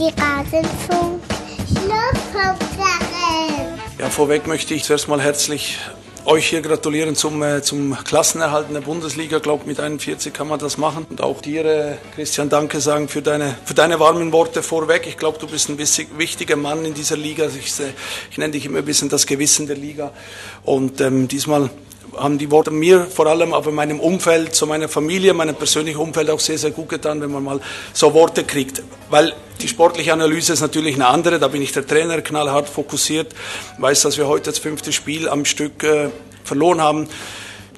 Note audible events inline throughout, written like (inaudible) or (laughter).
Schlusskonferenz. Ja, vorweg möchte ich zuerst mal herzlich euch hier gratulieren zum, äh, zum Klassenerhalt in der Bundesliga. Ich glaube, mit 41 kann man das machen. Und auch dir, äh, Christian, danke sagen für deine, für deine warmen Worte vorweg. Ich glaube, du bist ein wichtiger Mann in dieser Liga. Ich, ich nenne dich immer ein bisschen das Gewissen der Liga. Und ähm, diesmal haben die Worte mir vor allem, aber meinem Umfeld, zu meiner Familie, meinem persönlichen Umfeld auch sehr, sehr gut getan, wenn man mal so Worte kriegt. Weil die sportliche Analyse ist natürlich eine andere, da bin ich der Trainer, knallhart fokussiert, weiß, dass wir heute das fünfte Spiel am Stück äh, verloren haben.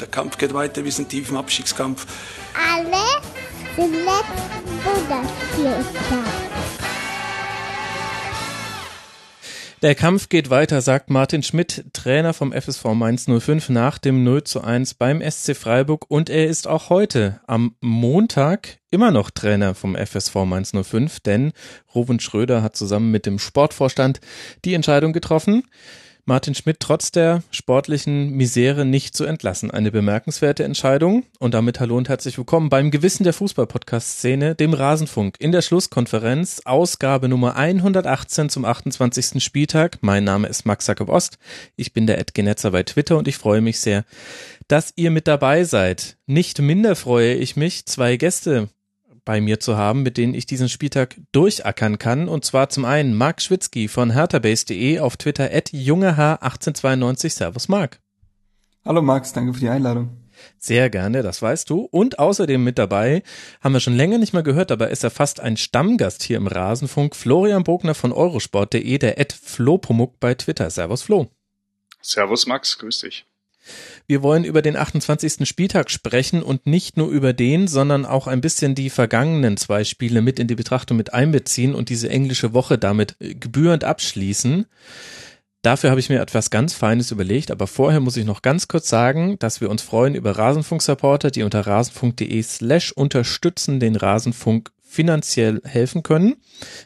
Der Kampf geht weiter, wir sind tief im Abstiegskampf. Alle sind letzten Der Kampf geht weiter, sagt Martin Schmidt, Trainer vom FSV Mainz 05 nach dem 0 zu 1 beim SC Freiburg und er ist auch heute am Montag immer noch Trainer vom FSV Mainz 05, denn Rowan Schröder hat zusammen mit dem Sportvorstand die Entscheidung getroffen. Martin Schmidt trotz der sportlichen Misere nicht zu entlassen. Eine bemerkenswerte Entscheidung. Und damit hallo und herzlich willkommen beim Gewissen der Fußball-Podcast-Szene, dem Rasenfunk, in der Schlusskonferenz, Ausgabe Nummer 118 zum 28. Spieltag. Mein Name ist Max Jakob Ost. Ich bin der Ed Genetzer bei Twitter und ich freue mich sehr, dass ihr mit dabei seid. Nicht minder freue ich mich, zwei Gäste bei mir zu haben, mit denen ich diesen Spieltag durchackern kann. Und zwar zum einen Marc Schwitzky von herterbase.de auf Twitter at jungeh1892. Servus Marc. Hallo Max, danke für die Einladung. Sehr gerne, das weißt du. Und außerdem mit dabei, haben wir schon länger nicht mehr gehört, aber ist er fast ein Stammgast hier im Rasenfunk, Florian Bogner von eurosport.de, der at Flohpomuk bei Twitter. Servus Flo. Servus Max, grüß dich. Wir wollen über den 28. Spieltag sprechen und nicht nur über den, sondern auch ein bisschen die vergangenen zwei Spiele mit in die Betrachtung mit einbeziehen und diese englische Woche damit äh, gebührend abschließen. Dafür habe ich mir etwas ganz Feines überlegt, aber vorher muss ich noch ganz kurz sagen, dass wir uns freuen über Rasenfunk-Supporter, die unter rasenfunk.de slash unterstützen den Rasenfunk finanziell helfen können,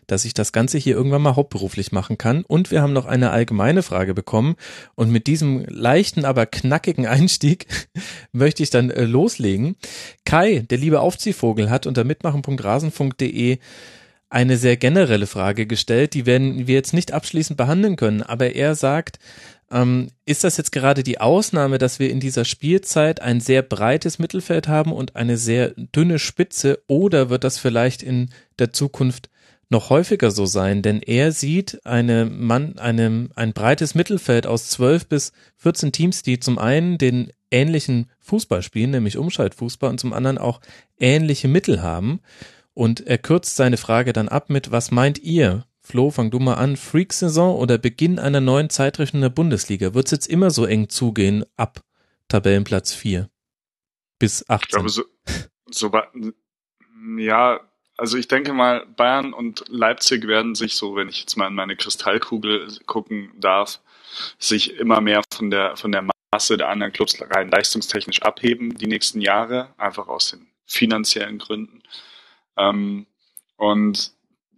dass ich das Ganze hier irgendwann mal hauptberuflich machen kann. Und wir haben noch eine allgemeine Frage bekommen. Und mit diesem leichten, aber knackigen (laughs) Einstieg (laughs) möchte ich dann äh, loslegen. Kai, der liebe Aufziehvogel, hat unter mitmachen.rasenfunk.de eine sehr generelle Frage gestellt, die werden wir jetzt nicht abschließend behandeln können, aber er sagt, ähm, ist das jetzt gerade die Ausnahme, dass wir in dieser Spielzeit ein sehr breites Mittelfeld haben und eine sehr dünne Spitze oder wird das vielleicht in der Zukunft noch häufiger so sein? Denn er sieht eine Mann, eine, ein breites Mittelfeld aus zwölf bis 14 Teams, die zum einen den ähnlichen Fußball spielen, nämlich Umschaltfußball und zum anderen auch ähnliche Mittel haben. Und er kürzt seine Frage dann ab mit, was meint ihr? Flo, fang du mal an. Freak-Saison oder Beginn einer neuen Zeitrichtung der Bundesliga? Wird es jetzt immer so eng zugehen ab Tabellenplatz 4 bis 18? Ich glaube, so, so ja, also ich denke mal, Bayern und Leipzig werden sich so, wenn ich jetzt mal in meine Kristallkugel gucken darf, sich immer mehr von der, von der Masse der anderen Clubs rein leistungstechnisch abheben die nächsten Jahre, einfach aus den finanziellen Gründen. Ähm, und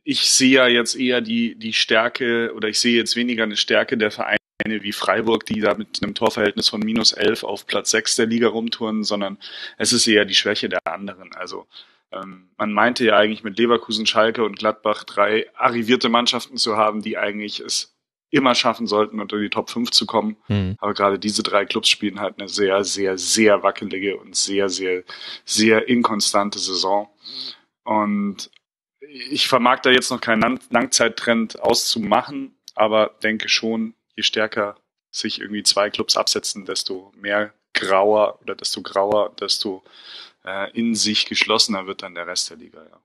ich sehe ja jetzt eher die, die Stärke oder ich sehe jetzt weniger eine Stärke der Vereine wie Freiburg, die da mit einem Torverhältnis von minus elf auf Platz sechs der Liga rumtouren, sondern es ist eher die Schwäche der anderen. Also ähm, man meinte ja eigentlich mit Leverkusen, Schalke und Gladbach drei arrivierte Mannschaften zu haben, die eigentlich es immer schaffen sollten, unter die Top 5 zu kommen. Mhm. Aber gerade diese drei Clubs spielen halt eine sehr, sehr, sehr wackelige und sehr, sehr, sehr inkonstante Saison. Und ich vermag da jetzt noch keinen Langzeittrend auszumachen, aber denke schon, je stärker sich irgendwie zwei Clubs absetzen, desto mehr grauer oder desto grauer, desto äh, in sich geschlossener wird dann der Rest der Liga, ja.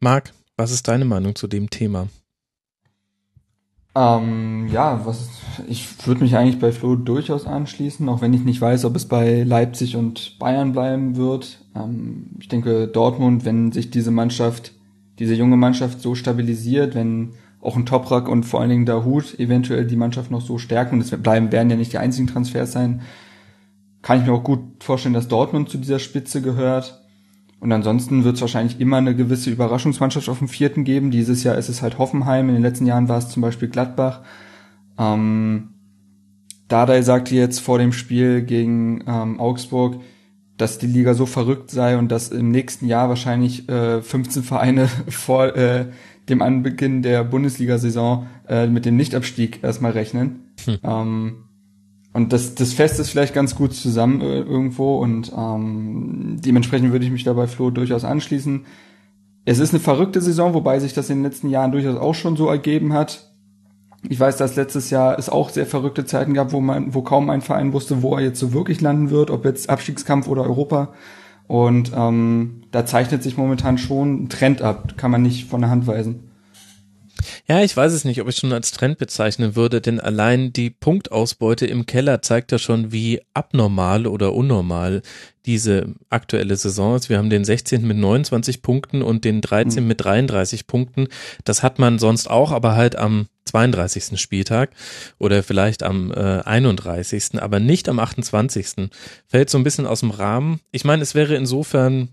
Marc, was ist deine Meinung zu dem Thema? Ähm, ja, was ich würde mich eigentlich bei Flo durchaus anschließen, auch wenn ich nicht weiß, ob es bei Leipzig und Bayern bleiben wird. Ähm, ich denke, Dortmund, wenn sich diese Mannschaft, diese junge Mannschaft so stabilisiert, wenn auch ein Toprak und vor allen Dingen der Hut eventuell die Mannschaft noch so stärken, und es bleiben, werden ja nicht die einzigen Transfers sein, kann ich mir auch gut vorstellen, dass Dortmund zu dieser Spitze gehört. Und ansonsten wird es wahrscheinlich immer eine gewisse Überraschungsmannschaft auf dem vierten geben. Dieses Jahr ist es halt Hoffenheim, in den letzten Jahren war es zum Beispiel Gladbach. Ähm, Dardai sagte jetzt vor dem Spiel gegen ähm, Augsburg, dass die Liga so verrückt sei und dass im nächsten Jahr wahrscheinlich äh, 15 Vereine (laughs) vor äh, dem Anbeginn der Bundesliga-Saison äh, mit dem Nichtabstieg erstmal rechnen. Hm. Ähm, und das, das Fest ist vielleicht ganz gut zusammen äh, irgendwo und ähm, dementsprechend würde ich mich dabei Flo durchaus anschließen. Es ist eine verrückte Saison, wobei sich das in den letzten Jahren durchaus auch schon so ergeben hat. Ich weiß, dass letztes Jahr es auch sehr verrückte Zeiten gab, wo man, wo kaum ein Verein wusste, wo er jetzt so wirklich landen wird, ob jetzt Abstiegskampf oder Europa. Und ähm, da zeichnet sich momentan schon ein Trend ab, kann man nicht von der Hand weisen. Ja, ich weiß es nicht, ob ich schon als Trend bezeichnen würde, denn allein die Punktausbeute im Keller zeigt ja schon, wie abnormal oder unnormal diese aktuelle Saison ist. Wir haben den 16. mit 29 Punkten und den 13. Mhm. mit 33 Punkten. Das hat man sonst auch, aber halt am 32. Spieltag oder vielleicht am äh, 31., aber nicht am 28. Fällt so ein bisschen aus dem Rahmen. Ich meine, es wäre insofern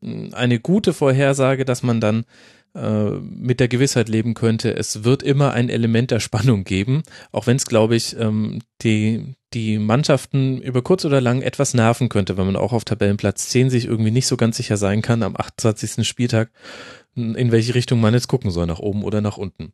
hm, eine gute Vorhersage, dass man dann mit der Gewissheit leben könnte, es wird immer ein Element der Spannung geben, auch wenn es, glaube ich, ähm, die, die Mannschaften über kurz oder lang etwas nerven könnte, wenn man auch auf Tabellenplatz 10 sich irgendwie nicht so ganz sicher sein kann am 28. Spieltag, in welche Richtung man jetzt gucken soll, nach oben oder nach unten.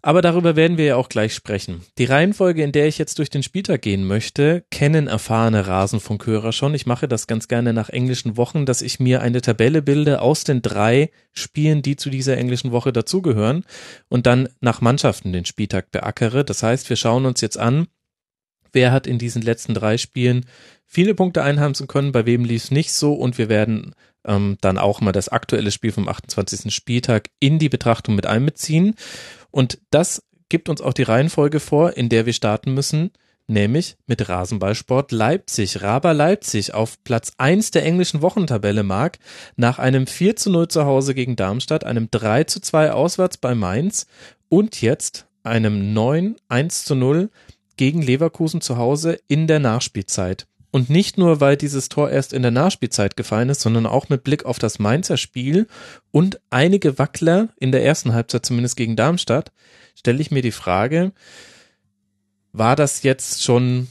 Aber darüber werden wir ja auch gleich sprechen. Die Reihenfolge, in der ich jetzt durch den Spieltag gehen möchte, kennen erfahrene Rasenfunkhörer schon. Ich mache das ganz gerne nach englischen Wochen, dass ich mir eine Tabelle bilde aus den drei Spielen, die zu dieser englischen Woche dazugehören und dann nach Mannschaften den Spieltag beackere. Das heißt, wir schauen uns jetzt an, wer hat in diesen letzten drei Spielen viele Punkte einheimsen können, bei wem lief es nicht so und wir werden ähm, dann auch mal das aktuelle Spiel vom 28. Spieltag in die Betrachtung mit einbeziehen. Und das gibt uns auch die Reihenfolge vor, in der wir starten müssen, nämlich mit Rasenballsport Leipzig. Raber Leipzig auf Platz 1 der englischen Wochentabelle mag, nach einem 4 zu 0 zu Hause gegen Darmstadt, einem 3 zu 2 auswärts bei Mainz und jetzt einem 9 1 zu 0 gegen Leverkusen zu Hause in der Nachspielzeit. Und nicht nur, weil dieses Tor erst in der Nachspielzeit gefallen ist, sondern auch mit Blick auf das Mainzer Spiel und einige Wackler in der ersten Halbzeit zumindest gegen Darmstadt, stelle ich mir die Frage, war das jetzt schon,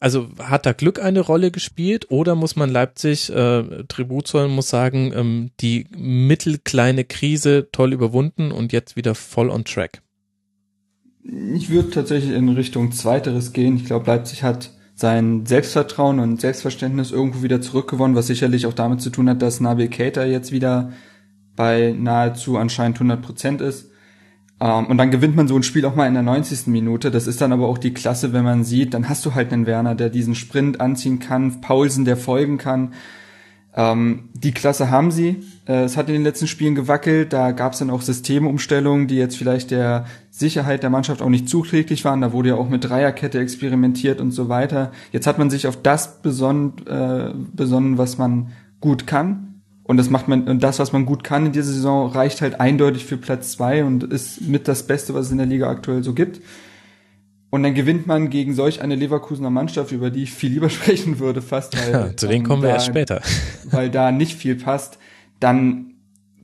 also hat da Glück eine Rolle gespielt oder muss man Leipzig äh, Tribut zollen, muss sagen, ähm, die mittelkleine Krise toll überwunden und jetzt wieder voll on track? Ich würde tatsächlich in Richtung Zweiteres gehen. Ich glaube, Leipzig hat sein Selbstvertrauen und Selbstverständnis irgendwo wieder zurückgewonnen, was sicherlich auch damit zu tun hat, dass Nabil Keita jetzt wieder bei nahezu anscheinend 100 Prozent ist. Ähm, und dann gewinnt man so ein Spiel auch mal in der 90. Minute. Das ist dann aber auch die Klasse, wenn man sieht, dann hast du halt einen Werner, der diesen Sprint anziehen kann, Paulsen, der folgen kann. Ähm, die Klasse haben sie. Äh, es hat in den letzten Spielen gewackelt. Da gab es dann auch Systemumstellungen, die jetzt vielleicht der Sicherheit der Mannschaft auch nicht zuträglich waren. Da wurde ja auch mit Dreierkette experimentiert und so weiter. Jetzt hat man sich auf das besonnen, äh, besonnen was man gut kann. Und das macht man, und das, was man gut kann in dieser Saison, reicht halt eindeutig für Platz zwei und ist mit das Beste, was es in der Liga aktuell so gibt. Und dann gewinnt man gegen solch eine Leverkusener Mannschaft, über die ich viel lieber (laughs) sprechen würde, fast. Weil, (laughs) ja, zu denen kommen wir erst später. (laughs) Weil da nicht viel passt. Dann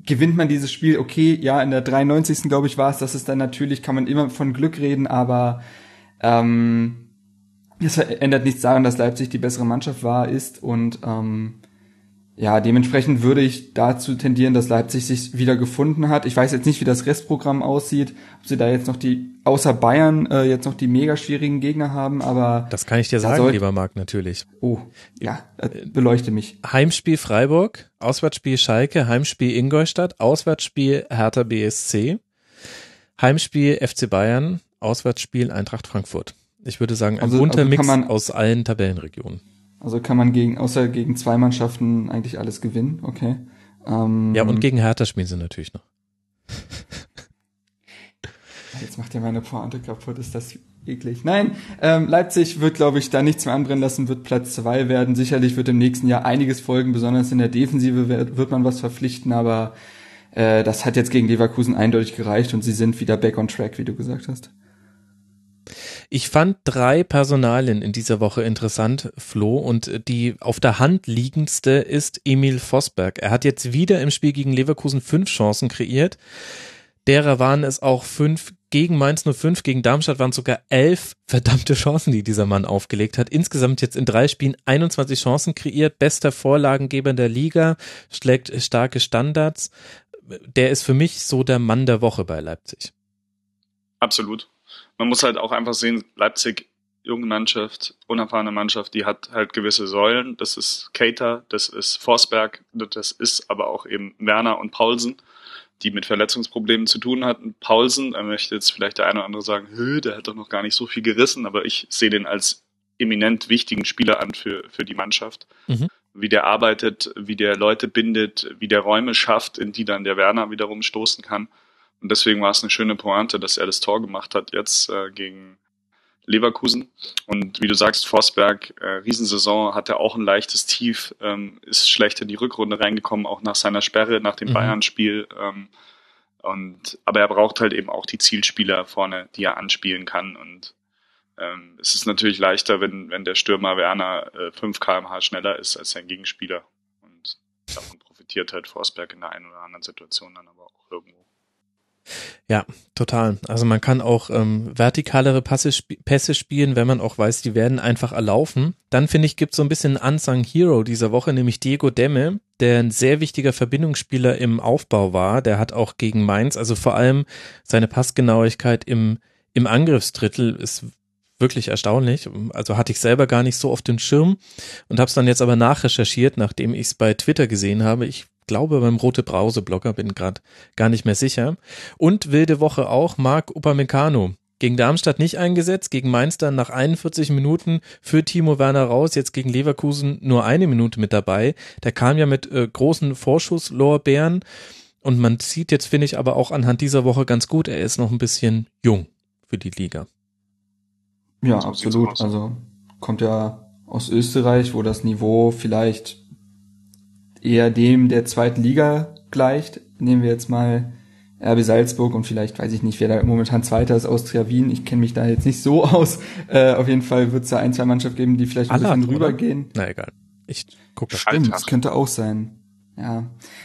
gewinnt man dieses Spiel, okay, ja, in der 93. glaube ich war es, das ist dann natürlich, kann man immer von Glück reden, aber ähm, das ändert nichts daran, dass Leipzig die bessere Mannschaft war, ist und ähm, ja, dementsprechend würde ich dazu tendieren, dass Leipzig sich wieder gefunden hat. Ich weiß jetzt nicht, wie das Restprogramm aussieht, ob sie da jetzt noch die, außer Bayern, äh, jetzt noch die mega schwierigen Gegner haben, aber. Das kann ich dir sagen, lieber Marc, natürlich. Oh, ja, beleuchte mich. Heimspiel Freiburg, Auswärtsspiel Schalke, Heimspiel Ingolstadt, Auswärtsspiel Hertha BSC, Heimspiel FC Bayern, Auswärtsspiel Eintracht Frankfurt. Ich würde sagen, ein also, bunter also Mix aus allen Tabellenregionen. Also kann man gegen, außer gegen zwei Mannschaften eigentlich alles gewinnen, okay. Ähm, ja, und gegen Hertha spielen sie natürlich noch. (laughs) Jetzt macht ja meine Pointe kaputt, ist das eklig. Nein, ähm, Leipzig wird, glaube ich, da nichts mehr anbrennen lassen, wird Platz zwei werden. Sicherlich wird im nächsten Jahr einiges folgen, besonders in der Defensive wird, wird man was verpflichten, aber äh, das hat jetzt gegen Leverkusen eindeutig gereicht und sie sind wieder back on track, wie du gesagt hast. Ich fand drei Personalien in dieser Woche interessant, Flo, und die auf der Hand liegendste ist Emil Vosberg. Er hat jetzt wieder im Spiel gegen Leverkusen fünf Chancen kreiert. Derer waren es auch fünf gegen Mainz 05, gegen Darmstadt waren sogar elf verdammte Chancen, die dieser Mann aufgelegt hat. Insgesamt jetzt in drei Spielen 21 Chancen kreiert, bester Vorlagengeber der Liga, schlägt starke Standards. Der ist für mich so der Mann der Woche bei Leipzig. Absolut. Man muss halt auch einfach sehen, Leipzig, junge Mannschaft, unerfahrene Mannschaft, die hat halt gewisse Säulen. Das ist Cater, das ist Forsberg, das ist aber auch eben Werner und Paulsen die mit Verletzungsproblemen zu tun hatten. Paulsen, da möchte jetzt vielleicht der eine oder andere sagen, der hat doch noch gar nicht so viel gerissen, aber ich sehe den als eminent wichtigen Spieler an für, für die Mannschaft. Mhm. Wie der arbeitet, wie der Leute bindet, wie der Räume schafft, in die dann der Werner wiederum stoßen kann. Und deswegen war es eine schöne Pointe, dass er das Tor gemacht hat jetzt äh, gegen Leverkusen. Und wie du sagst, Forsberg, äh, Riesensaison, hatte auch ein leichtes Tief, ähm, ist schlecht in die Rückrunde reingekommen, auch nach seiner Sperre, nach dem mhm. Bayern-Spiel. Ähm, und, aber er braucht halt eben auch die Zielspieler vorne, die er anspielen kann. Und ähm, es ist natürlich leichter, wenn, wenn der Stürmer Werner äh, 5 kmh schneller ist als sein Gegenspieler. Und davon profitiert halt Forsberg in der einen oder anderen Situation dann aber auch irgendwo. Ja, total. Also man kann auch ähm, vertikalere Passe, Pässe spielen, wenn man auch weiß, die werden einfach erlaufen. Dann finde ich, gibt so ein bisschen einen Unsung Hero dieser Woche, nämlich Diego Demme, der ein sehr wichtiger Verbindungsspieler im Aufbau war. Der hat auch gegen Mainz, also vor allem seine Passgenauigkeit im, im Angriffsdrittel ist wirklich erstaunlich. Also hatte ich selber gar nicht so auf den Schirm und habe es dann jetzt aber nachrecherchiert, nachdem ich es bei Twitter gesehen habe. Ich glaube beim Rote Brause Blogger, bin gerade gar nicht mehr sicher. Und wilde Woche auch Marc Upamecano. Gegen Darmstadt nicht eingesetzt, gegen Mainz dann nach 41 Minuten für Timo Werner raus, jetzt gegen Leverkusen nur eine Minute mit dabei. Der kam ja mit äh, großen Vorschusslorbeeren und man sieht jetzt, finde ich, aber auch anhand dieser Woche ganz gut, er ist noch ein bisschen jung für die Liga. Ja, absolut. Also kommt ja aus Österreich, wo das Niveau vielleicht eher dem der zweiten Liga gleicht. Nehmen wir jetzt mal RB Salzburg und vielleicht weiß ich nicht, wer da momentan Zweiter ist, Austria Wien. Ich kenne mich da jetzt nicht so (laughs) aus. Äh, auf jeden Fall wird es da ein, zwei Mannschaften geben, die vielleicht ein Allard, bisschen rübergehen. Na egal. Ich gucke das. Stimmt, das könnte auch sein. Ja,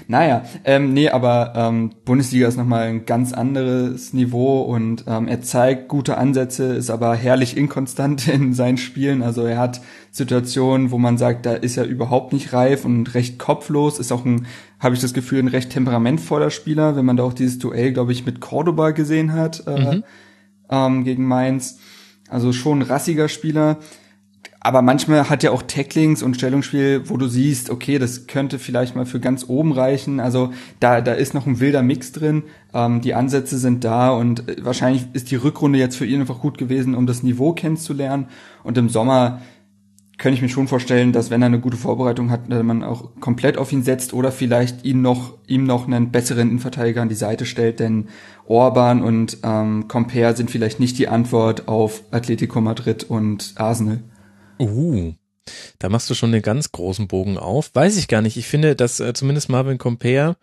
naja, ähm, nee, aber ähm, Bundesliga ist nochmal ein ganz anderes Niveau und ähm, er zeigt gute Ansätze, ist aber herrlich inkonstant (laughs) in seinen Spielen. Also er hat Situationen, wo man sagt, da ist er überhaupt nicht reif und recht kopflos, ist auch ein, habe ich das Gefühl, ein recht temperamentvoller Spieler, wenn man da auch dieses Duell, glaube ich, mit Cordoba gesehen hat äh, mhm. ähm, gegen Mainz. Also schon ein rassiger Spieler aber manchmal hat er auch Tacklings und Stellungsspiel, wo du siehst, okay, das könnte vielleicht mal für ganz oben reichen. Also da, da ist noch ein wilder Mix drin. Ähm, die Ansätze sind da und äh, wahrscheinlich ist die Rückrunde jetzt für ihn einfach gut gewesen, um das Niveau kennenzulernen. Und im Sommer könnte ich mir schon vorstellen, dass wenn er eine gute Vorbereitung hat, man auch komplett auf ihn setzt oder vielleicht ihn noch, ihm noch einen besseren Innenverteidiger an die Seite stellt, denn Orban und ähm, Compare sind vielleicht nicht die Antwort auf Atletico Madrid und Arsenal. Uh, da machst du schon den ganz großen Bogen auf. Weiß ich gar nicht. Ich finde, dass äh, zumindest Marvin Compare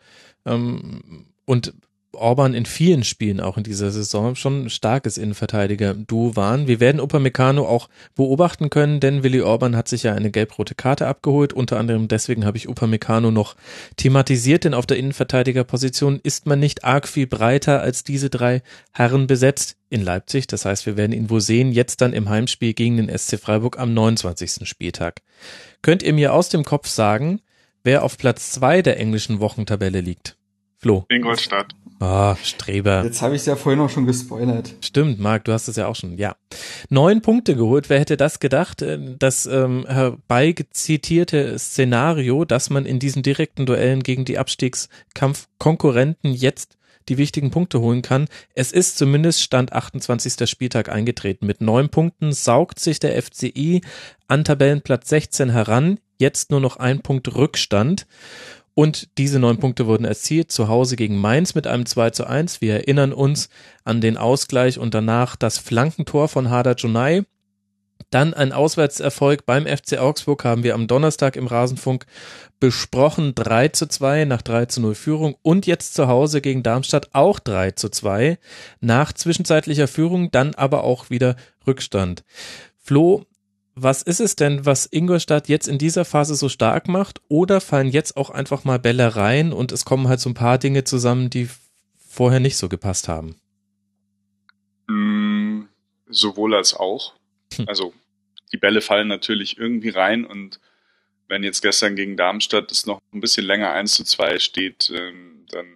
ähm, und Orban in vielen Spielen auch in dieser Saison schon ein starkes Innenverteidiger-Duo waren. Wir werden Upamecano auch beobachten können, denn Willi Orban hat sich ja eine gelb-rote Karte abgeholt. Unter anderem deswegen habe ich Upamecano noch thematisiert, denn auf der Innenverteidigerposition ist man nicht arg viel breiter als diese drei Herren besetzt in Leipzig. Das heißt, wir werden ihn wohl sehen, jetzt dann im Heimspiel gegen den SC Freiburg am 29. Spieltag. Könnt ihr mir aus dem Kopf sagen, wer auf Platz zwei der englischen Wochentabelle liegt? Flo. Ingolstadt. Ah, oh, Streber. Jetzt habe ich es ja vorhin auch schon gespoilert. Stimmt, Marc, du hast es ja auch schon, ja. Neun Punkte geholt. Wer hätte das gedacht? Äh, das ähm, herbeigezitierte Szenario, dass man in diesen direkten Duellen gegen die Abstiegskampfkonkurrenten jetzt die wichtigen Punkte holen kann. Es ist zumindest Stand 28. Spieltag eingetreten. Mit neun Punkten saugt sich der FCI an Tabellenplatz 16 heran. Jetzt nur noch ein Punkt Rückstand. Und diese neun Punkte wurden erzielt zu Hause gegen Mainz mit einem 2 zu 1. Wir erinnern uns an den Ausgleich und danach das Flankentor von Hada Junai. Dann ein Auswärtserfolg beim FC Augsburg haben wir am Donnerstag im Rasenfunk besprochen. 3 zu 2 nach 3 zu 0 Führung und jetzt zu Hause gegen Darmstadt auch 3 zu 2 nach zwischenzeitlicher Führung, dann aber auch wieder Rückstand. Flo, was ist es denn, was Ingolstadt jetzt in dieser Phase so stark macht? Oder fallen jetzt auch einfach mal Bälle rein und es kommen halt so ein paar Dinge zusammen, die vorher nicht so gepasst haben? Mm, sowohl als auch. Hm. Also die Bälle fallen natürlich irgendwie rein und wenn jetzt gestern gegen Darmstadt es noch ein bisschen länger 1 zu 2 steht, ähm, dann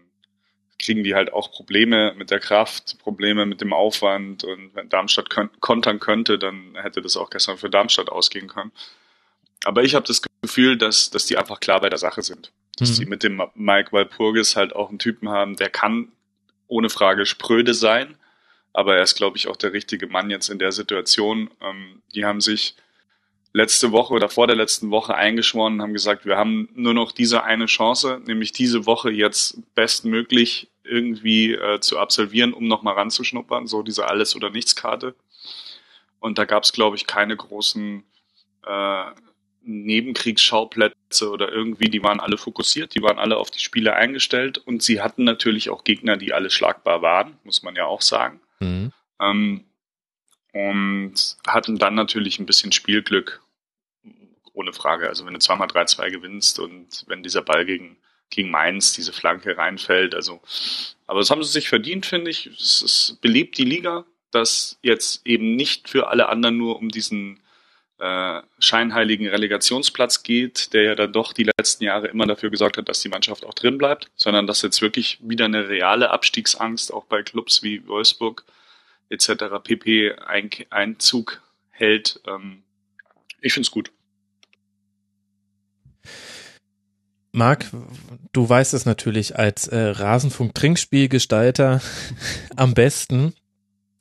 kriegen die halt auch Probleme mit der Kraft, Probleme mit dem Aufwand und wenn Darmstadt kontern könnte, dann hätte das auch gestern für Darmstadt ausgehen können. Aber ich habe das Gefühl, dass, dass die einfach klar bei der Sache sind. Dass mhm. die mit dem Mike Walpurgis halt auch einen Typen haben, der kann ohne Frage spröde sein, aber er ist, glaube ich, auch der richtige Mann jetzt in der Situation. Ähm, die haben sich letzte Woche oder vor der letzten Woche eingeschworen und haben gesagt, wir haben nur noch diese eine Chance, nämlich diese Woche jetzt bestmöglich irgendwie äh, zu absolvieren, um nochmal ranzuschnuppern, so diese Alles- oder Nichts-Karte. Und da gab es, glaube ich, keine großen äh, Nebenkriegsschauplätze oder irgendwie, die waren alle fokussiert, die waren alle auf die Spiele eingestellt und sie hatten natürlich auch Gegner, die alle schlagbar waren, muss man ja auch sagen. Mhm. Ähm, und hatten dann natürlich ein bisschen Spielglück, ohne Frage. Also wenn du zweimal 3-2 gewinnst und wenn dieser Ball gegen, gegen Mainz, diese Flanke reinfällt, also, aber das haben sie sich verdient, finde ich. Es, es belebt die Liga, dass jetzt eben nicht für alle anderen nur um diesen äh, scheinheiligen Relegationsplatz geht, der ja dann doch die letzten Jahre immer dafür gesorgt hat, dass die Mannschaft auch drin bleibt, sondern dass jetzt wirklich wieder eine reale Abstiegsangst auch bei Clubs wie Wolfsburg etc. pp. Einzug hält. Ähm, ich finde es gut. Marc, du weißt es natürlich als äh, Rasenfunk-Trinkspielgestalter (laughs) am besten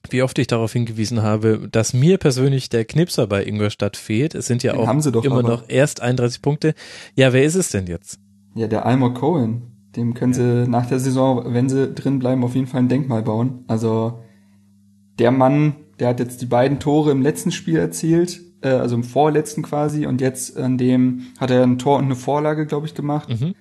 wie oft ich darauf hingewiesen habe, dass mir persönlich der Knipser bei Ingolstadt fehlt. Es sind ja Den auch immer aber. noch erst 31 Punkte. Ja, wer ist es denn jetzt? Ja, der Almor Cohen. Dem können sie nach der Saison, wenn sie drin bleiben, auf jeden Fall ein Denkmal bauen. Also der Mann, der hat jetzt die beiden Tore im letzten Spiel erzielt, äh, also im vorletzten quasi, und jetzt an dem hat er ein Tor und eine Vorlage, glaube ich, gemacht. Mhm.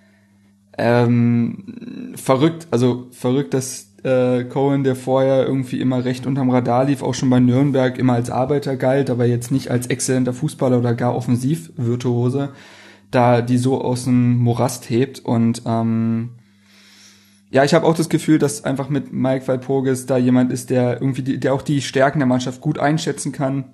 Ähm, verrückt, also verrückt, dass äh, Cohen, der vorher irgendwie immer recht unterm Radar lief, auch schon bei Nürnberg immer als Arbeiter galt, aber jetzt nicht als exzellenter Fußballer oder gar Offensivvirtuose, da die so aus dem Morast hebt und ähm, ja, ich habe auch das Gefühl, dass einfach mit Mike Walpurgis da jemand ist, der irgendwie, die, der auch die Stärken der Mannschaft gut einschätzen kann.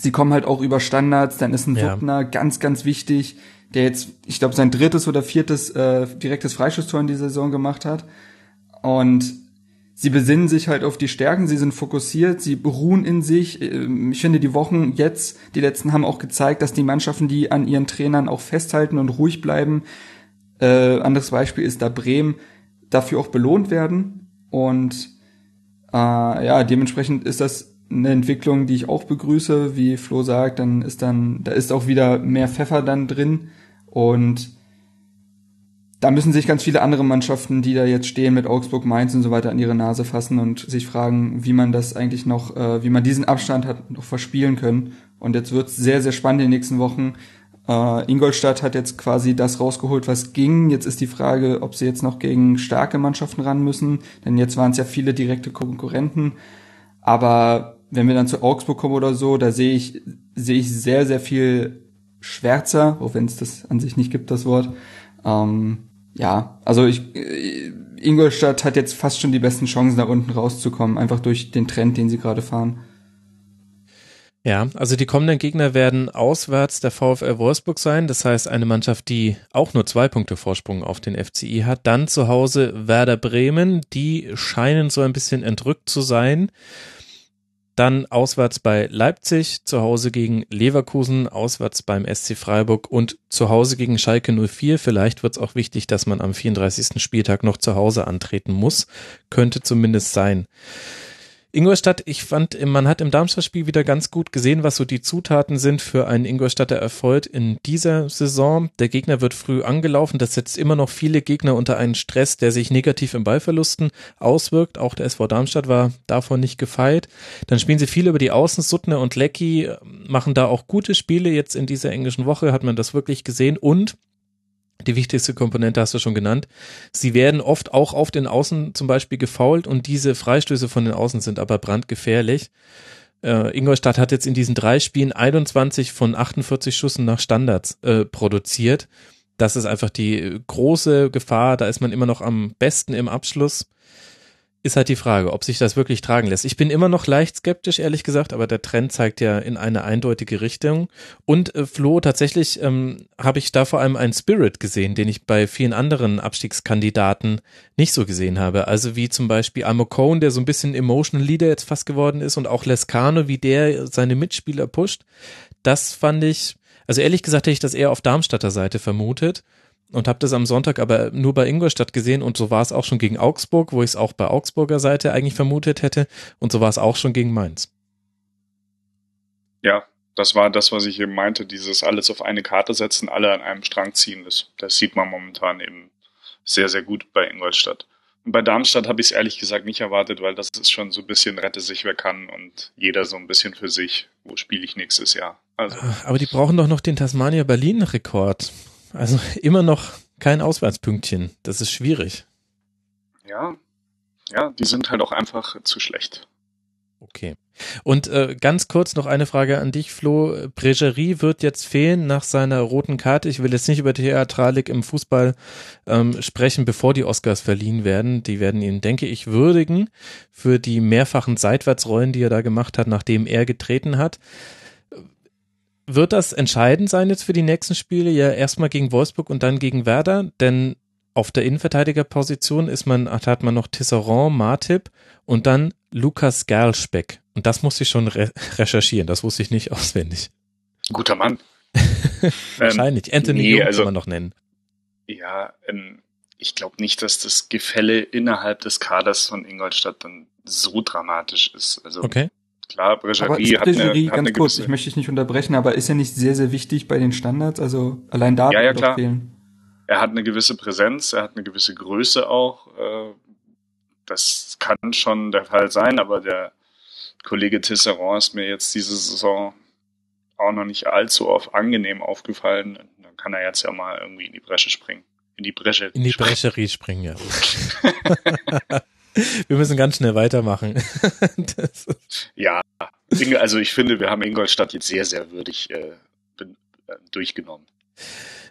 Sie kommen halt auch über Standards, dann ist ein ja. Wuppner ganz, ganz wichtig, der jetzt, ich glaube, sein drittes oder viertes äh, direktes Freischusstor in dieser Saison gemacht hat. Und sie besinnen sich halt auf die Stärken, sie sind fokussiert, sie beruhen in sich. Ähm, ich finde, die Wochen jetzt, die letzten haben auch gezeigt, dass die Mannschaften, die an ihren Trainern auch festhalten und ruhig bleiben, äh, anderes Beispiel ist da Bremen, dafür auch belohnt werden. Und äh, ja, dementsprechend ist das eine Entwicklung, die ich auch begrüße, wie Flo sagt, dann ist dann, da ist auch wieder mehr Pfeffer dann drin und da müssen sich ganz viele andere Mannschaften, die da jetzt stehen mit Augsburg, Mainz und so weiter, an ihre Nase fassen und sich fragen, wie man das eigentlich noch, äh, wie man diesen Abstand hat noch verspielen können. Und jetzt wird's sehr, sehr spannend in den nächsten Wochen. Äh, Ingolstadt hat jetzt quasi das rausgeholt, was ging. Jetzt ist die Frage, ob sie jetzt noch gegen starke Mannschaften ran müssen, denn jetzt waren es ja viele direkte Konkurrenten. Aber wenn wir dann zu Augsburg kommen oder so, da sehe ich, sehe ich sehr, sehr viel schwärzer, auch wenn es das an sich nicht gibt, das Wort. Ähm, ja, also ich, äh, Ingolstadt hat jetzt fast schon die besten Chancen, da unten rauszukommen, einfach durch den Trend, den sie gerade fahren. Ja, also die kommenden Gegner werden auswärts der VfL Wolfsburg sein. Das heißt, eine Mannschaft, die auch nur zwei Punkte Vorsprung auf den FCI hat. Dann zu Hause Werder Bremen. Die scheinen so ein bisschen entrückt zu sein. Dann auswärts bei Leipzig, zu Hause gegen Leverkusen, auswärts beim SC Freiburg und zu Hause gegen Schalke 04. Vielleicht wird es auch wichtig, dass man am 34. Spieltag noch zu Hause antreten muss. Könnte zumindest sein. Ingolstadt, ich fand, man hat im Darmstadt-Spiel wieder ganz gut gesehen, was so die Zutaten sind für einen Ingolstadter Erfolg in dieser Saison. Der Gegner wird früh angelaufen. Das setzt immer noch viele Gegner unter einen Stress, der sich negativ im Ballverlusten auswirkt. Auch der SV Darmstadt war davon nicht gefeit. Dann spielen sie viel über die Außen. Suttner und Lecky machen da auch gute Spiele. Jetzt in dieser englischen Woche hat man das wirklich gesehen. Und die wichtigste Komponente hast du schon genannt. Sie werden oft auch auf den Außen zum Beispiel gefault und diese Freistöße von den Außen sind aber brandgefährlich. Äh, Ingolstadt hat jetzt in diesen drei Spielen 21 von 48 Schüssen nach Standards äh, produziert. Das ist einfach die große Gefahr. Da ist man immer noch am besten im Abschluss. Ist halt die Frage, ob sich das wirklich tragen lässt. Ich bin immer noch leicht skeptisch, ehrlich gesagt, aber der Trend zeigt ja in eine eindeutige Richtung. Und äh, Flo, tatsächlich ähm, habe ich da vor allem einen Spirit gesehen, den ich bei vielen anderen Abstiegskandidaten nicht so gesehen habe. Also wie zum Beispiel Amo Cohn, der so ein bisschen Emotional Leader jetzt fast geworden ist und auch Lescano, wie der seine Mitspieler pusht. Das fand ich, also ehrlich gesagt hätte ich das eher auf Darmstadter Seite vermutet und habe das am Sonntag aber nur bei Ingolstadt gesehen und so war es auch schon gegen Augsburg, wo ich es auch bei Augsburger Seite eigentlich vermutet hätte und so war es auch schon gegen Mainz. Ja, das war das, was ich eben meinte, dieses alles auf eine Karte setzen, alle an einem Strang ziehen, das, das sieht man momentan eben sehr, sehr gut bei Ingolstadt. Und bei Darmstadt habe ich es ehrlich gesagt nicht erwartet, weil das ist schon so ein bisschen rette sich wer kann und jeder so ein bisschen für sich, wo spiele ich nächstes Jahr. Also. Aber die brauchen doch noch den Tasmania Berlin Rekord. Also immer noch kein Auswärtspünktchen. Das ist schwierig. Ja, ja, die sind halt auch einfach zu schlecht. Okay. Und äh, ganz kurz noch eine Frage an dich, Flo. Bregerie wird jetzt fehlen nach seiner roten Karte. Ich will jetzt nicht über Theatralik im Fußball ähm, sprechen, bevor die Oscars verliehen werden. Die werden ihn, denke ich, würdigen für die mehrfachen Seitwärtsrollen, die er da gemacht hat, nachdem er getreten hat wird das entscheidend sein jetzt für die nächsten Spiele? Ja, erstmal gegen Wolfsburg und dann gegen Werder, denn auf der Innenverteidigerposition ist man, hat man noch Tisserand, Martip und dann Lukas Gerlspeck. Und das musste ich schon re recherchieren, das wusste ich nicht (laughs) auswendig. Guter Mann. (laughs) Wahrscheinlich. Ähm, Anthony nee, Jung also, kann man noch nennen. Ja, ähm, ich glaube nicht, dass das Gefälle innerhalb des Kaders von Ingolstadt dann so dramatisch ist. Also okay. Klar, Bregerie hat eine, hat ganz kurz, gewisse... ich möchte dich nicht unterbrechen, aber ist ja nicht sehr, sehr wichtig bei den Standards, also allein da ja, ja, klar. fehlen. Er hat eine gewisse Präsenz, er hat eine gewisse Größe auch. Äh, das kann schon der Fall sein, aber der Kollege Tisserand ist mir jetzt diese Saison auch noch nicht allzu oft angenehm aufgefallen. Dann kann er jetzt ja mal irgendwie in die Bresche springen. In die Bresche. In die Brescherie springen, ja. (laughs) wir müssen ganz schnell weitermachen. (laughs) ja, also ich finde, wir haben Ingolstadt jetzt sehr, sehr würdig äh, äh durchgenommen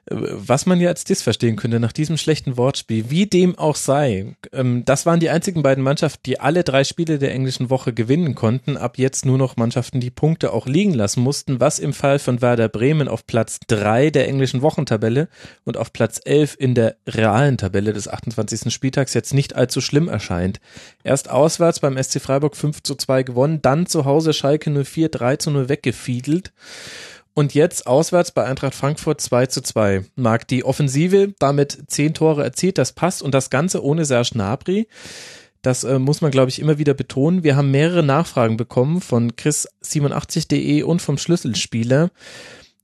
was man ja als Diss verstehen könnte nach diesem schlechten Wortspiel, wie dem auch sei. Ähm, das waren die einzigen beiden Mannschaften, die alle drei Spiele der englischen Woche gewinnen konnten. Ab jetzt nur noch Mannschaften, die Punkte auch liegen lassen mussten, was im Fall von Werder Bremen auf Platz drei der englischen Wochentabelle und auf Platz elf in der realen Tabelle des 28. Spieltags jetzt nicht allzu schlimm erscheint. Erst auswärts beim SC Freiburg 5 zu 2 gewonnen, dann zu Hause Schalke 04 3 zu 0 weggefiedelt. Und jetzt auswärts bei Eintracht Frankfurt 2 zu 2. Mag die Offensive damit zehn Tore erzielt, das passt und das Ganze ohne Serge Gnabry. Das äh, muss man, glaube ich, immer wieder betonen. Wir haben mehrere Nachfragen bekommen von Chris87.de und vom Schlüsselspieler,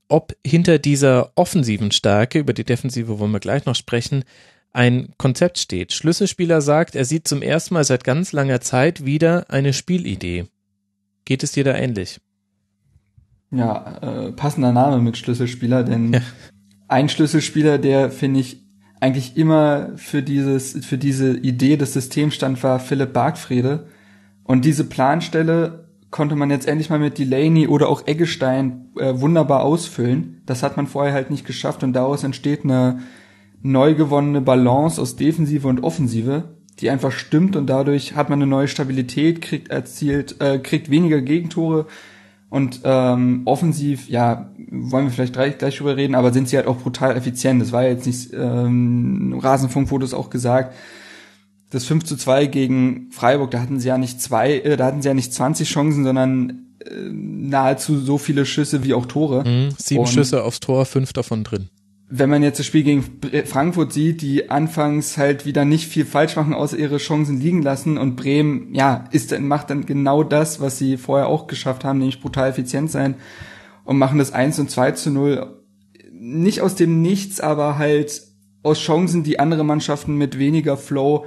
ob hinter dieser offensiven Stärke, über die Defensive wollen wir gleich noch sprechen, ein Konzept steht. Schlüsselspieler sagt, er sieht zum ersten Mal seit ganz langer Zeit wieder eine Spielidee. Geht es dir da ähnlich? Ja, äh, passender Name mit Schlüsselspieler, denn ja. ein Schlüsselspieler, der finde ich eigentlich immer für dieses, für diese Idee des Systems stand, war Philipp Bargfrede. Und diese Planstelle konnte man jetzt endlich mal mit Delaney oder auch Eggestein äh, wunderbar ausfüllen. Das hat man vorher halt nicht geschafft und daraus entsteht eine neu gewonnene Balance aus Defensive und Offensive, die einfach stimmt und dadurch hat man eine neue Stabilität, kriegt erzielt, äh, kriegt weniger Gegentore, und ähm, offensiv, ja, wollen wir vielleicht gleich, gleich drüber reden, aber sind sie halt auch brutal effizient. Das war jetzt nicht, ähm, Rasenfunk wurde es auch gesagt. Das 5 zu 2 gegen Freiburg, da hatten sie ja nicht zwei, äh, da hatten sie ja nicht 20 Chancen, sondern äh, nahezu so viele Schüsse wie auch Tore. Mhm, sieben Und Schüsse aufs Tor, fünf davon drin wenn man jetzt das Spiel gegen Frankfurt sieht, die anfangs halt wieder nicht viel falsch machen, außer ihre Chancen liegen lassen und Bremen, ja, ist dann, macht dann genau das, was sie vorher auch geschafft haben, nämlich brutal effizient sein und machen das 1 und 2 zu 0 nicht aus dem Nichts, aber halt aus Chancen, die andere Mannschaften mit weniger Flow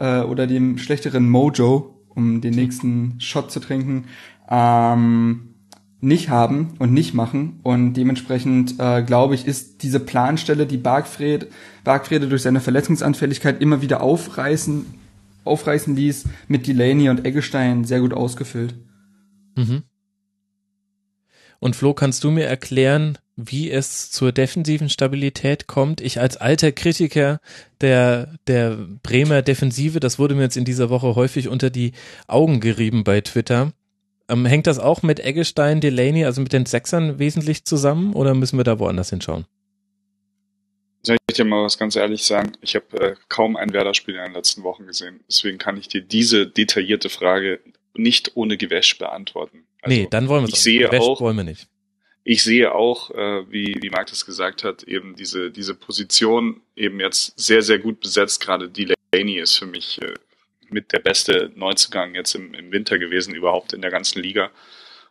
äh, oder dem schlechteren Mojo, um den nächsten Shot zu trinken, ähm, nicht haben und nicht machen. Und dementsprechend, äh, glaube ich, ist diese Planstelle, die Bargfred, Bargfrede durch seine Verletzungsanfälligkeit immer wieder aufreißen, aufreißen ließ, mit Delaney und Eggestein sehr gut ausgefüllt. Mhm. Und Flo, kannst du mir erklären, wie es zur defensiven Stabilität kommt. Ich als alter Kritiker der, der Bremer Defensive, das wurde mir jetzt in dieser Woche häufig unter die Augen gerieben bei Twitter. Ähm, hängt das auch mit Eggestein, Delaney, also mit den Sechsern wesentlich zusammen oder müssen wir da woanders hinschauen? Soll ich dir mal was ganz ehrlich sagen? Ich habe äh, kaum ein Werder-Spiel in den letzten Wochen gesehen. Deswegen kann ich dir diese detaillierte Frage nicht ohne Gewäsch beantworten. Also, nee, dann wollen wir es Ich sehe Gewäsch auch, wollen wir nicht. ich sehe auch, äh, wie, wie Marc das gesagt hat, eben diese, diese Position eben jetzt sehr, sehr gut besetzt. Gerade Delaney ist für mich äh, mit der beste Neuzugang jetzt im, im Winter gewesen, überhaupt in der ganzen Liga.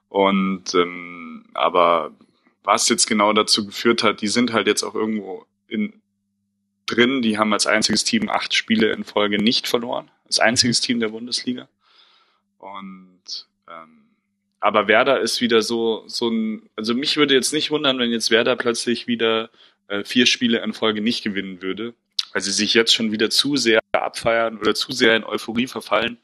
Und ähm, aber was jetzt genau dazu geführt hat, die sind halt jetzt auch irgendwo in, drin. Die haben als einziges Team acht Spiele in Folge nicht verloren. Als einziges Team der Bundesliga. Und ähm, aber Werder ist wieder so, so ein, also mich würde jetzt nicht wundern, wenn jetzt Werder plötzlich wieder äh, vier Spiele in Folge nicht gewinnen würde, weil sie sich jetzt schon wieder zu sehr abfeiern oder zu sehr in Euphorie verfallen,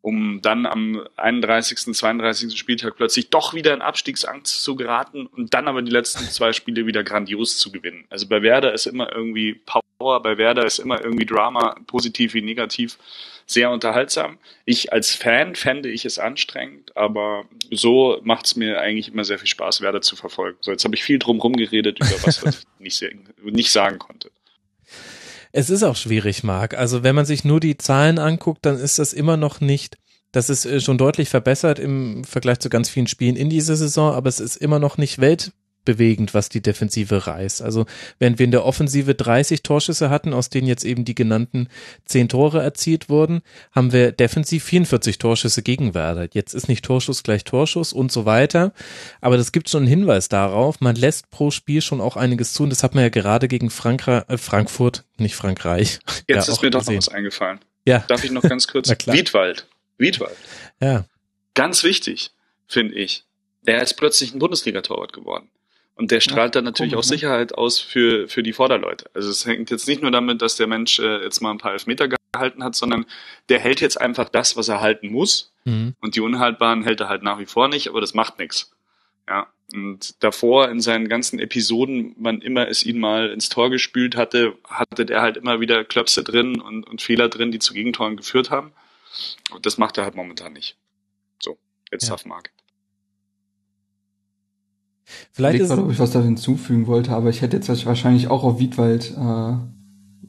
um dann am 31., 32. Spieltag plötzlich doch wieder in Abstiegsangst zu geraten und dann aber die letzten zwei Spiele wieder grandios zu gewinnen. Also bei Werder ist immer irgendwie Power, bei Werder ist immer irgendwie Drama, positiv wie negativ, sehr unterhaltsam. Ich als Fan fände ich es anstrengend, aber so macht es mir eigentlich immer sehr viel Spaß, Werder zu verfolgen. So, jetzt habe ich viel drum geredet über was, ich nicht, nicht sagen konnte. Es ist auch schwierig, Marc. Also wenn man sich nur die Zahlen anguckt, dann ist das immer noch nicht, das ist äh, schon deutlich verbessert im Vergleich zu ganz vielen Spielen in dieser Saison, aber es ist immer noch nicht Welt, bewegend, was die Defensive reißt. Also während wir in der Offensive 30 Torschüsse hatten, aus denen jetzt eben die genannten 10 Tore erzielt wurden, haben wir defensiv 44 Torschüsse gegen Werder. Jetzt ist nicht Torschuss gleich Torschuss und so weiter, aber das gibt schon einen Hinweis darauf, man lässt pro Spiel schon auch einiges zu und das hat man ja gerade gegen Frankra äh, Frankfurt, nicht Frankreich. (laughs) Jetzt ja, ist mir doch gesehen. noch was eingefallen. Ja. Darf ich noch ganz (laughs) kurz? Wiedwald. Wiedwald. Ja. Ganz wichtig, finde ich. Der ist plötzlich ein Bundesliga-Torwart geworden. Und der strahlt dann natürlich komisch, auch ne? Sicherheit aus für, für die Vorderleute. Also es hängt jetzt nicht nur damit, dass der Mensch äh, jetzt mal ein paar Elfmeter gehalten hat, sondern der hält jetzt einfach das, was er halten muss. Mhm. Und die Unhaltbaren hält er halt nach wie vor nicht, aber das macht nichts. Ja. Und davor in seinen ganzen Episoden, wann immer es ihn mal ins Tor gespült hatte, hatte der halt immer wieder Klöpse drin und, und Fehler drin, die zu Gegentoren geführt haben. Und das macht er halt momentan nicht. So, jetzt Ja. Marc. Vielleicht Ich gerade, ob ich was da hinzufügen wollte, aber ich hätte jetzt wahrscheinlich auch auf Wiedwald äh,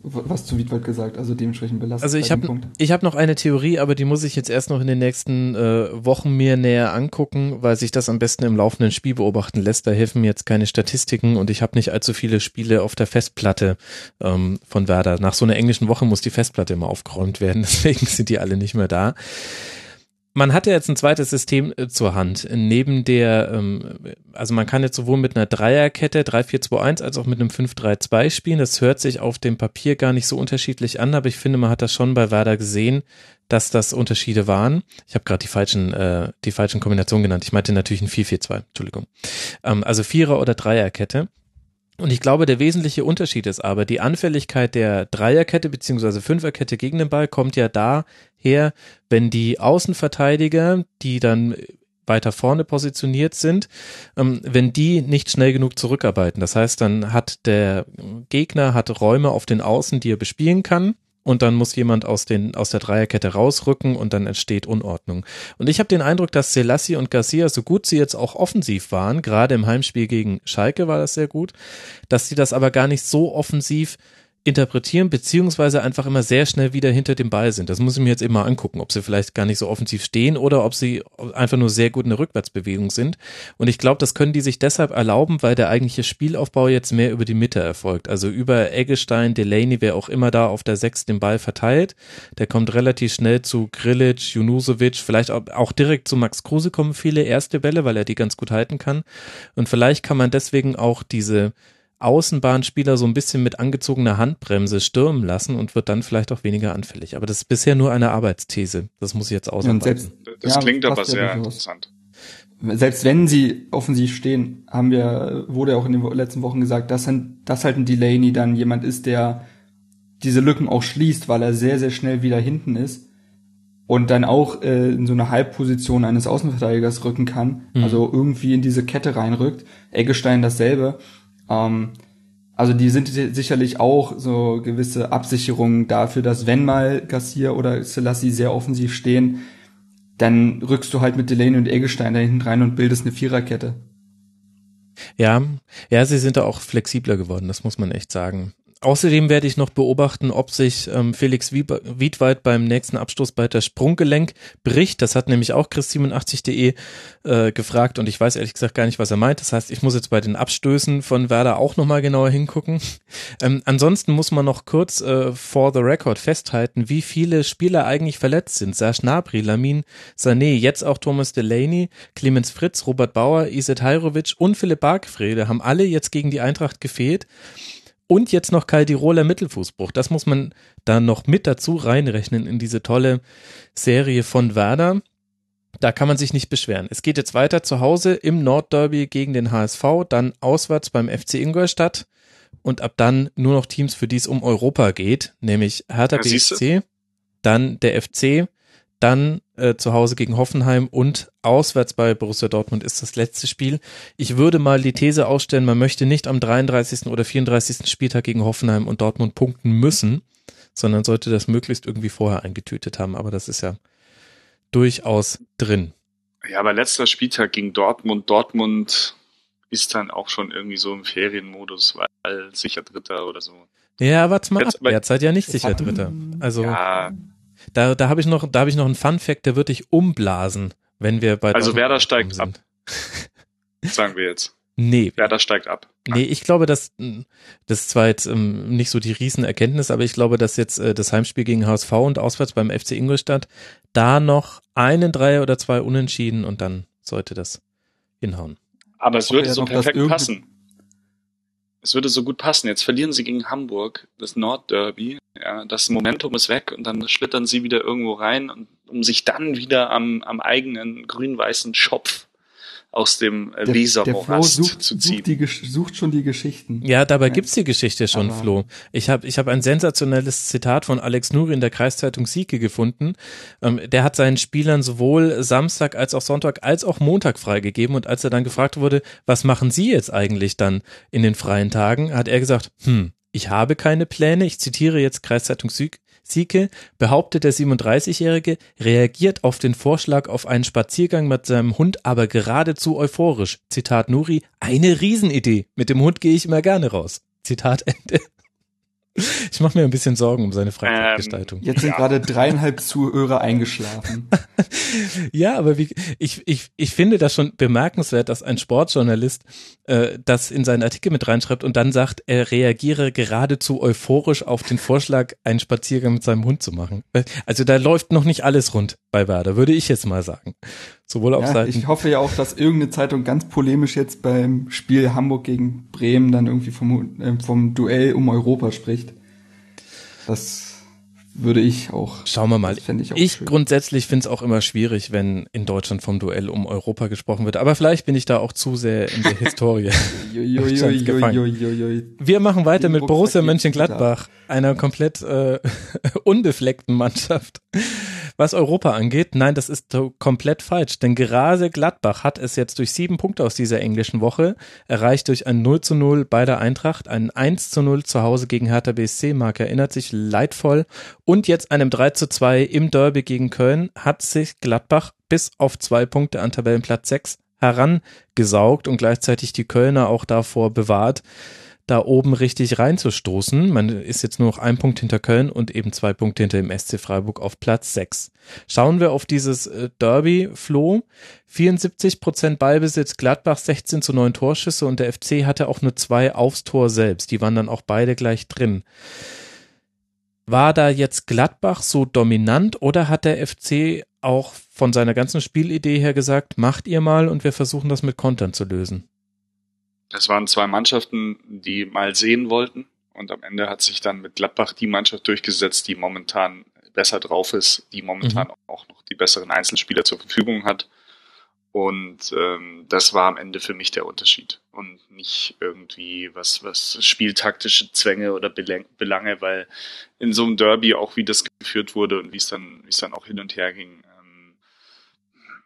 was zu Wiedwald gesagt, also dementsprechend belastet. Also ich habe ich hab noch eine Theorie, aber die muss ich jetzt erst noch in den nächsten äh, Wochen mir näher angucken, weil sich das am besten im laufenden Spiel beobachten lässt. Da helfen mir jetzt keine Statistiken und ich habe nicht allzu viele Spiele auf der Festplatte ähm, von Werder. Nach so einer englischen Woche muss die Festplatte immer aufgeräumt werden, (laughs) deswegen sind die alle nicht mehr da. Man hat ja jetzt ein zweites System äh, zur Hand. Neben der, ähm, also man kann jetzt sowohl mit einer Dreierkette 3-4-2-1 als auch mit einem 5-3-2 spielen. Das hört sich auf dem Papier gar nicht so unterschiedlich an, aber ich finde, man hat das schon bei Werder gesehen, dass das Unterschiede waren. Ich habe gerade die falschen, äh, die falschen Kombinationen genannt. Ich meinte natürlich ein 4-4-2, Entschuldigung. Ähm, also Vierer- oder Dreierkette. Und ich glaube, der wesentliche Unterschied ist aber, die Anfälligkeit der Dreierkette beziehungsweise Fünferkette gegen den Ball kommt ja daher, wenn die Außenverteidiger, die dann weiter vorne positioniert sind, ähm, wenn die nicht schnell genug zurückarbeiten. Das heißt, dann hat der Gegner hat Räume auf den Außen, die er bespielen kann. Und dann muss jemand aus, den, aus der Dreierkette rausrücken und dann entsteht Unordnung. Und ich habe den Eindruck, dass Selassie und Garcia, so gut sie jetzt auch offensiv waren, gerade im Heimspiel gegen Schalke war das sehr gut, dass sie das aber gar nicht so offensiv interpretieren, beziehungsweise einfach immer sehr schnell wieder hinter dem Ball sind. Das muss ich mir jetzt mal angucken, ob sie vielleicht gar nicht so offensiv stehen oder ob sie einfach nur sehr gut in der Rückwärtsbewegung sind. Und ich glaube, das können die sich deshalb erlauben, weil der eigentliche Spielaufbau jetzt mehr über die Mitte erfolgt. Also über Eggestein, Delaney, wer auch immer da auf der Sechs den Ball verteilt. Der kommt relativ schnell zu Grilic, Junusovic, vielleicht auch direkt zu Max Kruse kommen viele erste Bälle, weil er die ganz gut halten kann. Und vielleicht kann man deswegen auch diese Außenbahnspieler so ein bisschen mit angezogener Handbremse stürmen lassen und wird dann vielleicht auch weniger anfällig. Aber das ist bisher nur eine Arbeitsthese. Das muss ich jetzt Ja, ausarbeiten. selbst, Das Ja, klingt aber ja sehr interessant. selbst wenn sie offensiv stehen, haben wir, wurde ja auch in den letzten Wochen gesagt, dass, ein, dass halt ein Delaney dann jemand ist, der diese Lücken auch schließt, weil er sehr, sehr schnell wieder hinten ist. und dann auch äh, in so eine Halbposition eines Außenverteidigers rücken kann, Mhm. also irgendwie in diese Kette reinrückt. Eggestein dasselbe. Ähm, also die sind si- sicherlich auch so gewisse Absicherungen dafür, dass wenn mal Garcia oder Selassie sehr offensiv stehen, dann rückst du halt mit Delaney und Eggestein da hinten rein und bildest eine Viererkette. Ja, ja, sie sind da auch flexibler geworden, das muss man echt sagen. Außerdem werde ich noch beobachten, ob sich ähm, Felix Wiedwald beim nächsten Abstoß bei der Sprunggelenk bricht. Das hat nämlich auch chris87.de äh, gefragt und ich weiß ehrlich gesagt gar nicht, was er meint. Das heißt, ich muss jetzt bei den Abstößen von Werder auch nochmal genauer hingucken. (laughs) Ähm, ansonsten muss man noch kurz äh, for the record festhalten, wie viele Spieler eigentlich verletzt sind. Serge Gnabry, Lamin Sané, jetzt auch Thomas Delaney, Clemens Fritz, Robert Bauer, Iset Hajrovic und Philipp Bargfrede haben alle jetzt gegen die Eintracht gefehlt. Und jetzt noch Caldirola Mittelfußbruch. Das muss man da noch mit dazu reinrechnen in diese tolle Serie von Werder. Da kann man sich nicht beschweren. Es geht jetzt weiter zu Hause im Nordderby gegen den HSV, dann auswärts beim FC Ingolstadt und ab dann nur noch Teams, für die es um Europa geht, nämlich Hertha Ja. BSC, dann der FC, dann äh, zu Hause gegen Hoffenheim und auswärts bei Borussia Dortmund ist das letzte Spiel. Ich würde mal die These aufstellen, man möchte nicht am 33. oder 34. Spieltag gegen Hoffenheim und Dortmund punkten müssen, sondern sollte das möglichst irgendwie vorher eingetütet haben. Aber das ist ja durchaus drin. Ja, aber letzter Spieltag gegen Dortmund. Dortmund ist dann auch schon irgendwie so im Ferienmodus, weil sicher Dritter oder so. Ja, warte mal Jetzt- ab. seid ja nicht sicher Dritter. Also Ja, da, da habe ich noch, da habe ich noch einen Fun Fact, der wird dich umblasen, wenn wir bei Also Werder steigt sind. sagen wir jetzt. Nee, Werder steigt ab. Nee, ich glaube, dass mh, das ist zwar jetzt ähm, nicht so die Riesenerkenntnis, aber ich glaube, dass jetzt äh, das Heimspiel gegen HSV und auswärts beim FC Ingolstadt da noch einen Dreier oder zwei Unentschieden und dann sollte das hinhauen. Aber es würde ja so perfekt passen. Es würde so gut passen. Jetzt verlieren sie gegen Hamburg das Nordderby. Ja, das Momentum ist weg und dann schlittern sie wieder irgendwo rein, und, um sich dann wieder am, am eigenen grün-weißen Schopf aus dem äh, Der, der Flo Wesermorast sucht, zu ziehen. sucht, die, sucht schon die Geschichten. Ja, dabei Ja. gibt's die Geschichte schon, Aber- Flo. Ich habe ich hab ein sensationelles Zitat von Alex Nuri in der Kreiszeitung Sieke gefunden. Ähm, der hat seinen Spielern sowohl Samstag als auch Sonntag als auch Montag freigegeben und als er dann gefragt wurde, was machen Sie jetzt eigentlich dann in den freien Tagen, hat er gesagt, hm, ich habe keine Pläne. Ich zitiere jetzt Kreiszeitung Sieke. Sieke behauptet der 37-Jährige, reagiert auf den Vorschlag auf einen Spaziergang mit seinem Hund aber geradezu euphorisch. Zitat Nuri, eine Riesenidee. Mit dem Hund gehe ich immer gerne raus. Zitat Ende. Ich mache mir ein bisschen Sorgen um seine Freizeitgestaltung. Jetzt sind Ja. gerade dreieinhalb Zuhörer eingeschlafen. (laughs) Ja, aber wie, ich, ich, ich finde das schon bemerkenswert, dass ein Sportjournalist äh, das in seinen Artikel mit reinschreibt und dann sagt, er reagiere geradezu euphorisch auf den Vorschlag, einen Spaziergang mit seinem Hund zu machen. Also da läuft noch nicht alles rund bei Werder, würde ich jetzt mal sagen. Sowohl auf Ja, Seiten. ich hoffe ja auch, dass irgendeine Zeitung ganz polemisch jetzt beim Spiel Hamburg gegen Bremen dann irgendwie vom, äh, vom Duell um Europa spricht. Das würde ich auch. Schauen wir mal. Ich Ich grundsätzlich finde es auch immer schwierig, wenn in Deutschland vom Duell um Europa gesprochen wird. Aber vielleicht bin ich da auch zu sehr in der Historie. (laughs) Wir machen weiter mit Borussia Mönchengladbach, einer komplett äh, (laughs) unbefleckten Mannschaft. Was Europa angeht, nein, das ist komplett falsch, denn gerade Gladbach hat es jetzt durch sieben Punkte aus dieser englischen Woche erreicht durch ein 0 zu 0 bei der Eintracht, ein 1 zu 0 zu Hause gegen Hertha BSC, Mark erinnert sich leidvoll. Und jetzt einem 3 zu 2 im Derby gegen Köln hat sich Gladbach bis auf zwei Punkte an Tabellenplatz 6 herangesaugt und gleichzeitig die Kölner auch davor bewahrt, da oben richtig reinzustoßen. Man ist jetzt nur noch ein Punkt hinter Köln und eben zwei Punkte hinter dem SC Freiburg auf Platz 6. Schauen wir auf dieses äh, Derby, Flo. 74 Prozent Ballbesitz, Gladbach 16 zu 9 Torschüsse und der FC hatte auch nur zwei aufs Tor selbst. Die waren dann auch beide gleich drin. War da jetzt Gladbach so dominant oder hat der FC auch von seiner ganzen Spielidee her gesagt, macht ihr mal und wir versuchen das mit Kontern zu lösen? Das waren zwei Mannschaften, die mal sehen wollten. Und am Ende hat sich dann mit Gladbach die Mannschaft durchgesetzt, die momentan besser drauf ist, die momentan auch noch die besseren Einzelspieler zur Verfügung hat. Und ähm, das war am Ende für mich der Unterschied und nicht irgendwie was, was spieltaktische Zwänge oder Belange, weil in so einem Derby auch wie das geführt wurde und wie es dann, wie es dann auch hin und her ging, ähm,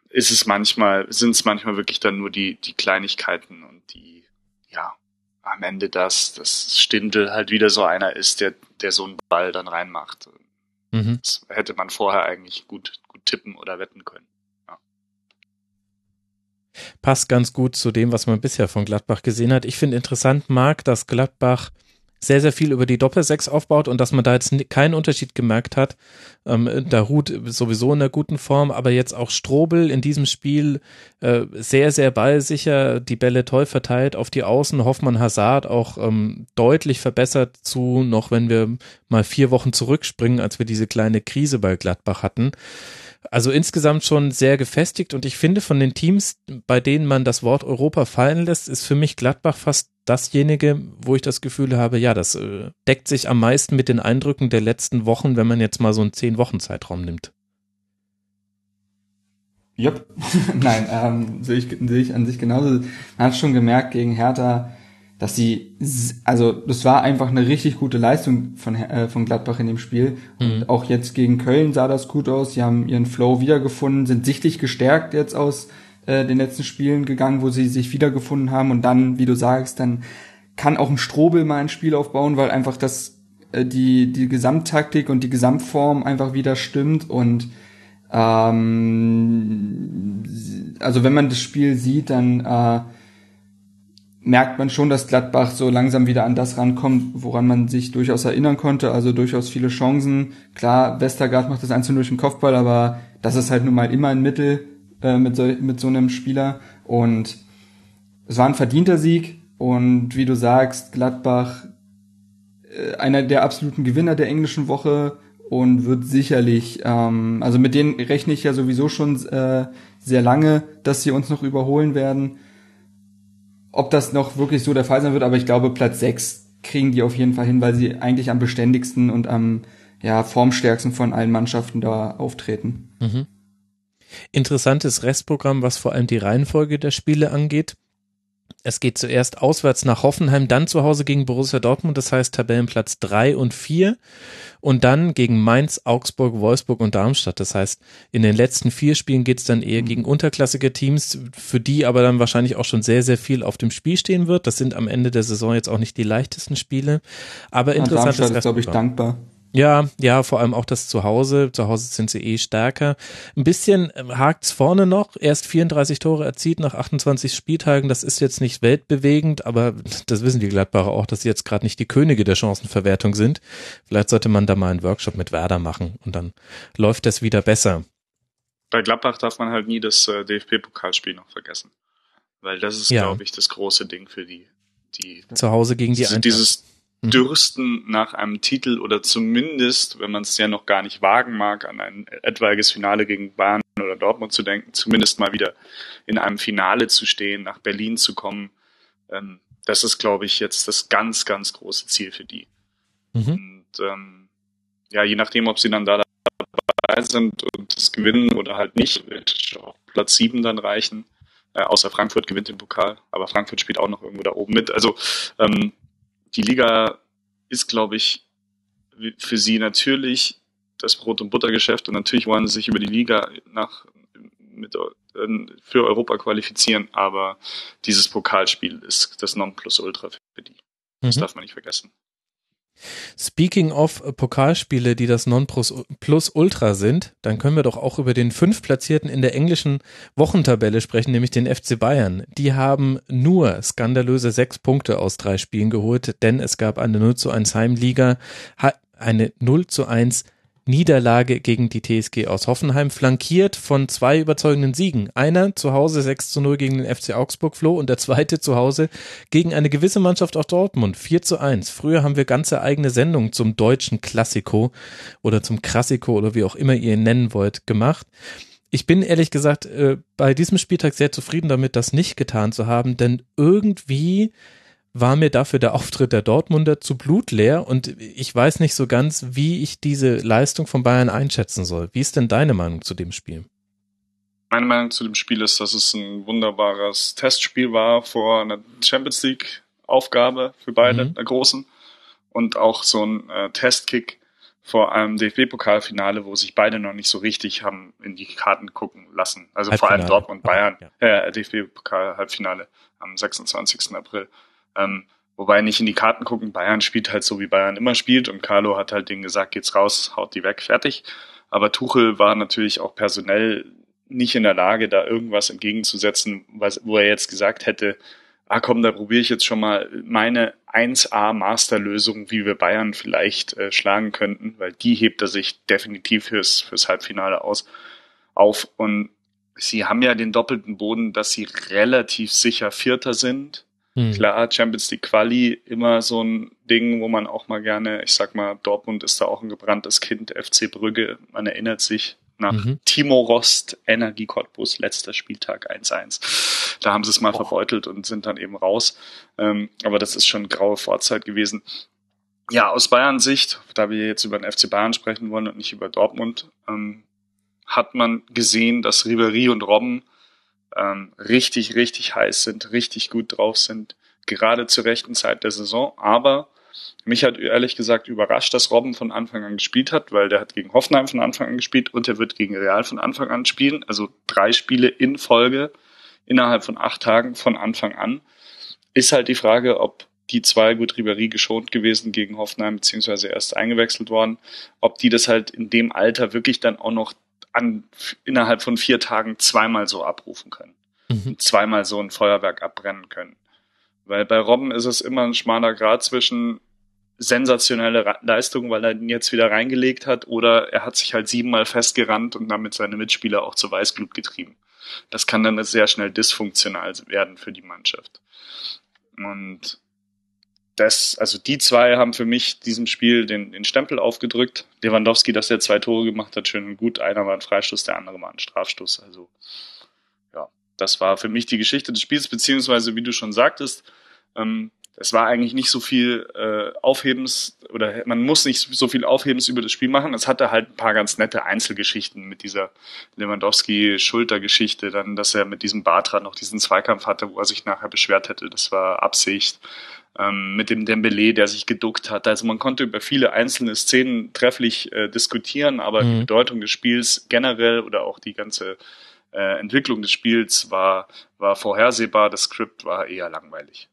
ist es manchmal, sind es manchmal wirklich dann nur die, die Kleinigkeiten und am Ende das, dass Stindel halt wieder so einer ist, der, der so einen Ball dann reinmacht. Mhm. Das hätte man vorher eigentlich gut, gut tippen oder wetten können passt ganz gut zu dem, was man bisher von Gladbach gesehen hat. Ich finde interessant, Marc, dass Gladbach sehr, sehr viel über die Doppelsechs aufbaut und dass man da jetzt keinen Unterschied gemerkt hat. Ähm, Darut sowieso in einer guten Form, aber jetzt auch Strobel in diesem Spiel äh, sehr, sehr ballsicher, die Bälle toll verteilt auf die Außen, Hoffmann Hazard auch ähm, deutlich verbessert zu, noch wenn wir mal vier Wochen zurückspringen, als wir diese kleine Krise bei Gladbach hatten. Also insgesamt schon sehr gefestigt und ich finde von den Teams, bei denen man das Wort Europa fallen lässt, ist für mich Gladbach fast dasjenige, wo ich das Gefühl habe, ja, das äh, deckt sich am meisten mit den Eindrücken der letzten Wochen, wenn man jetzt mal so einen zehn Wochen Zeitraum nimmt. Jupp, (laughs) nein, ähm, sehe ich, sehe ich an sich genauso. Man hat schon gemerkt gegen Hertha, dass sie, also das war einfach eine richtig gute Leistung von, äh, von Gladbach in dem Spiel. Mhm. Und auch jetzt gegen Köln sah das gut aus. Sie haben ihren Flow wiedergefunden, sind sichtlich gestärkt jetzt aus äh, den letzten Spielen gegangen, wo sie sich wiedergefunden haben. Und dann, wie du sagst, dann kann auch ein Strobel mal ein Spiel aufbauen, weil einfach das äh, die die Gesamttaktik und die Gesamtform einfach wieder stimmt und ähm, also wenn man das Spiel sieht, dann äh, merkt man schon, dass Gladbach so langsam wieder an das rankommt, woran man sich durchaus erinnern konnte. Also durchaus viele Chancen. Klar, Westergaard macht das einzeln durch den Kopfball, aber das ist halt nun mal immer ein Mittel äh, mit, so, mit so einem Spieler. Und es war ein verdienter Sieg. Und wie du sagst, Gladbach äh, einer der absoluten Gewinner der englischen Woche und wird sicherlich, ähm, also mit denen rechne ich ja sowieso schon äh, sehr lange, dass sie uns noch überholen werden ob das noch wirklich so der Fall sein wird, aber ich glaube, Platz 6 kriegen die auf jeden Fall hin, weil sie eigentlich am beständigsten und am ja, formstärksten von allen Mannschaften da auftreten. Mhm. Interessantes Restprogramm, was vor allem die Reihenfolge der Spiele angeht. Es geht zuerst auswärts nach Hoffenheim, dann zu Hause gegen Borussia Dortmund, das heißt Tabellenplatz drei und vier und dann gegen Mainz, Augsburg, Wolfsburg und Darmstadt. Das heißt, in den letzten vier Spielen geht es dann eher gegen unterklassige Teams, für die aber dann wahrscheinlich auch schon sehr, sehr viel auf dem Spiel stehen wird. Das sind am Ende der Saison jetzt auch nicht die leichtesten Spiele, aber interessant. Darmstadt ist, glaube ich, dankbar. Ja, ja, vor allem auch das Zuhause. Zu Hause sind sie eh stärker. Ein bisschen äh, hakt's vorne noch. Erst 34 Tore erzielt nach 28 Spieltagen. Das ist jetzt nicht weltbewegend, aber (laughs) das wissen die Gladbacher auch, dass sie jetzt gerade nicht die Könige der Chancenverwertung sind. Vielleicht sollte man da mal einen Workshop mit Werder machen und dann läuft das wieder besser. Bei Gladbach darf man halt nie das äh, DFB-Pokalspiel noch vergessen. Weil das ist, ja. glaube ich, das große Ding für die. die Zu Hause gegen die Eintracht. Dieses. Dürsten nach einem Titel oder zumindest, wenn man es ja noch gar nicht wagen mag, an ein etwaiges Finale gegen Bayern oder Dortmund zu denken, zumindest mal wieder in einem Finale zu stehen, nach Berlin zu kommen. Ähm, das ist, glaube ich, jetzt das ganz, ganz große Ziel für die. Mhm. Und ähm, ja, je nachdem, ob sie dann da dabei sind und das gewinnen oder halt nicht, wird Platz sieben dann reichen. Äh, außer Frankfurt gewinnt den Pokal, aber Frankfurt spielt auch noch irgendwo da oben mit. Also ähm, die Liga ist, glaube ich, für sie natürlich das Brot- und Buttergeschäft und natürlich wollen sie sich über die Liga nach, mit, für Europa qualifizieren, aber dieses Pokalspiel ist das Nonplusultra für die. Das mhm. darf man nicht vergessen. Speaking of Pokalspiele, die das Non-Plus-Ultra sind, dann können wir doch auch über den fünf Platzierten in der englischen Wochentabelle sprechen, nämlich den FC Bayern. Die haben nur skandalöse sechs Punkte aus drei Spielen geholt, denn es gab eine 0 zu 1 Heimliga, eine 0 zu 1 Niederlage gegen die TSG aus Hoffenheim, flankiert von zwei überzeugenden Siegen. Einer zu Hause 6 zu 0 gegen den FC Augsburg floh und der zweite zu Hause gegen eine gewisse Mannschaft aus Dortmund 4 zu 1. Früher haben wir ganze eigene Sendungen zum deutschen Klassiko oder zum Krassiko oder wie auch immer ihr ihn nennen wollt gemacht. Ich bin ehrlich gesagt äh, bei diesem Spieltag sehr zufrieden damit, das nicht getan zu haben, denn irgendwie war mir dafür der Auftritt der Dortmunder zu blutleer und ich weiß nicht so ganz, wie ich diese Leistung von Bayern einschätzen soll. Wie ist denn deine Meinung zu dem Spiel? meine Meinung zu dem Spiel ist, dass es ein wunderbares Testspiel war vor einer Champions League Aufgabe für beide, mhm. der großen. Und auch so ein äh, Testkick vor einem DFB-Pokalfinale, wo sich beide noch nicht so richtig haben in die Karten gucken lassen. Also vor allem Dortmund und Bayern. Ja. Äh, DFB-Pokal-Halbfinale am 26. April. Ähm, wobei nicht in die Karten gucken. Bayern spielt halt so, wie Bayern immer spielt. Und Carlo hat halt denen gesagt, geht's raus, haut die weg, fertig. Aber Tuchel war natürlich auch personell nicht in der Lage, da irgendwas entgegenzusetzen, was, wo er jetzt gesagt hätte, ah komm, da probiere ich jetzt schon mal meine 1A Masterlösung, wie wir Bayern vielleicht äh, schlagen könnten, weil die hebt er sich definitiv fürs, fürs Halbfinale aus auf. Und sie haben ja den doppelten Boden, dass sie relativ sicher Vierter sind. Hm. Klar, Champions League Quali immer so ein Ding, wo man auch mal gerne, ich sag mal, Dortmund ist da auch ein gebranntes Kind, FC Brügge, man erinnert sich, nach mhm. Timo Rost, Energie Cottbus, letzter Spieltag 1-1. Da haben sie es mal oh. verbeutelt und sind dann eben raus. Ähm, aber das ist schon graue Vorzeit gewesen. Ja, aus Bayern Sicht, da wir jetzt über den FC Bayern sprechen wollen und nicht über Dortmund, ähm, hat man gesehen, dass Ribery und Robben ähm, richtig, richtig heiß sind, richtig gut drauf sind, gerade zur rechten Zeit der Saison. Aber mich hat ehrlich gesagt überrascht, dass Robben von Anfang an gespielt hat, weil der hat gegen Hoffenheim von Anfang an gespielt und er wird gegen Real von Anfang an spielen. Also drei Spiele in Folge innerhalb von acht Tagen von Anfang an. Ist halt die Frage, ob die zwei gut Ribery geschont gewesen gegen Hoffenheim, beziehungsweise erst eingewechselt worden, ob die das halt in dem Alter wirklich dann auch noch an, innerhalb von vier Tagen zweimal so abrufen können. Mhm. Zweimal so ein Feuerwerk abbrennen können. Weil bei Robben ist es immer ein schmaler Grad zwischen, sensationelle Leistung, weil er ihn jetzt wieder reingelegt hat, oder er hat sich halt siebenmal festgerannt und damit seine Mitspieler auch zu Weißglut getrieben. Das kann dann sehr schnell dysfunktional werden für die Mannschaft. Und das, also die zwei haben für mich diesem Spiel den, den Stempel aufgedrückt. Lewandowski, dass er zwei Tore gemacht hat, schön und gut. Einer war ein Freistoß, der andere war ein Strafstoß. Also ja, das war für mich die Geschichte des Spiels, beziehungsweise wie du schon sagtest, ähm, es war eigentlich nicht so viel äh, Aufhebens oder man muss nicht so viel Aufhebens über das Spiel machen. Es hatte halt ein paar ganz nette Einzelgeschichten mit dieser Lewandowski-Schultergeschichte, dann, dass er mit diesem Bartra noch diesen Zweikampf hatte, wo er sich nachher beschwert hätte. Das war Absicht. Ähm, mit dem Dembele, der sich geduckt hat. Also man konnte über viele einzelne Szenen trefflich äh, diskutieren, aber mhm. die Bedeutung des Spiels generell oder auch die ganze äh, Entwicklung des Spiels war, war vorhersehbar. Das Skript war eher langweilig.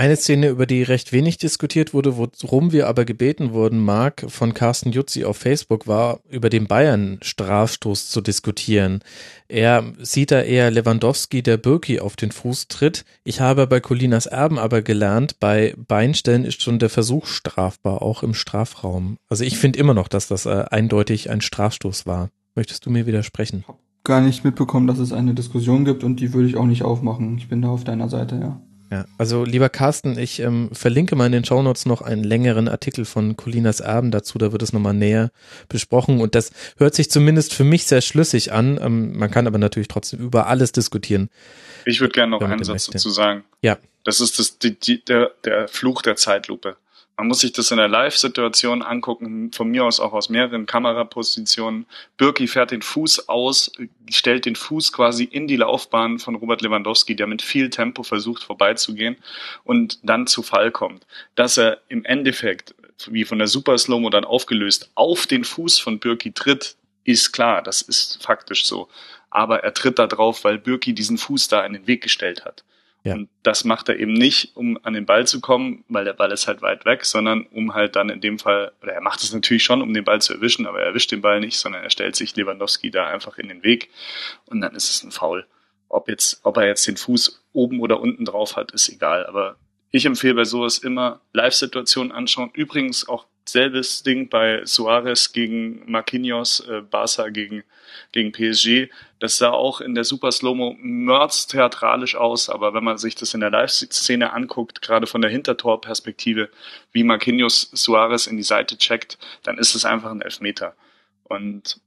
Eine Szene, über die recht wenig diskutiert wurde, worum wir aber gebeten wurden, Marc, von Carsten Jutzi auf Facebook, war über den Bayern-Strafstoß zu diskutieren. Er sieht da eher Lewandowski, der Birki auf den Fuß tritt. Ich habe bei Colinas Erben aber gelernt, bei Beinstellen ist schon der Versuch strafbar, auch im Strafraum. Also ich finde immer noch, dass das äh, eindeutig ein Strafstoß war. Möchtest du mir widersprechen? Gar nicht mitbekommen, dass es eine Diskussion gibt und die würde ich auch nicht aufmachen. Ich bin da auf deiner Seite, ja. Ja, also lieber Carsten, ich ähm, verlinke mal in den Shownotes noch einen längeren Artikel von Colinas Erben dazu, da wird es nochmal näher besprochen und das hört sich zumindest für mich sehr schlüssig an. Ähm, man kann aber natürlich trotzdem über alles diskutieren. Ich würde gerne noch einen Satz dazu sagen. Ja. Das ist das, die, die, der, der Fluch der Zeitlupe. Man muss sich das in der Live-Situation angucken, von mir aus auch aus mehreren Kamerapositionen. Birki fährt den Fuß aus, stellt den Fuß quasi in die Laufbahn von Robert Lewandowski, der mit viel Tempo versucht vorbeizugehen und dann zu Fall kommt. Dass er im Endeffekt, wie von der Super Slow-Mo dann aufgelöst, auf den Fuß von Birki tritt, ist klar, das ist faktisch so. Aber er tritt da drauf, weil Birki diesen Fuß da in den Weg gestellt hat. Ja. Und das macht er eben nicht, um an den Ball zu kommen, weil der Ball ist halt weit weg, sondern um halt dann in dem Fall, oder er macht es natürlich schon, um den Ball zu erwischen, aber er erwischt den Ball nicht, sondern er stellt sich Lewandowski da einfach in den Weg und dann ist es ein Foul. Ob jetzt, ob er jetzt den Fuß oben oder unten drauf hat, ist egal. Aber ich empfehle bei sowas immer Live-Situationen anschauen. Übrigens auch selbes Ding bei Suarez gegen Marquinhos, äh, Barca gegen, gegen PSG. Das sah auch in der Super Slow-Mo theatralisch aus, aber wenn man sich das in der Live-Szene anguckt, gerade von der Hintertorperspektive, wie Marquinhos Suarez in die Seite checkt, dann ist es einfach ein Elfmeter. Und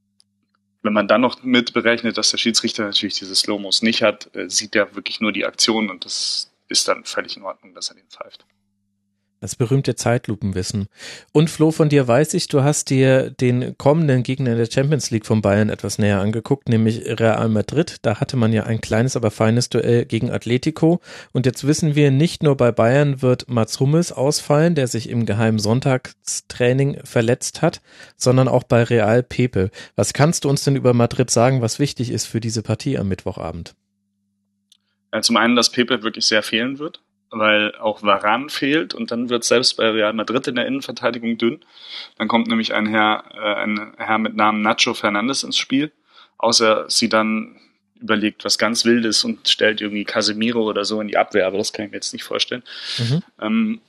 wenn man dann noch mit berechnet, dass der Schiedsrichter natürlich diese Slow-Mos nicht hat, äh, sieht er wirklich nur die Aktion und das ist dann völlig in Ordnung, dass er den pfeift. Das berühmte Zeitlupenwissen. Und Flo, von dir weiß ich, du hast dir den kommenden Gegner in der Champions League von Bayern etwas näher angeguckt, nämlich Real Madrid. Da hatte man ja ein kleines, aber feines Duell gegen Atletico. Und jetzt wissen wir, nicht nur bei Bayern wird Mats Hummels ausfallen, der sich im geheimen Sonntagstraining verletzt hat, sondern auch bei Real Pepe. Was kannst du uns denn über Madrid sagen, was wichtig ist für diese Partie am Mittwochabend? Ja, zum einen, dass Pepe wirklich sehr fehlen wird weil auch Varan fehlt und dann wird selbst bei Real Madrid in der Innenverteidigung dünn. Dann kommt nämlich ein Herr, äh, ein Herr mit Namen Nacho Fernandes ins Spiel, außer sie dann überlegt was ganz Wildes und stellt irgendwie Casemiro oder so in die Abwehr, aber das kann ich mir jetzt nicht vorstellen. Mhm. Ähm,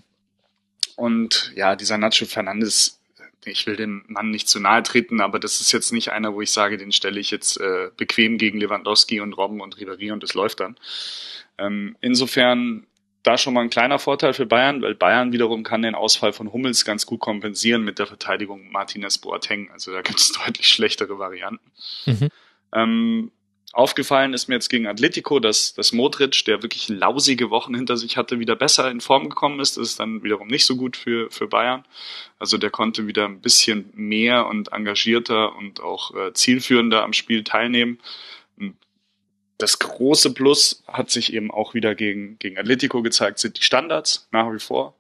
und ja, dieser Nacho Fernandes, ich will dem Mann nicht zu nahe treten, aber das ist jetzt nicht einer, wo ich sage, den stelle ich jetzt äh, bequem gegen Lewandowski und Robben und Ribéry und es läuft dann. Ähm, insofern da schon mal ein kleiner Vorteil für Bayern, weil Bayern wiederum kann den Ausfall von Hummels ganz gut kompensieren mit der Verteidigung Martinez Boateng. Also da gibt es (laughs) deutlich schlechtere Varianten. Mhm. Ähm, aufgefallen ist mir jetzt gegen Atletico, dass, dass Modric, der wirklich lausige Wochen hinter sich hatte, wieder besser in Form gekommen ist. Das ist dann wiederum nicht so gut für, für Bayern. Also der konnte wieder ein bisschen mehr und engagierter und auch äh, zielführender am Spiel teilnehmen das große Plus hat sich eben auch wieder gegen, gegen Atletico gezeigt, sind die Standards nach wie vor.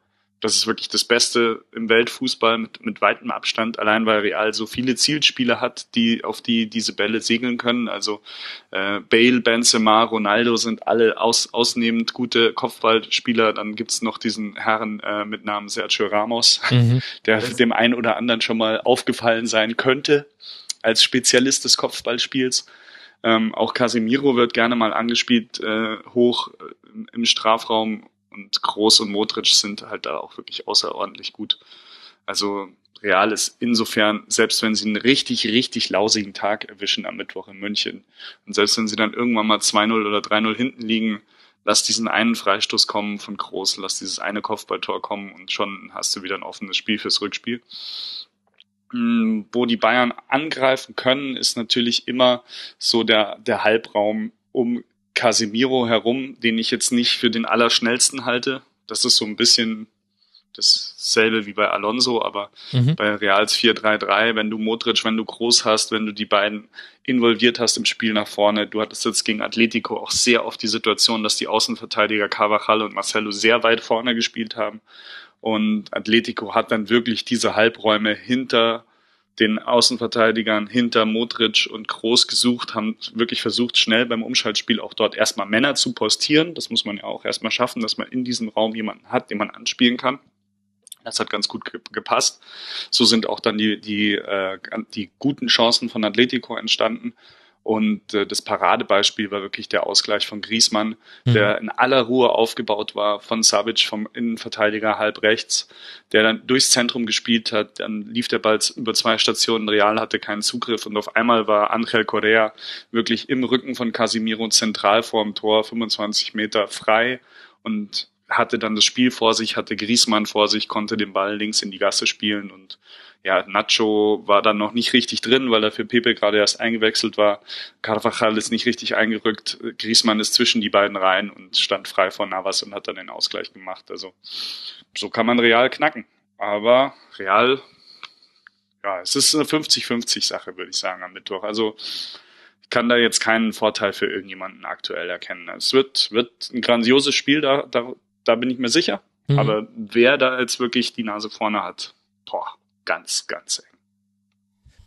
Das ist wirklich das Beste im Weltfußball mit, mit weitem Abstand, allein weil Real so viele Zielspieler hat, die auf die diese Bälle segeln können. Also äh, Bale, Benzema, Ronaldo sind alle aus, ausnehmend gute Kopfballspieler. Dann gibt's noch diesen Herrn äh, mit Namen Sergio Ramos, mhm. (laughs) der dem einen oder anderen schon mal aufgefallen sein könnte als Spezialist des Kopfballspiels. Ähm, auch Casemiro wird gerne mal angespielt, äh, hoch äh, im Strafraum und Groß und Modric sind halt da auch wirklich außerordentlich gut. Also Real ist insofern, selbst wenn sie einen richtig, richtig lausigen Tag erwischen am Mittwoch in München und selbst wenn sie dann irgendwann mal 2-0 oder 3-0 hinten liegen, lass diesen einen Freistoß kommen von Groß, lass dieses eine Kopfballtor kommen und schon hast du wieder ein offenes Spiel fürs Rückspiel. Wo die Bayern angreifen können, ist natürlich immer so der, der Halbraum um Casemiro herum, den ich jetzt nicht für den allerschnellsten halte. Das ist so ein bisschen dasselbe wie bei Alonso, aber mhm. bei Reals 4-3-3, wenn du Modric, wenn du Groß hast, wenn du die beiden involviert hast im Spiel nach vorne, du hattest jetzt gegen Atletico auch sehr oft die Situation, dass die Außenverteidiger Carvajal und Marcelo sehr weit vorne gespielt haben und Atletico hat dann wirklich diese Halbräume hinter den Außenverteidigern, hinter Modric und Groß gesucht, haben wirklich versucht, schnell beim Umschaltspiel auch dort erstmal Männer zu postieren. Das muss man ja auch erstmal schaffen, dass man in diesem Raum jemanden hat, den man anspielen kann. Das hat ganz gut gepasst. So sind auch dann die, die, äh, die guten Chancen von Atletico entstanden. Und äh, das Paradebeispiel war wirklich der Ausgleich von Griesmann, mhm. der in aller Ruhe aufgebaut war von Savic vom Innenverteidiger halb rechts, der dann durchs Zentrum gespielt hat. Dann lief der Ball über zwei Stationen, Real hatte keinen Zugriff und auf einmal war Angel Correa wirklich im Rücken von Casimiro zentral vorm Tor, 25 Meter frei und hatte dann das Spiel vor sich, hatte Griesmann vor sich, konnte den Ball links in die Gasse spielen und ja, Nacho war dann noch nicht richtig drin, weil er für Pepe gerade erst eingewechselt war. Carvajal ist nicht richtig eingerückt. Griezmann ist zwischen die beiden rein und stand frei vor Navas und hat dann den Ausgleich gemacht. Also so kann man Real knacken. Aber Real, ja, es ist eine 50-50 Sache, würde ich sagen, am Mittwoch. Also ich kann da jetzt keinen Vorteil für irgendjemanden aktuell erkennen. Es wird, wird ein grandioses Spiel, da, da, da bin ich mir sicher. Mhm. Aber wer da jetzt wirklich die Nase vorne hat, boah, ganz, ganz eng.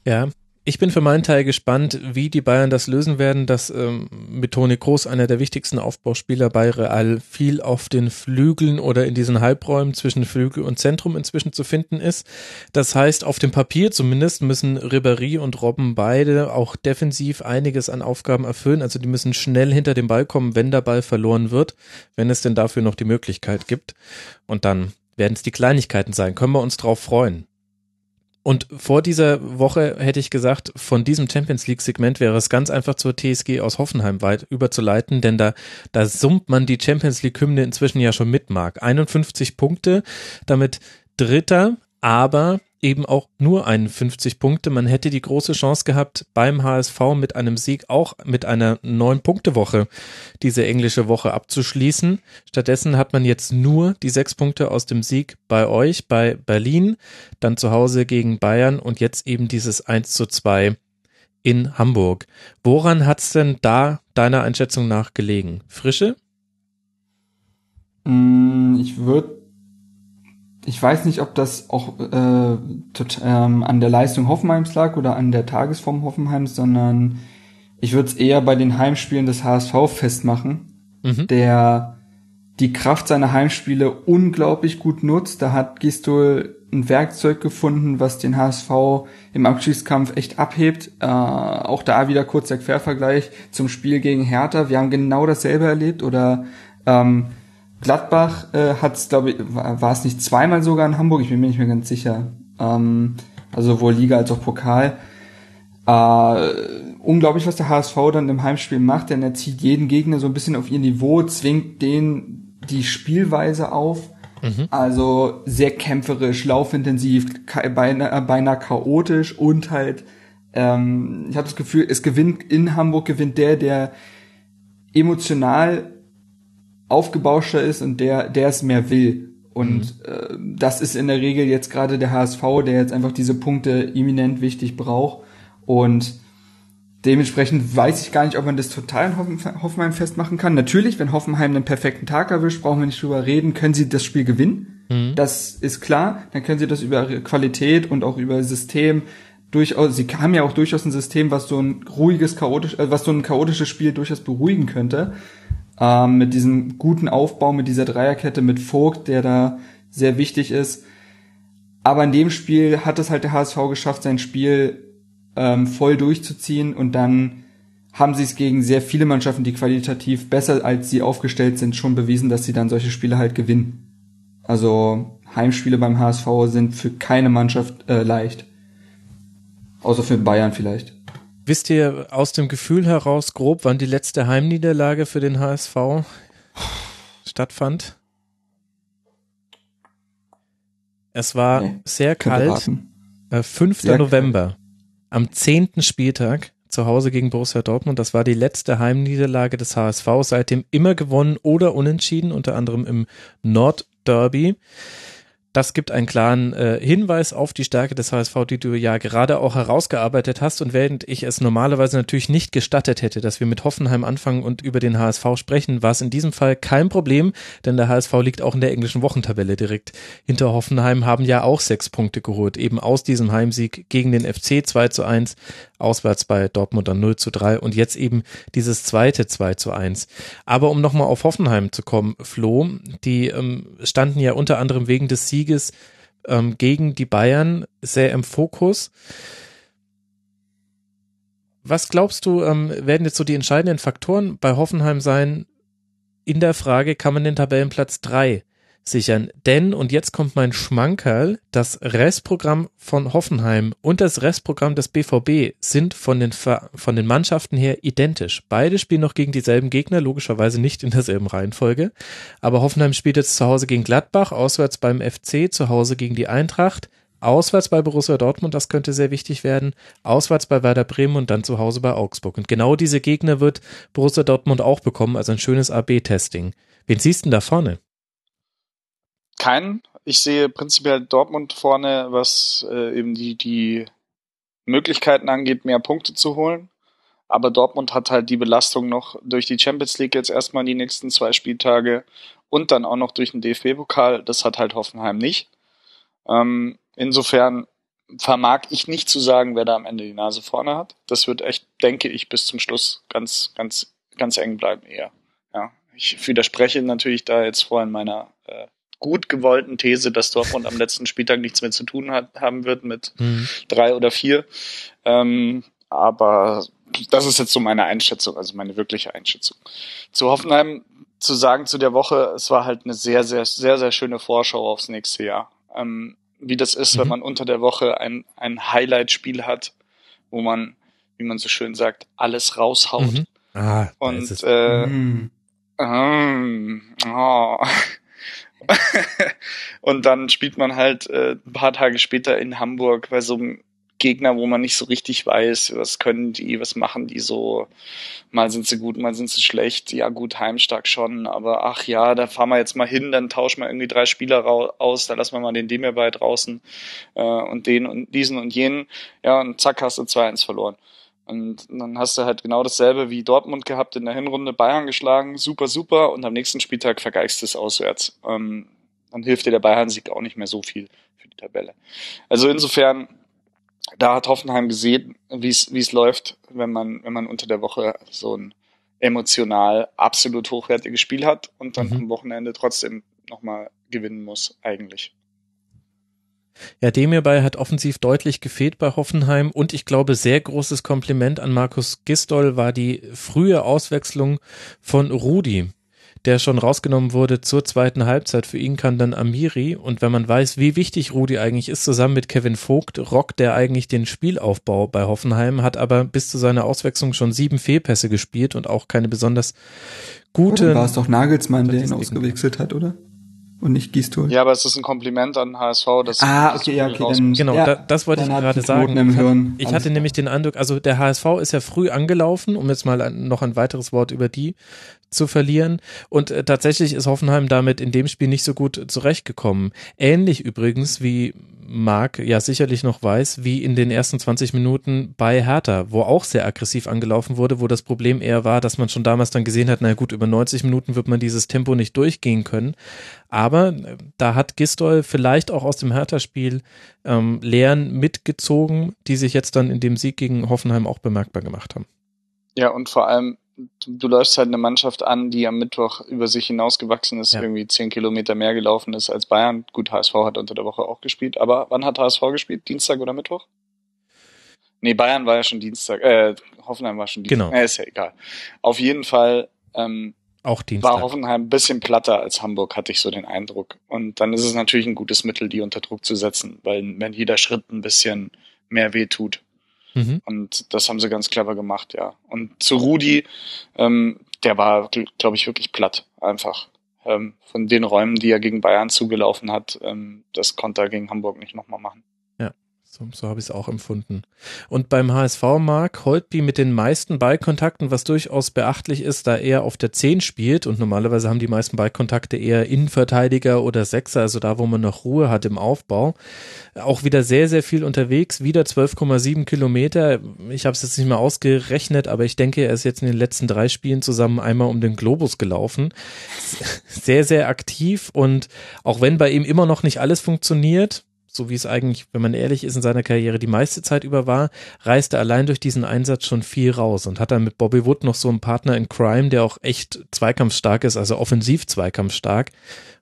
Ja, ich bin für meinen Teil gespannt, wie die Bayern das lösen werden, dass ähm, mit Toni Kroos einer der wichtigsten Aufbauspieler bei Real viel auf den Flügeln oder in diesen Halbräumen zwischen Flügel und Zentrum inzwischen zu finden ist. Das heißt, auf dem Papier zumindest müssen Ribéry und Robben beide auch defensiv einiges an Aufgaben erfüllen. Also die müssen schnell hinter dem Ball kommen, wenn der Ball verloren wird, wenn es denn dafür noch die Möglichkeit gibt. Und dann werden es die Kleinigkeiten sein. Können wir uns drauf freuen. Und vor dieser Woche hätte ich gesagt, von diesem Champions League Segment wäre es ganz einfach zur TSG aus Hoffenheim weit überzuleiten, denn da, da summt man die Champions League Hymne inzwischen ja schon mit, Marc. 51 Punkte, damit Dritter, aber eben auch nur 51 Punkte. Man hätte die große Chance gehabt, beim HSV mit einem Sieg auch mit einer neun Punkte Woche diese englische Woche abzuschließen. Stattdessen hat man jetzt nur die sechs Punkte aus dem Sieg bei euch, bei Berlin, dann zu Hause gegen Bayern und jetzt eben dieses 1 zu 2 in Hamburg. Woran hat's denn da deiner Einschätzung nach gelegen? Frische? Mm, ich würde ich weiß nicht, ob das auch äh, tot, ähm, an der Leistung Hoffenheims lag oder an der Tagesform Hoffenheims, sondern ich würde es eher bei den Heimspielen des HSV festmachen, mhm. der die Kraft seiner Heimspiele unglaublich gut nutzt. Da hat Gistol ein Werkzeug gefunden, was den HSV im Abschiedskampf echt abhebt. Äh, auch da wieder kurz der Quervergleich zum Spiel gegen Hertha. Wir haben genau dasselbe erlebt oder ähm, Gladbach äh, hat es, glaube ich, war es nicht zweimal sogar in Hamburg, ich bin mir nicht mehr ganz sicher. Ähm, also sowohl Liga als auch Pokal. Äh, unglaublich, was der HSV dann im Heimspiel macht, denn er zieht jeden Gegner so ein bisschen auf ihr Niveau, zwingt den die Spielweise auf. Mhm. Also sehr kämpferisch, laufintensiv, beinahe, beinahe chaotisch und halt, ähm, ich habe das Gefühl, es gewinnt in Hamburg gewinnt der, der emotional aufgebauschter ist und der, der es mehr will. Und mhm. äh, das ist in der Regel jetzt gerade der HSV, der jetzt einfach diese Punkte eminent wichtig braucht. Und dementsprechend weiß ich gar nicht, ob man das total in Hoffenheim festmachen kann. Natürlich, wenn Hoffenheim einen perfekten Tag erwischt, brauchen wir nicht drüber reden, können sie das Spiel gewinnen. Mhm. Das ist klar. Dann können sie das über Qualität und auch über System durchaus, sie haben ja auch durchaus ein System, was so ein ruhiges, chaotisch, äh, was so ein chaotisches Spiel durchaus beruhigen könnte ähm, mit diesem guten Aufbau, mit dieser Dreierkette, mit Vogt, der da sehr wichtig ist. Aber in dem Spiel hat es halt der HSV geschafft, sein Spiel ähm, voll durchzuziehen und dann haben sie es gegen sehr viele Mannschaften, die qualitativ besser als sie aufgestellt sind, schon bewiesen, dass sie dann solche Spiele halt gewinnen. Also Heimspiele beim HSV sind für keine Mannschaft äh, leicht. Außer für Bayern vielleicht. Wisst ihr aus dem Gefühl heraus grob, wann die letzte Heimniederlage für den HSV stattfand? Es war nee, sehr kalt. Äh, 5. Sehr November. Kalt. Am 10. Spieltag zu Hause gegen Borussia Dortmund. Das war die letzte Heimniederlage des HSV. Seitdem immer gewonnen oder unentschieden, unter anderem im Nordderby. Das gibt einen klaren äh, Hinweis auf die Stärke des HSV, die du ja gerade auch herausgearbeitet hast. Und während ich es normalerweise natürlich nicht gestattet hätte, dass wir mit Hoffenheim anfangen und über den HSV sprechen, war es in diesem Fall kein Problem, denn der HSV liegt auch in der englischen Wochentabelle direkt hinter Hoffenheim, haben ja auch sechs Punkte geholt, eben aus diesem Heimsieg gegen den FC 2 zu 1, auswärts bei Dortmund dann 0 zu 3 und jetzt eben dieses zweite 2 zu 1. Aber um nochmal auf Hoffenheim zu kommen, Flo, die ähm, standen ja unter anderem wegen des Sieges Sieges ähm, gegen die Bayern sehr im Fokus. Was glaubst du, ähm, werden jetzt so die entscheidenden Faktoren bei Hoffenheim sein in der Frage, kann man den Tabellenplatz 3 sichern. Denn, und jetzt kommt mein Schmankerl, das Restprogramm von Hoffenheim und das Restprogramm des BVB sind von den, von den Mannschaften her identisch. Beide spielen noch gegen dieselben Gegner, logischerweise nicht in derselben Reihenfolge. Aber Hoffenheim spielt jetzt zu Hause gegen Gladbach, auswärts beim FC, zu Hause gegen die Eintracht, auswärts bei Borussia Dortmund, das könnte sehr wichtig werden, auswärts bei Werder Bremen und dann zu Hause bei Augsburg. Und genau diese Gegner wird Borussia Dortmund auch bekommen, also ein schönes AB-Testing. Wen siehst du denn da vorne? Keinen. Ich sehe prinzipiell Dortmund vorne, was äh, eben die, die Möglichkeiten angeht, mehr Punkte zu holen. Aber Dortmund hat halt die Belastung noch durch die Champions League jetzt erstmal die nächsten zwei Spieltage und dann auch noch durch den DFB-Pokal. Das hat halt Hoffenheim nicht. Ähm, insofern vermag ich nicht zu sagen, wer da am Ende die Nase vorne hat. Das wird echt, denke ich, bis zum Schluss ganz, ganz, ganz eng bleiben eher. Ja, ich widerspreche natürlich da jetzt vorhin meiner äh, gut gewollten These, dass Dortmund am letzten Spieltag nichts mehr zu tun hat, haben wird mit mhm. drei oder vier. Ähm, aber das ist jetzt so meine Einschätzung, also meine wirkliche Einschätzung. Zu Hoffenheim zu sagen zu der Woche, es war halt eine sehr, sehr, sehr, sehr schöne Vorschau aufs nächste Jahr. Ähm, wie das ist, mhm. wenn man unter der Woche ein, ein Highlight-Spiel hat, wo man, wie man so schön sagt, alles raushaut. Mhm. Ah, und äh, mm. ähm, oh, (laughs) Und dann spielt man halt äh, ein paar Tage später in Hamburg bei so einem Gegner, wo man nicht so richtig weiß, was können die, was machen die so. Mal sind sie gut, mal sind sie schlecht. Ja gut, heimstark schon, aber ach ja, da fahren wir jetzt mal hin, dann tauschen wir irgendwie drei Spieler aus, da lassen wir mal den Demir bei draußen äh, und den und diesen und jenen. Ja, und zack, hast du 2-1 verloren. Und dann hast du halt genau dasselbe wie Dortmund gehabt in der Hinrunde, Bayern geschlagen, super, super, und am nächsten Spieltag vergeigst du es auswärts. Ähm, dann hilft dir der Bayern-Sieg auch nicht mehr so viel für die Tabelle. Also insofern, da hat Hoffenheim gesehen, wie es wie es läuft, wenn man wenn man unter der Woche so ein emotional absolut hochwertiges Spiel hat und dann mhm. am Wochenende trotzdem nochmal gewinnen muss eigentlich. Ja, dem hierbei hat offensiv deutlich gefehlt bei Hoffenheim und ich glaube, sehr großes Kompliment an Markus Gistol war die frühe Auswechslung von Rudi der schon rausgenommen wurde zur zweiten Halbzeit. Für ihn kann dann Amiri und wenn man weiß, wie wichtig Rudi eigentlich ist, zusammen mit Kevin Vogt, rockt der eigentlich den Spielaufbau bei Hoffenheim, hat aber bis zu seiner Auswechslung schon sieben Fehlpässe gespielt und auch keine besonders gute. War es doch Nagelsmann, der ihn ausgewechselt hat, oder? Und nicht Gistol. Ja, aber es ist ein Kompliment an HSV, dass Ah, okay, ja, okay, dann, genau, ja, da, das wollte ich gerade sagen. Ich, Hirn. ich hatte nämlich den Eindruck, also der HSV ist ja früh angelaufen, um jetzt mal ein, noch ein weiteres Wort über die zu verlieren und äh, tatsächlich ist Hoffenheim damit in dem Spiel nicht so gut zurechtgekommen. Ähnlich übrigens wie Marc ja sicherlich noch weiß, wie in den ersten 20 Minuten bei Hertha, wo auch sehr aggressiv angelaufen wurde, wo das Problem eher war, dass man schon damals dann gesehen hat, na gut, über 90 Minuten wird man dieses Tempo nicht durchgehen können. Aber äh, da hat Gistol vielleicht auch aus dem Hertha-Spiel ähm, Lehren mitgezogen, die sich jetzt dann in dem Sieg gegen Hoffenheim auch bemerkbar gemacht haben. Ja, und vor allem du läufst halt eine Mannschaft an, die am Mittwoch über sich hinausgewachsen ist, ja. irgendwie zehn Kilometer mehr gelaufen ist als Bayern. Gut, HSV hat unter der Woche auch gespielt, aber wann hat HSV gespielt? Dienstag oder Mittwoch? Nee, Bayern war ja schon Dienstag, äh, Hoffenheim war schon Dienstag. Genau. Äh, ist ja egal. Auf jeden Fall ähm, auch Dienstag. war Hoffenheim ein bisschen platter als Hamburg, hatte ich so den Eindruck. Und dann ist es natürlich ein gutes Mittel, die unter Druck zu setzen, weil wenn jeder Schritt ein bisschen mehr weh tut. Mhm. Und das haben sie ganz clever gemacht, ja. Und zu Rudi, ähm, der war, glaube ich, wirklich platt, einfach. Ähm, von den Räumen, die er gegen Bayern zugelaufen hat, ähm, das konnte er gegen Hamburg nicht nochmal machen. So, so habe ich es auch empfunden. Und beim HSV Mark Holtby mit den meisten Ballkontakten, was durchaus beachtlich ist, da er auf der 10 spielt und normalerweise haben die meisten Ballkontakte eher Innenverteidiger oder Sechser, also da, wo man noch Ruhe hat im Aufbau. Auch wieder sehr, sehr viel unterwegs, wieder 12,7 Kilometer. Ich habe es jetzt nicht mehr ausgerechnet, aber ich denke, er ist jetzt in den letzten drei Spielen zusammen einmal um den Globus gelaufen. (laughs) Sehr, sehr aktiv und auch wenn bei ihm immer noch nicht alles funktioniert, so wie es eigentlich, wenn man ehrlich ist, in seiner Karriere die meiste Zeit über war, reiste allein durch diesen Einsatz schon viel raus und hat dann mit Bobby Wood noch so einen Partner in Crime, der auch echt zweikampfstark ist, also offensiv zweikampfstark.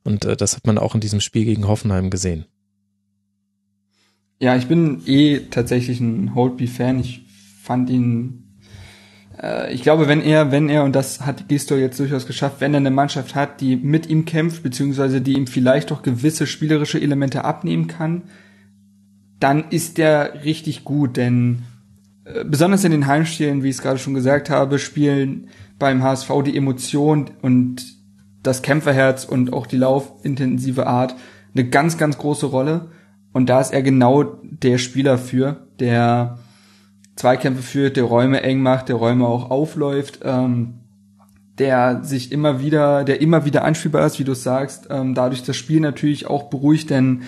Und äh, das hat man auch in diesem Spiel gegen Hoffenheim gesehen. Ja, ich bin eh tatsächlich ein Holtby-Fan. Ich fand ihn ich glaube, wenn er, wenn er, und das hat Gistor jetzt durchaus geschafft, wenn er eine Mannschaft hat, die mit ihm kämpft, beziehungsweise die ihm vielleicht auch gewisse spielerische Elemente abnehmen kann, dann ist der richtig gut, denn äh, besonders in den Heimspielen, wie ich es gerade schon gesagt habe, spielen beim HSV die Emotion und das Kämpferherz und auch die laufintensive Art eine ganz, ganz große Rolle. Und da ist er genau der Spieler für, der Zweikämpfe führt, der Räume eng macht, der Räume auch aufläuft, ähm, der sich immer wieder, der immer wieder anspielbar ist, wie du sagst, ähm, dadurch das Spiel natürlich auch beruhigt, denn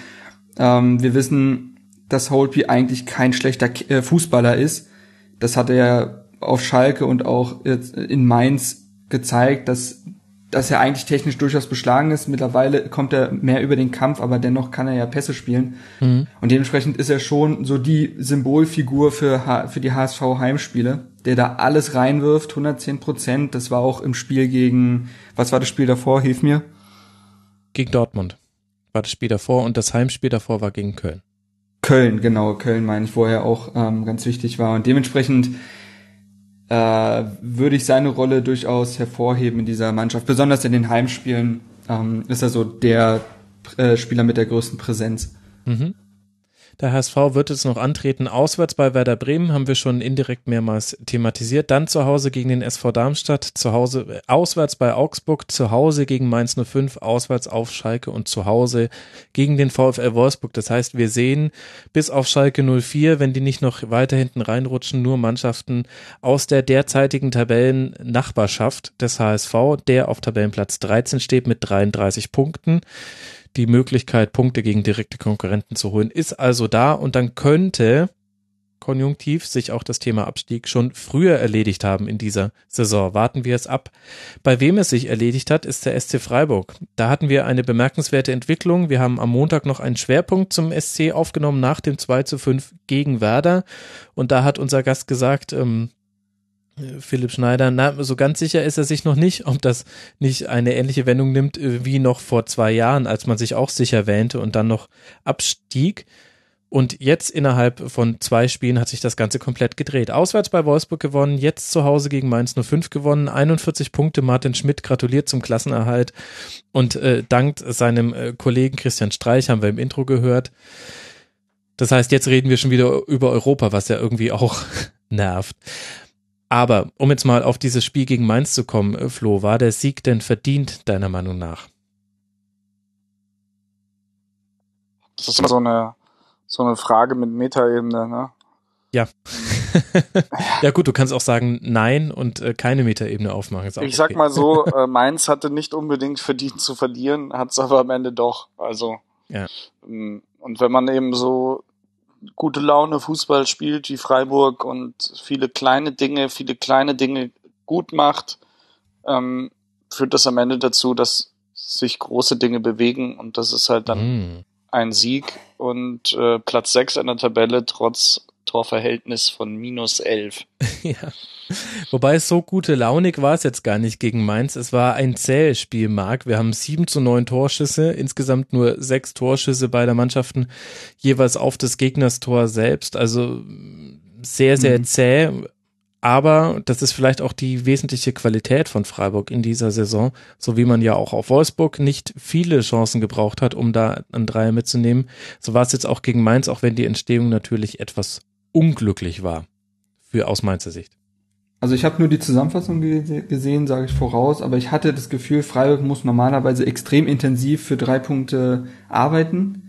ähm, wir wissen, dass Holtby eigentlich kein schlechter äh, Fußballer ist. Das hat er auf Schalke und auch in Mainz gezeigt, dass dass er eigentlich technisch durchaus beschlagen ist. Mittlerweile kommt er mehr über den Kampf, aber dennoch kann er ja Pässe spielen. Mhm. Und dementsprechend ist er schon so die Symbolfigur für, für die HSV Heimspiele, der da alles reinwirft, 110 Prozent. Das war auch im Spiel gegen, was war das Spiel davor? Hilf mir. Gegen Dortmund war das Spiel davor und das Heimspiel davor war gegen Köln. Köln, genau, Köln meine ich, wo er auch ähm, ganz wichtig war. Und dementsprechend äh, würde ich seine Rolle durchaus hervorheben in dieser Mannschaft. Besonders in den Heimspielen ähm, ist er so der äh, Spieler mit der größten Präsenz. Mhm. Der HSV wird jetzt noch antreten. Auswärts bei Werder Bremen haben wir schon indirekt mehrmals thematisiert. Dann zu Hause gegen den SV Darmstadt, zu Hause, äh, auswärts bei Augsburg, zu Hause gegen Mainz 05, auswärts auf Schalke und zu Hause gegen den VfL Wolfsburg. Das heißt, wir sehen bis auf Schalke 04, wenn die nicht noch weiter hinten reinrutschen, nur Mannschaften aus der derzeitigen Tabellennachbarschaft des HSV, der auf Tabellenplatz 13 steht mit 33 Punkten die Möglichkeit, Punkte gegen direkte Konkurrenten zu holen, ist also da und dann könnte konjunktiv sich auch das Thema Abstieg schon früher erledigt haben in dieser Saison. Warten wir es ab. Bei wem es sich erledigt hat, ist der SC Freiburg. Da hatten wir eine bemerkenswerte Entwicklung. Wir haben am Montag noch einen Schwerpunkt zum SC aufgenommen nach dem 2 zu 5 gegen Werder. Und da hat unser Gast gesagt, ähm, Philipp Schneider, na, so ganz sicher ist er sich noch nicht, ob das nicht eine ähnliche Wendung nimmt äh, wie noch vor zwei Jahren, als man sich auch sicher wähnte und dann noch abstieg. Und jetzt innerhalb von zwei Spielen hat sich das Ganze komplett gedreht. Auswärts bei Wolfsburg gewonnen, jetzt zu Hause gegen Mainz 05 gewonnen, 41 Punkte. Martin Schmidt gratuliert zum Klassenerhalt und äh, dankt seinem äh, Kollegen Christian Streich, haben wir im Intro gehört. Das heißt, jetzt reden wir schon wieder über Europa, was ja irgendwie auch (laughs) nervt. Aber um jetzt mal auf dieses Spiel gegen Mainz zu kommen, äh, Flo, war der Sieg denn verdient, deiner Meinung nach? Das ist immer so eine, so eine Frage mit Metaebene, ne? Ja. (laughs) ja gut, du kannst auch sagen Nein und äh, keine Metaebene aufmachen. ich sag mal so, (laughs) äh, Mainz hatte nicht unbedingt verdient zu verlieren, hat es aber am Ende doch. Also ja. Ähm, und wenn man eben so gute Laune Fußball spielt wie Freiburg und viele kleine Dinge, viele kleine Dinge gut macht, ähm, führt das am Ende dazu, dass sich große Dinge bewegen und das ist halt dann mm. ein Sieg und äh, Platz 6 an der Tabelle trotz Torverhältnis von minus 11. (laughs) ja. (laughs) Wobei so gute Launig war es jetzt gar nicht gegen Mainz. Es war ein zähes Spiel, Marc. Wir haben sieben zu neun Torschüsse, insgesamt nur sechs Torschüsse beider Mannschaften jeweils auf des Gegners Tor selbst. Also sehr, sehr mhm. zäh. Aber das ist vielleicht auch die wesentliche Qualität von Freiburg in dieser Saison, so wie man ja auch auf Wolfsburg nicht viele Chancen gebraucht hat, um da einen Dreier mitzunehmen. So war es jetzt auch gegen Mainz, auch wenn die Entstehung natürlich etwas unglücklich war, für aus Mainzer Sicht. Also ich habe nur die Zusammenfassung gesehen, sage ich voraus, aber ich hatte das Gefühl, Freiburg muss normalerweise extrem intensiv für drei Punkte arbeiten.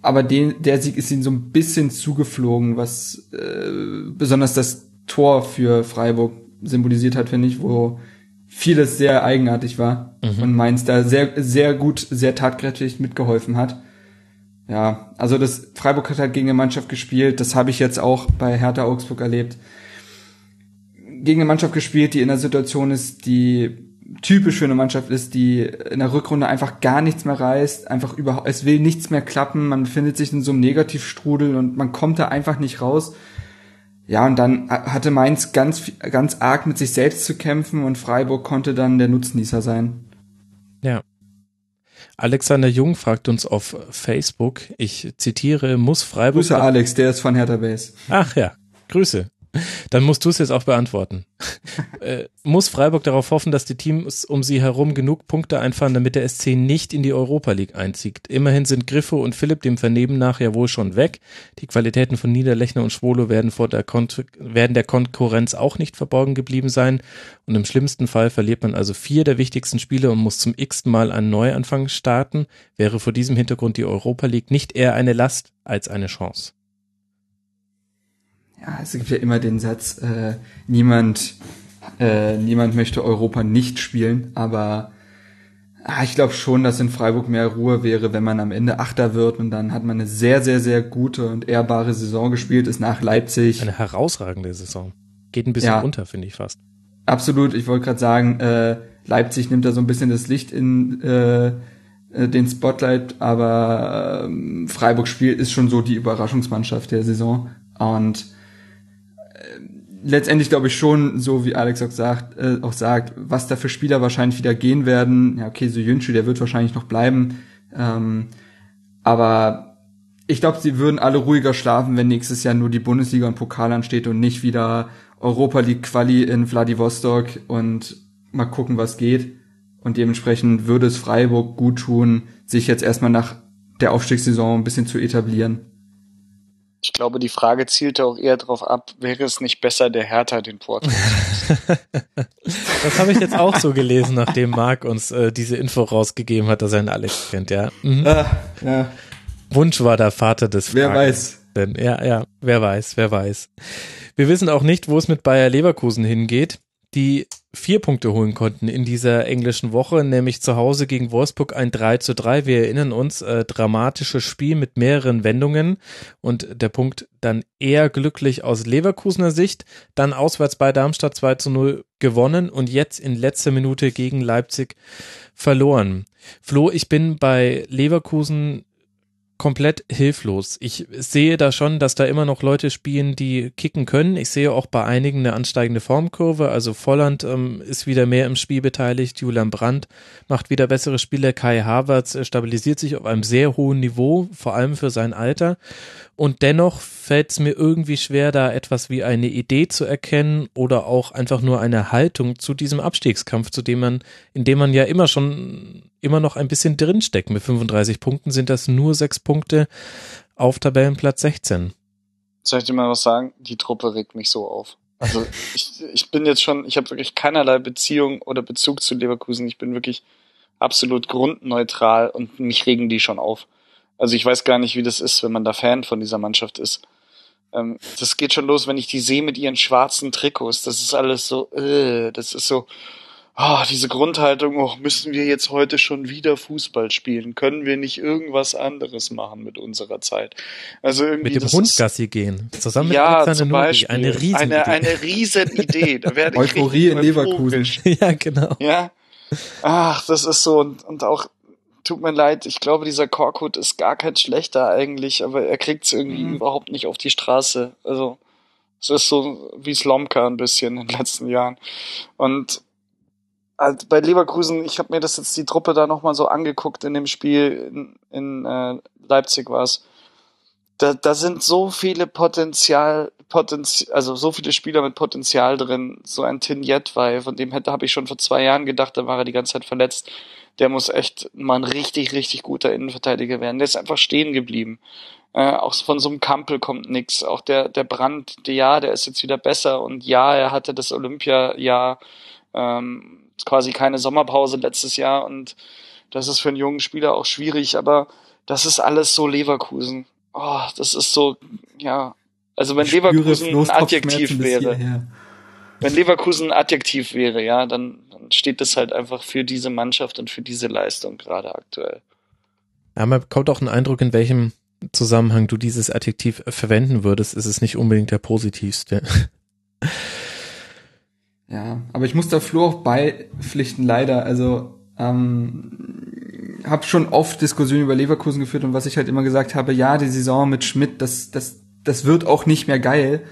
Aber den, der Sieg ist ihnen so ein bisschen zugeflogen, was äh, besonders das Tor für Freiburg symbolisiert hat, finde ich, wo vieles sehr eigenartig war mhm. und Mainz da sehr, sehr gut, sehr tatkräftig mitgeholfen hat. Ja, also das Freiburg hat halt gegen eine Mannschaft gespielt, das habe ich jetzt auch bei Hertha Augsburg erlebt. Gegen eine Mannschaft gespielt, die in einer Situation ist, die typisch für eine Mannschaft ist, die in der Rückrunde einfach gar nichts mehr reißt, einfach überhaupt, es will nichts mehr klappen, man befindet sich in so einem Negativstrudel und man kommt da einfach nicht raus. Ja, und dann hatte Mainz ganz, ganz arg mit sich selbst zu kämpfen und Freiburg konnte dann der Nutznießer sein. Ja, Alexander Jung fragt uns auf Facebook, ich zitiere, muss Freiburg. Grüße Alex, der ist von Hertha Base. Ach ja, Grüße. Dann musst du es jetzt auch beantworten. (laughs) äh, muss Freiburg darauf hoffen, dass die Teams um sie herum genug Punkte einfahren, damit der SC nicht in die Europa League einzieht? Immerhin sind Griffo und Philipp dem Vernehmen nach ja wohl schon weg. Die Qualitäten von Niederlechner und Schwolo werden vor der, Kon werden der Konkurrenz auch nicht verborgen geblieben sein. Und im schlimmsten Fall verliert man also vier der wichtigsten Spiele und muss zum x-ten Mal einen Neuanfang starten. Wäre vor diesem Hintergrund die Europa League nicht eher eine Last als eine Chance? Ja, es gibt ja immer den Satz, äh, niemand, äh, niemand möchte Europa nicht spielen, aber ah, ich glaube schon, dass in Freiburg mehr Ruhe wäre, wenn man am Ende Achter wird und dann hat man eine sehr, sehr, sehr gute und ehrbare Saison gespielt, ist nach Leipzig. Eine herausragende Saison. Geht ein bisschen ja, runter, finde ich fast. Absolut, ich wollte gerade sagen, äh, Leipzig nimmt da so ein bisschen das Licht in äh, äh den Spotlight, aber äh, Freiburg spielt ist schon so die Überraschungsmannschaft der Saison und letztendlich glaube ich schon, so wie Alex auch sagt, äh, auch sagt, was da für Spieler wahrscheinlich wieder gehen werden. Ja, okay, so Jünschu, der wird wahrscheinlich noch bleiben. Ähm, aber ich glaube, sie würden alle ruhiger schlafen, wenn nächstes Jahr nur die Bundesliga und Pokal ansteht und nicht wieder Europa League Quali in Vladivostok und mal gucken, was geht. Und dementsprechend würde es Freiburg gut tun, sich jetzt erstmal nach der Aufstiegssaison ein bisschen zu etablieren. Ich glaube, die Frage zielte auch eher darauf ab, wäre es nicht besser, der Hertha den Porto? (laughs) das habe ich jetzt auch so gelesen, nachdem Marc uns äh, diese Info rausgegeben hat, dass er einen Alex kennt, ja. Mhm. Ah, ja. Wunsch war der Vater des Wer weiß. Denn, ja, ja, wer weiß, wer weiß. Wir wissen auch nicht, wo es mit Bayer Leverkusen hingeht die vier Punkte holen konnten in dieser englischen Woche, nämlich zu Hause gegen Wolfsburg ein 3 zu 3. Wir erinnern uns, äh, dramatisches Spiel mit mehreren Wendungen und der Punkt dann eher glücklich aus Leverkusener Sicht, dann auswärts bei Darmstadt 2 zu 0 gewonnen und jetzt in letzter Minute gegen Leipzig verloren. Flo, ich bin bei Leverkusen komplett hilflos. Ich sehe da schon, dass da immer noch Leute spielen, die kicken können. Ich sehe auch bei einigen eine ansteigende Formkurve. Also Volland ähm, ist wieder mehr im Spiel beteiligt. Julian Brandt macht wieder bessere Spiele. Kai Havertz äh, stabilisiert sich auf einem sehr hohen Niveau, vor allem für sein Alter. Und dennoch fällt es mir irgendwie schwer, da etwas wie eine Idee zu erkennen oder auch einfach nur eine Haltung zu diesem Abstiegskampf, zu dem man, in dem man ja immer schon, immer noch ein bisschen drinsteckt. Mit 35 Punkten sind das nur sechs Punkte auf Tabellenplatz 16. Soll ich dir mal was sagen? Die Truppe regt mich so auf. Also (laughs) ich, ich bin jetzt schon, ich habe wirklich keinerlei Beziehung oder Bezug zu Leverkusen. Ich bin wirklich absolut grundneutral und mich regen die schon auf. Also ich weiß gar nicht, wie das ist, wenn man da Fan von dieser Mannschaft ist. Ähm, das geht schon los, wenn ich die sehe mit ihren schwarzen Trikots. Das ist alles so, äh, das ist so, oh, diese Grundhaltung, oh, müssen wir jetzt heute schon wieder Fußball spielen? Können wir nicht irgendwas anderes machen mit unserer Zeit? Also irgendwie mit dem Hundgassi gehen, zusammen mit ja, Alexander zum Beispiel, Nuri, eine riesen eine, eine riesen Idee. Da werde ich Euphorie in Leverkusen. (laughs) ja, genau. Ja. Ach, das ist so und, und auch tut mir leid, ich glaube, dieser Korkut ist gar kein schlechter eigentlich, aber er kriegt es irgendwie mhm. überhaupt nicht auf die Straße. Also es ist so wie Slomka ein bisschen in den letzten Jahren. Und halt bei Leverkusen, ich habe mir das jetzt die Truppe da nochmal so angeguckt in dem Spiel in, in äh, Leipzig war es. Da, da sind so viele Potenzial, Potenzial, also so viele Spieler mit Potenzial drin. So ein Tinjet war, von dem hätte habe ich schon vor zwei Jahren gedacht, da war er die ganze Zeit verletzt der muss echt mal ein richtig, richtig guter Innenverteidiger werden. Der ist einfach stehen geblieben. Äh, auch von so einem Kampel kommt nix. Auch der, der Brand, der, ja, der ist jetzt wieder besser und ja, er hatte das Olympia-Jahr, ähm, quasi keine Sommerpause letztes Jahr und das ist für einen jungen Spieler auch schwierig, aber das ist alles so Leverkusen. Oh, das ist so, ja. Also wenn Leverkusen ein Adjektiv wäre, wenn Leverkusen ein Adjektiv wäre, ja, dann, dann steht das halt einfach für diese Mannschaft und für diese Leistung gerade aktuell. Ja, man bekommt auch einen Eindruck, in welchem Zusammenhang du dieses Adjektiv verwenden würdest. ist Es nicht unbedingt der positivste. Ja, aber ich muss da Flo auch beipflichten, leider. Also ähm, habe schon oft Diskussionen über Leverkusen geführt und was ich halt immer gesagt habe, ja, die Saison mit Schmidt, das, das, das wird auch nicht mehr geil.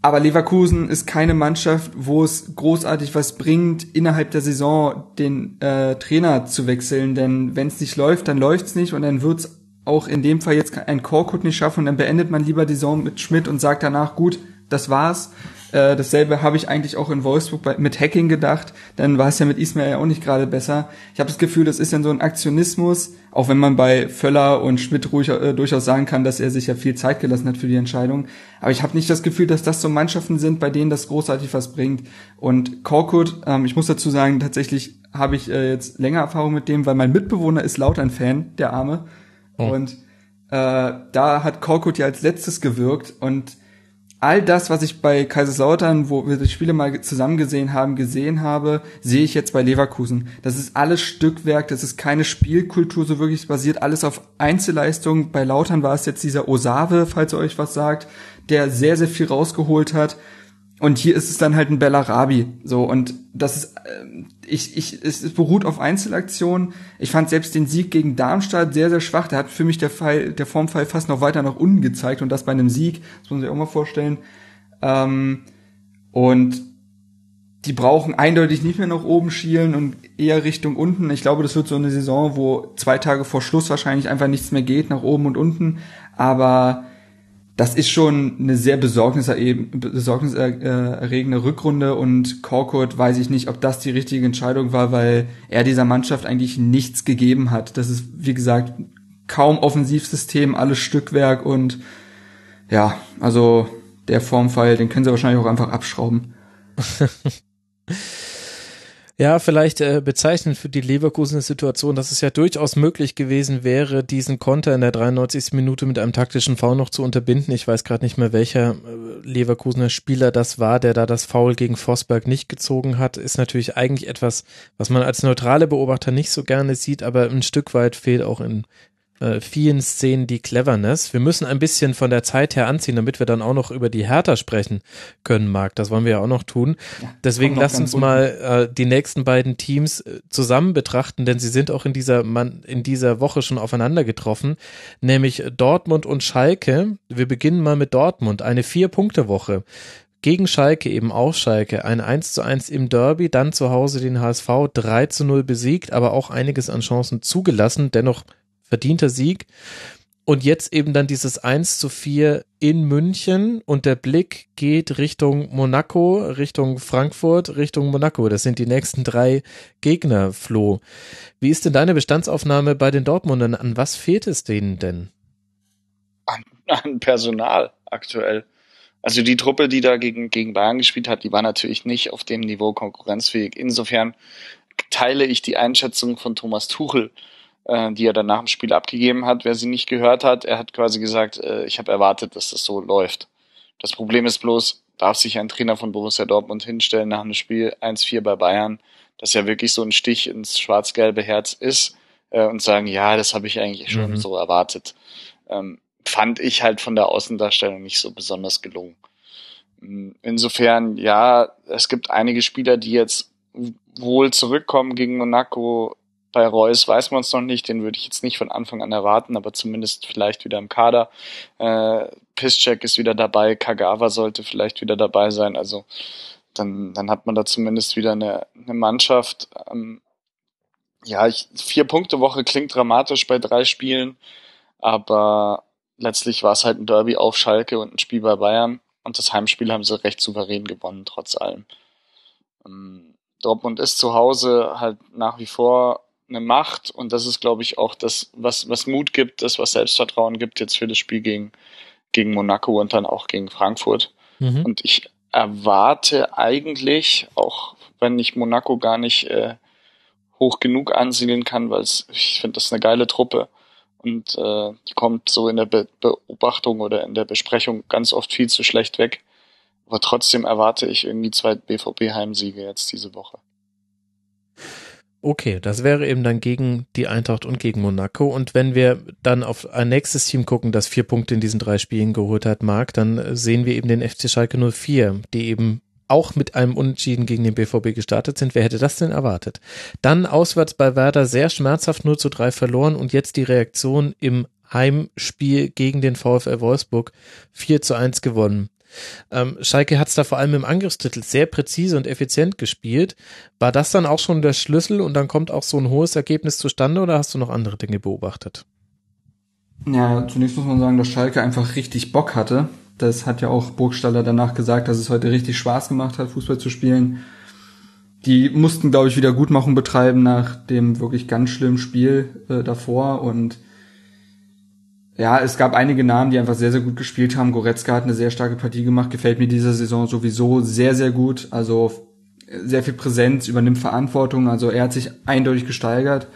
Aber Leverkusen ist keine Mannschaft, wo es großartig was bringt, innerhalb der Saison den äh, Trainer zu wechseln. Denn wenn es nicht läuft, dann läuft's nicht und dann wird's auch in dem Fall jetzt ein Korkut nicht schaffen und dann beendet man lieber die Saison mit Schmidt und sagt danach, gut, das war's. Äh, dasselbe habe ich eigentlich auch in Wolfsburg bei, mit Hacking gedacht. Dann war es ja mit Ismail ja auch nicht gerade besser. Ich habe das Gefühl, das ist dann so ein Aktionismus, auch wenn man bei Völler und Schmidt ruhig, äh, durchaus sagen kann, dass er sich ja viel Zeit gelassen hat für die Entscheidung. Aber ich habe nicht das Gefühl, dass das so Mannschaften sind, bei denen das großartig was bringt. Und Korkut, ähm, ich muss dazu sagen, tatsächlich habe ich äh, jetzt länger Erfahrung mit dem, weil mein Mitbewohner ist laut ein Fan, der Arme. Oh. Und äh, da hat Korkut ja als letztes gewirkt und all das, was ich bei Kaiserslautern, wo wir die Spiele mal zusammen gesehen haben, gesehen habe, sehe ich jetzt bei Leverkusen. Das ist alles Stückwerk, das ist keine Spielkultur so wirklich, es basiert alles auf Einzelleistungen. Bei Lautern war es jetzt dieser Osave, falls ihr euch was sagt, der sehr, sehr viel rausgeholt hat. Und hier ist es dann halt ein Bellarabi. So, und das ist, äh, ich, ich, es, beruht auf Einzelaktionen. Ich fand selbst den Sieg gegen Darmstadt sehr, sehr schwach. Der hat für mich der Fall, der Formfall fast noch weiter nach unten gezeigt und das bei einem Sieg. Das muss man sich auch mal vorstellen. Ähm, und die brauchen eindeutig nicht mehr nach oben schielen und eher Richtung unten. Ich glaube, das wird so eine Saison, wo zwei Tage vor Schluss wahrscheinlich einfach nichts mehr geht, nach oben und unten. Aber das ist schon eine sehr besorgniserregende Rückrunde und Korkut weiß ich nicht, ob das die richtige Entscheidung war, weil er dieser Mannschaft eigentlich nichts gegeben hat. Das ist, wie gesagt, kaum Offensivsystem, alles Stückwerk und ja, also der Formfall, den können sie wahrscheinlich auch einfach abschrauben. (laughs) Ja, vielleicht äh, bezeichnend für die Leverkusener Situation, dass es ja durchaus möglich gewesen wäre, diesen Konter in der 93. Minute mit einem taktischen Foul noch zu unterbinden. Ich weiß gerade nicht mehr, welcher äh, Leverkusener Spieler das war, der da das Foul gegen Vosberg nicht gezogen hat. Ist natürlich eigentlich etwas, was man als neutrale Beobachter nicht so gerne sieht, aber ein Stück weit fehlt auch in äh, vielen Szenen die Cleverness. Wir müssen ein bisschen von der Zeit her anziehen, damit wir dann auch noch über die Hertha sprechen können, Marc. Das wollen wir ja auch noch tun. Ja, Deswegen lass uns mal äh, die nächsten beiden Teams äh, zusammen betrachten, denn sie sind auch in dieser, man, in dieser Woche schon aufeinander getroffen, nämlich Dortmund und Schalke. Wir beginnen mal mit Dortmund, eine Vier-Punkte-Woche gegen Schalke eben auch Schalke. Ein 1 zu 1 im Derby, dann zu Hause den HSV 3 zu 0 besiegt, aber auch einiges an Chancen zugelassen. Dennoch verdienter Sieg. Und jetzt eben dann dieses 1 zu 4 in München und der Blick geht Richtung Monaco, Richtung Frankfurt, Richtung Monaco. Das sind die nächsten drei Gegner, Flo. Wie ist denn deine Bestandsaufnahme bei den Dortmundern? An was fehlt es denen denn? An, an Personal aktuell. Also die Truppe, die da gegen, gegen Bayern gespielt hat, die war natürlich nicht auf dem Niveau konkurrenzfähig. Insofern teile ich die Einschätzung von Thomas Tuchel äh, die er dann nach dem Spiel abgegeben hat. Wer sie nicht gehört hat, er hat quasi gesagt, äh, ich habe erwartet, dass das so läuft. Das Problem ist bloß, darf sich ein Trainer von Borussia Dortmund hinstellen nach einem Spiel 1-4 bei Bayern, das ja wirklich so ein Stich ins schwarz-gelbe Herz ist äh, und sagen, ja, das habe ich eigentlich schon mhm. so erwartet. Ähm, fand ich halt von der Außendarstellung nicht so besonders gelungen. Insofern, ja, es gibt einige Spieler, die jetzt wohl zurückkommen gegen Monaco, bei Reus weiß man es noch nicht, den würde ich jetzt nicht von Anfang an erwarten, aber zumindest vielleicht wieder im Kader. Äh, Piszczek ist wieder dabei, Kagawa sollte vielleicht wieder dabei sein, also dann, dann hat man da zumindest wieder eine, eine Mannschaft. Ähm, ja, ich, vier Punkte Woche klingt dramatisch bei drei Spielen, aber letztlich war es halt ein Derby auf Schalke und ein Spiel bei Bayern und das Heimspiel haben sie recht souverän gewonnen, trotz allem. Ähm, Dortmund ist zu Hause halt nach wie vor eine Macht und das ist, glaube ich, auch das, was, was Mut gibt, das, was Selbstvertrauen gibt jetzt für das Spiel gegen, gegen Monaco und dann auch gegen Frankfurt. Mhm. Und ich erwarte eigentlich, auch wenn ich Monaco gar nicht äh, hoch genug ansiedeln kann, weil ich finde, das ist eine geile Truppe und äh, die kommt so in der Be Beobachtung oder in der Besprechung ganz oft viel zu schlecht weg. Aber trotzdem erwarte ich irgendwie zwei BVB-Heimsiege jetzt diese Woche. Okay, das wäre eben dann gegen die Eintracht und gegen Monaco. Und wenn wir dann auf ein nächstes Team gucken, das vier Punkte in diesen drei Spielen geholt hat, Marc, dann sehen wir eben den FC Schalke 04, die eben auch mit einem Unentschieden gegen den BVB gestartet sind. Wer hätte das denn erwartet? Dann auswärts bei Werder sehr schmerzhaft 0 zu 3 verloren und jetzt die Reaktion im Heimspiel gegen den VfL Wolfsburg 4 zu 1 gewonnen. Ähm, Schalke hat es da vor allem im Angriffstitel sehr präzise und effizient gespielt. War das dann auch schon der Schlüssel und dann kommt auch so ein hohes Ergebnis zustande oder hast du noch andere Dinge beobachtet? Ja, zunächst muss man sagen, dass Schalke einfach richtig Bock hatte. Das hat ja auch Burgstaller danach gesagt, dass es heute richtig Spaß gemacht hat, Fußball zu spielen. Die mussten, glaube ich, wieder Gutmachung betreiben nach dem wirklich ganz schlimmen Spiel äh, davor und ja, es gab einige Namen, die einfach sehr, sehr gut gespielt haben. Goretzka hat eine sehr starke Partie gemacht, gefällt mir diese Saison sowieso sehr, sehr gut. Also sehr viel Präsenz, übernimmt Verantwortung, also er hat sich eindeutig gesteigert.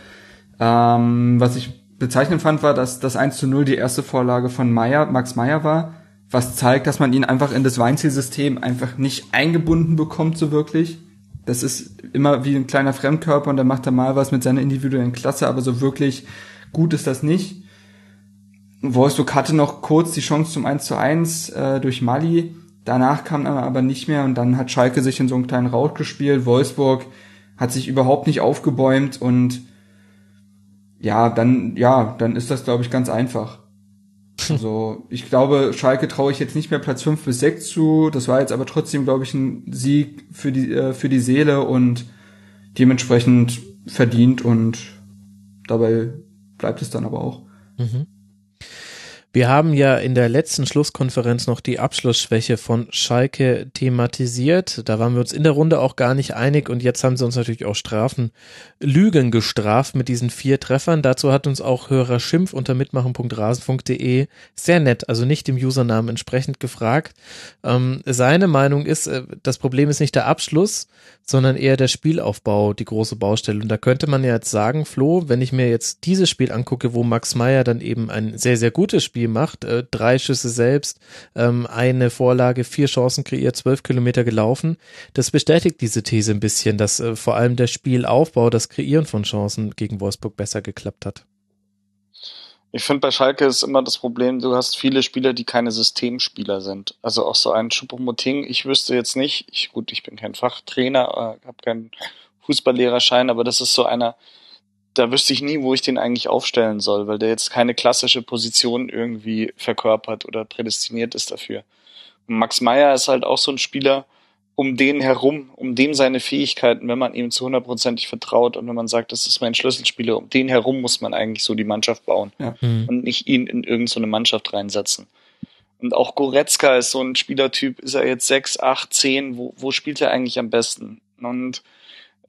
Ähm, was ich bezeichnend fand, war, dass das 1 zu 0 die erste Vorlage von Meyer, Max Meyer war, was zeigt, dass man ihn einfach in das Weinzielsystem einfach nicht eingebunden bekommt, so wirklich. Das ist immer wie ein kleiner Fremdkörper und da macht er mal was mit seiner individuellen Klasse, aber so wirklich gut ist das nicht. Wolfsburg hatte noch kurz die Chance zum 1 zu 1 äh, durch Mali. Danach kam er aber nicht mehr und dann hat Schalke sich in so einen kleinen Raut gespielt. Wolfsburg hat sich überhaupt nicht aufgebäumt und ja, dann, ja, dann ist das, glaube ich, ganz einfach. Also, (laughs) ich glaube, Schalke traue ich jetzt nicht mehr Platz 5 bis 6 zu. Das war jetzt aber trotzdem, glaube ich, ein Sieg für die, äh, für die Seele und dementsprechend verdient und dabei bleibt es dann aber auch. Mhm. Wir haben ja in der letzten Schlusskonferenz noch die Abschlussschwäche von Schalke thematisiert. Da waren wir uns in der Runde auch gar nicht einig und jetzt haben sie uns natürlich auch Strafen, Lügen gestraft mit diesen vier Treffern. Dazu hat uns auch Hörer Schimpf unter mitmachen.rasen.de sehr nett, also nicht dem Usernamen entsprechend gefragt. Ähm, seine Meinung ist, äh, das Problem ist nicht der Abschluss, sondern eher der Spielaufbau, die große Baustelle. Und da könnte man ja jetzt sagen, Flo, wenn ich mir jetzt dieses Spiel angucke, wo Max Meyer dann eben ein sehr, sehr gutes Spiel macht, äh, drei Schüsse selbst, ähm, eine Vorlage, vier Chancen kreiert, zwölf Kilometer gelaufen, das bestätigt diese These ein bisschen, dass äh, vor allem der Spielaufbau, das Kreieren von Chancen gegen Wolfsburg besser geklappt hat. Ich finde, bei Schalke ist immer das Problem, du hast viele Spieler, die keine Systemspieler sind. Also auch so ein Choupo-Moting, ich wüsste jetzt nicht, ich, gut, ich bin kein Fachtrainer, äh, habe keinen Fußballlehrerschein, aber das ist so einer, da wüsste ich nie, wo ich den eigentlich aufstellen soll, weil der jetzt keine klassische Position irgendwie verkörpert oder prädestiniert ist dafür. Max Meyer ist halt auch so ein Spieler, um den herum, um dem seine Fähigkeiten, wenn man ihm zu hundertprozentig vertraut und wenn man sagt, das ist mein Schlüsselspieler, um den herum muss man eigentlich so die Mannschaft bauen Ja. Mhm. und nicht ihn in irgendeine so eine Mannschaft reinsetzen. Und auch Goretzka ist so ein Spielertyp, ist er jetzt sechs, acht, zehn, wo, wo spielt er eigentlich am besten? Und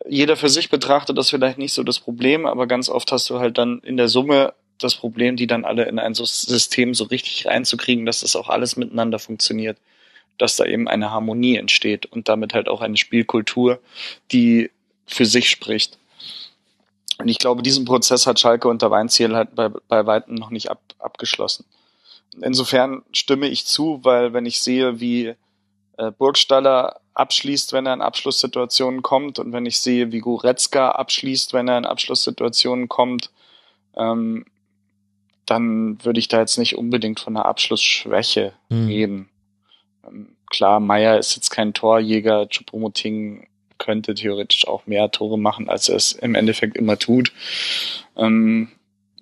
jeder für sich betrachtet das vielleicht nicht so das Problem, aber ganz oft hast du halt dann in der Summe das Problem, die dann alle in ein System so richtig reinzukriegen, dass das auch alles miteinander funktioniert dass da eben eine Harmonie entsteht und damit halt auch eine Spielkultur, die für sich spricht. Und ich glaube, diesen Prozess hat Schalke unter Weinziel halt bei, bei Weitem noch nicht ab, abgeschlossen. Insofern stimme ich zu, weil wenn ich sehe, wie äh, Burgstaller abschließt, wenn er in Abschlusssituationen kommt und wenn ich sehe, wie Goretzka abschließt, wenn er in Abschlusssituationen kommt, ähm, dann würde ich da jetzt nicht unbedingt von einer Abschlussschwäche Mhm. reden. Klar, Meier ist jetzt kein Torjäger, Choupo-Moting könnte theoretisch auch mehr Tore machen, als er es im Endeffekt immer tut. Ähm,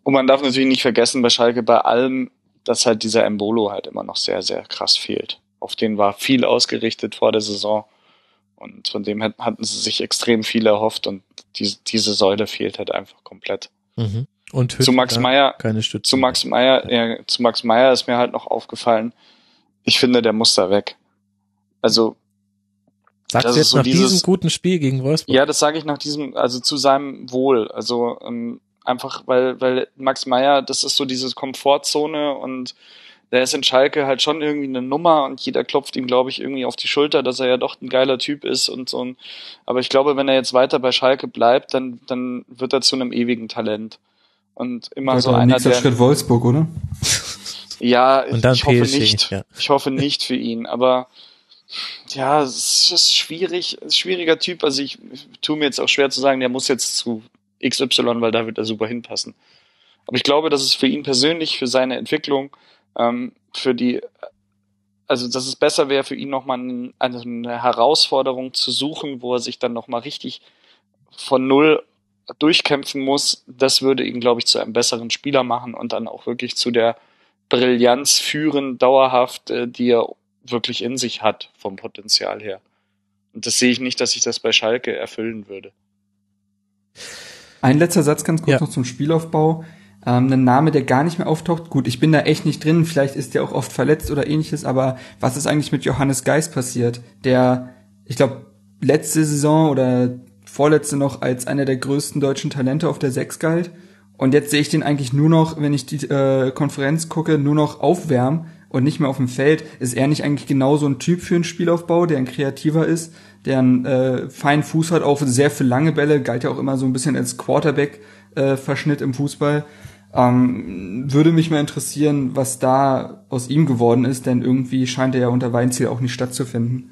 und man darf natürlich nicht vergessen bei Schalke bei allem, dass halt dieser Embolo halt immer noch sehr, sehr krass fehlt. Auf den war viel ausgerichtet vor der Saison. Und von dem hat- hatten sie sich extrem viel erhofft und diese, diese Säule fehlt halt einfach komplett. Mhm. Und Zu Max Meyer, keine Stütze. zu Max Meyer, ja, zu Max Meyer ist mir halt noch aufgefallen, ich finde, der muss da weg. Also, Sagst das jetzt so nach dieses- diesem guten Spiel gegen Wolfsburg? ja, das sage ich nach diesem, also zu seinem Wohl. Also ähm, einfach, weil, weil Max Meyer, das ist so diese Komfortzone und der ist in Schalke halt schon irgendwie eine Nummer und jeder klopft ihm, glaube ich, irgendwie auf die Schulter, dass er ja doch ein geiler Typ ist und so. ein- Aber ich glaube, wenn er jetzt weiter bei Schalke bleibt, dann, dann wird er zu einem ewigen Talent. Und immer so Weiter, einer, der, Schritt Wolfsburg, oder? Ja, Und dann ich hoffe PSG, nicht. ja. Ich hoffe nicht für ihn, aber ja, es ist schwierig, ist schwieriger Typ. Also ich, ich tue mir jetzt auch schwer zu sagen, der muss jetzt zu XY, weil da wird er super hinpassen. Aber ich glaube, dass es für ihn persönlich, für seine Entwicklung, ähm, für die, also dass es besser wäre für ihn nochmal ein, eine Herausforderung zu suchen, wo er sich dann nochmal richtig von null durchkämpfen muss. Das würde ihn, glaube ich, zu einem besseren Spieler machen und dann auch wirklich zu der Brillanz führen, dauerhaft, äh, die er wirklich in sich hat, vom Potenzial her. Und das sehe ich nicht, dass sich das bei Schalke erfüllen würde. Ein letzter Satz ganz kurz Ja. noch zum Spielaufbau. Ähm, ein Name, der gar nicht mehr auftaucht. Gut, ich bin da echt nicht drin. Vielleicht ist der auch oft verletzt oder ähnliches. Aber was ist eigentlich mit Johannes Geis passiert? Der, ich glaube, letzte Saison oder vorletzte noch als einer der größten deutschen Talente auf der Sechs galt. Und jetzt sehe ich den eigentlich nur noch, wenn ich die äh, Konferenz gucke, nur noch aufwärmen und nicht mehr auf dem Feld. Ist er nicht eigentlich genau so ein Typ für einen Spielaufbau, der ein kreativer ist, der einen äh, feinen Fuß hat, auch sehr für lange Bälle, galt ja auch immer so ein bisschen als Quarterback-Verschnitt im Fußball. Ähm, würde mich mal interessieren, was da aus ihm geworden ist, denn irgendwie scheint er ja unter Weinziel auch nicht stattzufinden.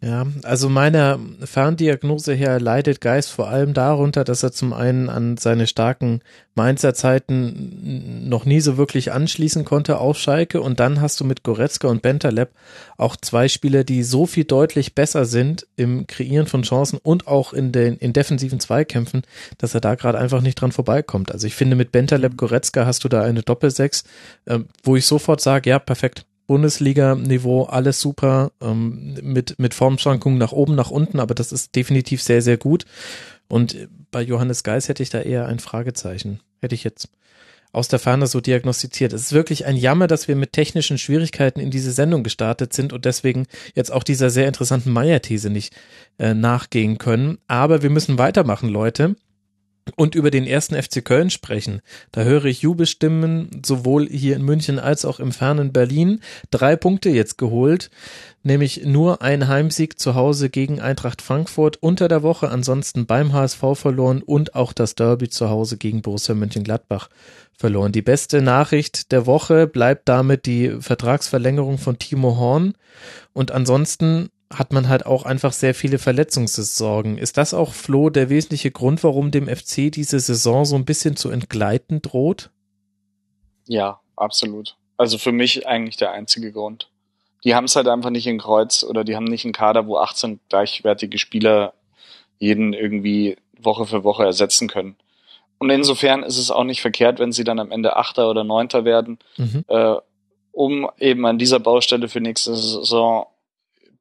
Ja, also meiner Ferndiagnose her leidet Geist vor allem darunter, dass er zum einen an seine starken Mainzer Zeiten noch nie so wirklich anschließen konnte auf Schalke und dann hast du mit Goretzka und Bentaleb auch zwei Spieler, die so viel deutlich besser sind im Kreieren von Chancen und auch in den in defensiven Zweikämpfen, dass er da gerade einfach nicht dran vorbeikommt. Also ich finde mit Bentaleb Goretzka hast du da eine Doppelsechs, äh, wo ich sofort sage, ja, perfekt. Bundesliga-Niveau, alles super, ähm, mit, mit Formschwankungen nach oben, nach unten, aber das ist definitiv sehr, sehr gut. Und bei Johannes Geis hätte ich da eher ein Fragezeichen. Hätte ich jetzt. aus der Ferne so diagnostiziert. Es ist wirklich ein Jammer, dass wir mit technischen Schwierigkeiten in diese Sendung gestartet sind und deswegen jetzt auch dieser sehr interessanten Meier-These nicht äh, nachgehen können. Aber wir müssen weitermachen, Leute und über den ersten FC Köln sprechen. Da höre ich Jubelstimmen sowohl hier in München als auch im fernen Berlin. Drei Punkte jetzt geholt, nämlich nur ein Heimsieg zu Hause gegen Eintracht Frankfurt unter der Woche, ansonsten beim HSV verloren und auch das Derby zu Hause gegen Borussia Mönchengladbach verloren. Die beste Nachricht der Woche bleibt damit die Vertragsverlängerung von Timo Horn und ansonsten hat man halt auch einfach sehr viele Verletzungssorgen. Ist das auch, Flo, der wesentliche Grund, warum dem FC diese Saison so ein bisschen zu entgleiten droht? Ja, absolut. Also für mich eigentlich der einzige Grund. Die haben es halt einfach nicht in Kreuz oder die haben nicht einen Kader, wo 18 gleichwertige Spieler jeden irgendwie Woche für Woche ersetzen können. Und insofern ist es auch nicht verkehrt, wenn sie dann am Ende Achter oder Neunter werden, mhm. äh, um eben an dieser Baustelle für nächste Saison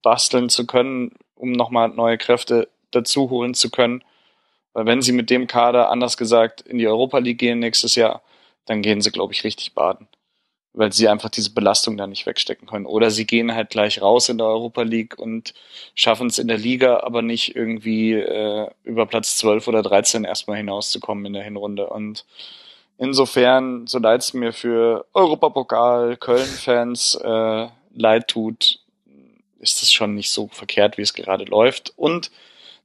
basteln zu können, um nochmal neue Kräfte dazu holen zu können. Weil wenn sie mit dem Kader, anders gesagt, in die Europa League gehen nächstes Jahr, dann gehen sie, glaube ich, richtig baden. Weil sie einfach diese Belastung da nicht wegstecken können. Oder sie gehen halt gleich raus in der Europa League und schaffen es in der Liga, aber nicht irgendwie äh, über Platz 12 oder 13 erstmal hinauszukommen in der Hinrunde. Und insofern, so leid es mir für Europapokal, Köln-Fans äh, leid tut, ist es schon nicht so verkehrt, wie es gerade läuft. Und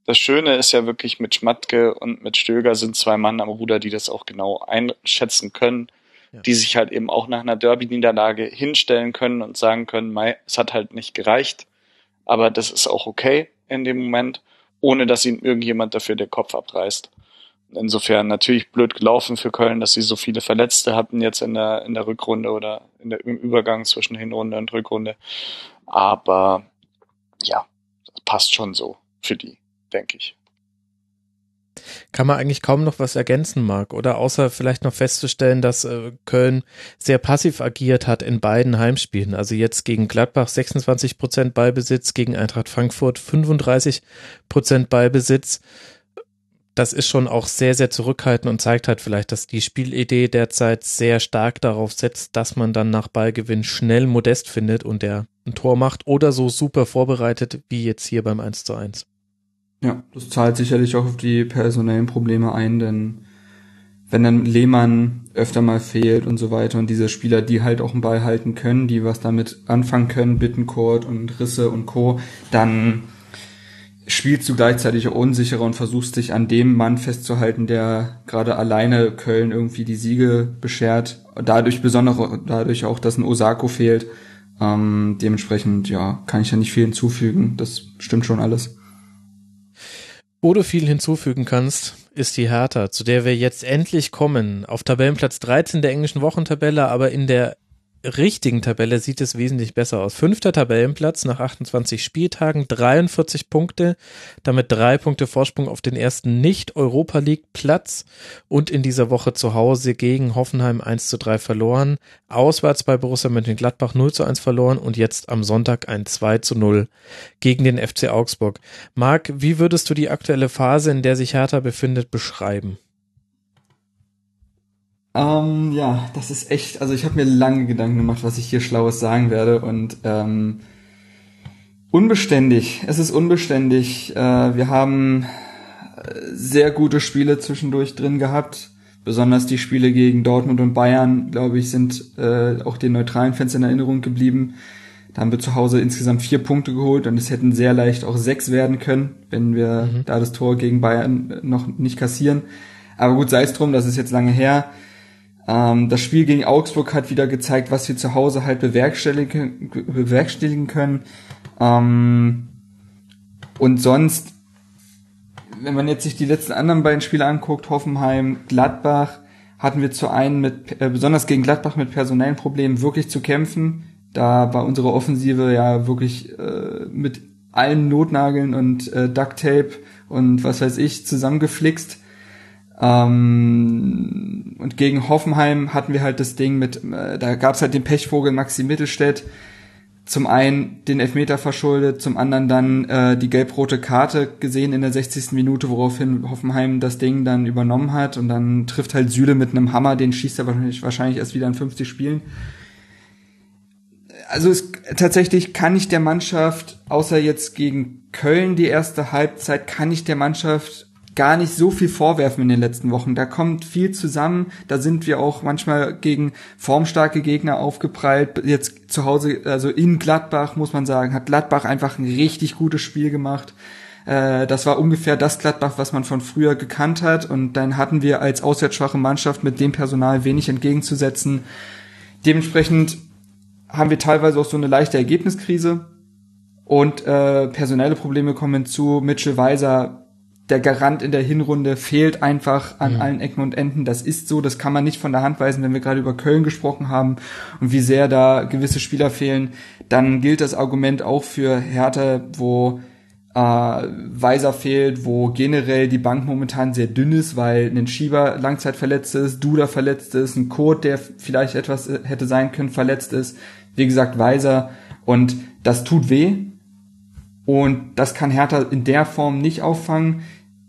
das Schöne ist ja wirklich mit Schmatke und mit Stöger sind zwei Mann am Ruder, die das auch genau einschätzen können, ja. die sich halt eben auch nach einer Derby-Niederlage hinstellen können und sagen können, es hat halt nicht gereicht, aber das ist auch okay in dem Moment, ohne dass ihnen irgendjemand dafür den Kopf abreißt. Insofern natürlich blöd gelaufen für Köln, dass sie so viele Verletzte hatten jetzt in der, in der Rückrunde oder in der, im Übergang zwischen Hinrunde und Rückrunde. Aber ja, passt schon so für die, denke ich. Kann man eigentlich kaum noch was ergänzen, Marc, oder außer vielleicht noch festzustellen, dass äh, Köln sehr passiv agiert hat in beiden Heimspielen. Also jetzt gegen Gladbach 26 Prozent Ballbesitz, gegen Eintracht Frankfurt 35 Prozent Ballbesitz das ist schon auch sehr, sehr zurückhaltend und zeigt halt vielleicht, dass die Spielidee derzeit sehr stark darauf setzt, dass man dann nach Ballgewinn schnell Modest findet und der ein Tor macht oder so super vorbereitet wie jetzt hier beim 1 zu 1. Ja, das zahlt sicherlich auch auf die personellen Probleme ein, denn wenn dann Lehmann öfter mal fehlt und so weiter und diese Spieler, die halt auch einen Ball halten können, die was damit anfangen können, Bittencourt und Risse und Co., dann spielst du gleichzeitig unsicherer und versuchst dich an dem Mann festzuhalten, der gerade alleine Köln irgendwie die Siege beschert. Dadurch besonders dadurch auch, dass ein Osako fehlt. Ähm, dementsprechend, ja, kann ich ja nicht viel hinzufügen. Das stimmt schon alles. Wo du viel hinzufügen kannst, ist die Hertha, zu der wir jetzt endlich kommen. Auf Tabellenplatz 13 der englischen Wochentabelle, aber in der richtigen Tabelle sieht es wesentlich besser aus. Fünfter Tabellenplatz nach 28 Spieltagen, 43 Punkte, damit drei Punkte Vorsprung auf den ersten Nicht-Europa League Platz und in dieser Woche zu Hause gegen Hoffenheim 1 zu 3 verloren, auswärts bei Borussia Mönchengladbach 0 zu 1 verloren und jetzt am Sonntag ein 2 zu 0 gegen den FC Augsburg. Marc, wie würdest du die aktuelle Phase, in der sich Hertha befindet, beschreiben? Ähm, ja, das ist echt, also ich habe mir lange Gedanken gemacht, was ich hier Schlaues sagen werde und ähm, unbeständig. Es ist unbeständig. Äh, wir haben äh, sehr gute Spiele zwischendurch drin gehabt. Besonders die Spiele gegen Dortmund und Bayern, glaube ich, sind äh, auch den neutralen Fans in Erinnerung geblieben. Da haben wir zu Hause insgesamt vier Punkte geholt und es hätten sehr leicht auch sechs werden können, wenn wir mhm. da das Tor gegen Bayern noch nicht kassieren. Aber gut, sei es drum, das ist jetzt lange her. Ähm, das Spiel gegen Augsburg hat wieder gezeigt, was wir zu Hause halt bewerkstelligen, bewerkstelligen können. Ähm, und sonst, wenn man jetzt sich die letzten anderen beiden Spiele anguckt, Hoffenheim, Gladbach, hatten wir zu einen mit, äh, besonders gegen Gladbach mit personellen Problemen wirklich zu kämpfen. Da war unsere Offensive ja wirklich äh, mit allen Notnageln und äh, Duct Tape und was weiß ich zusammengeflixt. Ähm, und gegen Hoffenheim hatten wir halt das Ding mit, äh, da gab es halt den Pechvogel Maxi Mittelstädt. zum einen den Elfmeter verschuldet, zum anderen dann äh, die gelb-rote Karte gesehen in der 60. Minute, woraufhin Hoffenheim das Ding dann übernommen hat und dann trifft halt Süle mit einem Hammer, den schießt er wahrscheinlich, wahrscheinlich erst wieder in 50 Spielen. Also es, tatsächlich kann ich der Mannschaft, außer jetzt gegen Köln die erste Halbzeit, kann ich der Mannschaft gar nicht so viel vorwerfen in den letzten Wochen. Da kommt viel zusammen. Da sind wir auch manchmal gegen formstarke Gegner aufgeprallt. Jetzt zu Hause, also in Gladbach, muss man sagen, hat Gladbach einfach ein richtig gutes Spiel gemacht. Äh, das war ungefähr das Gladbach, was man von früher gekannt hat. Und dann hatten wir als auswärtsschwache Mannschaft mit dem Personal wenig entgegenzusetzen. Dementsprechend haben wir teilweise auch so eine leichte Ergebniskrise. Und äh, personelle Probleme kommen hinzu. Mitchell Weiser der Garant in der Hinrunde fehlt einfach an mhm. allen Ecken und Enden. Das ist so, das kann man nicht von der Hand weisen, wenn wir gerade über Köln gesprochen haben und wie sehr da gewisse Spieler fehlen. Dann gilt das Argument auch für Hertha, wo äh, Weiser fehlt, wo generell die Bank momentan sehr dünn ist, weil ein Schieber langzeit verletzt ist, Duda verletzt ist, ein Code, der vielleicht etwas äh, hätte sein können, verletzt ist. Wie gesagt, Weiser. Und das tut weh. Und das kann Hertha in der Form nicht auffangen.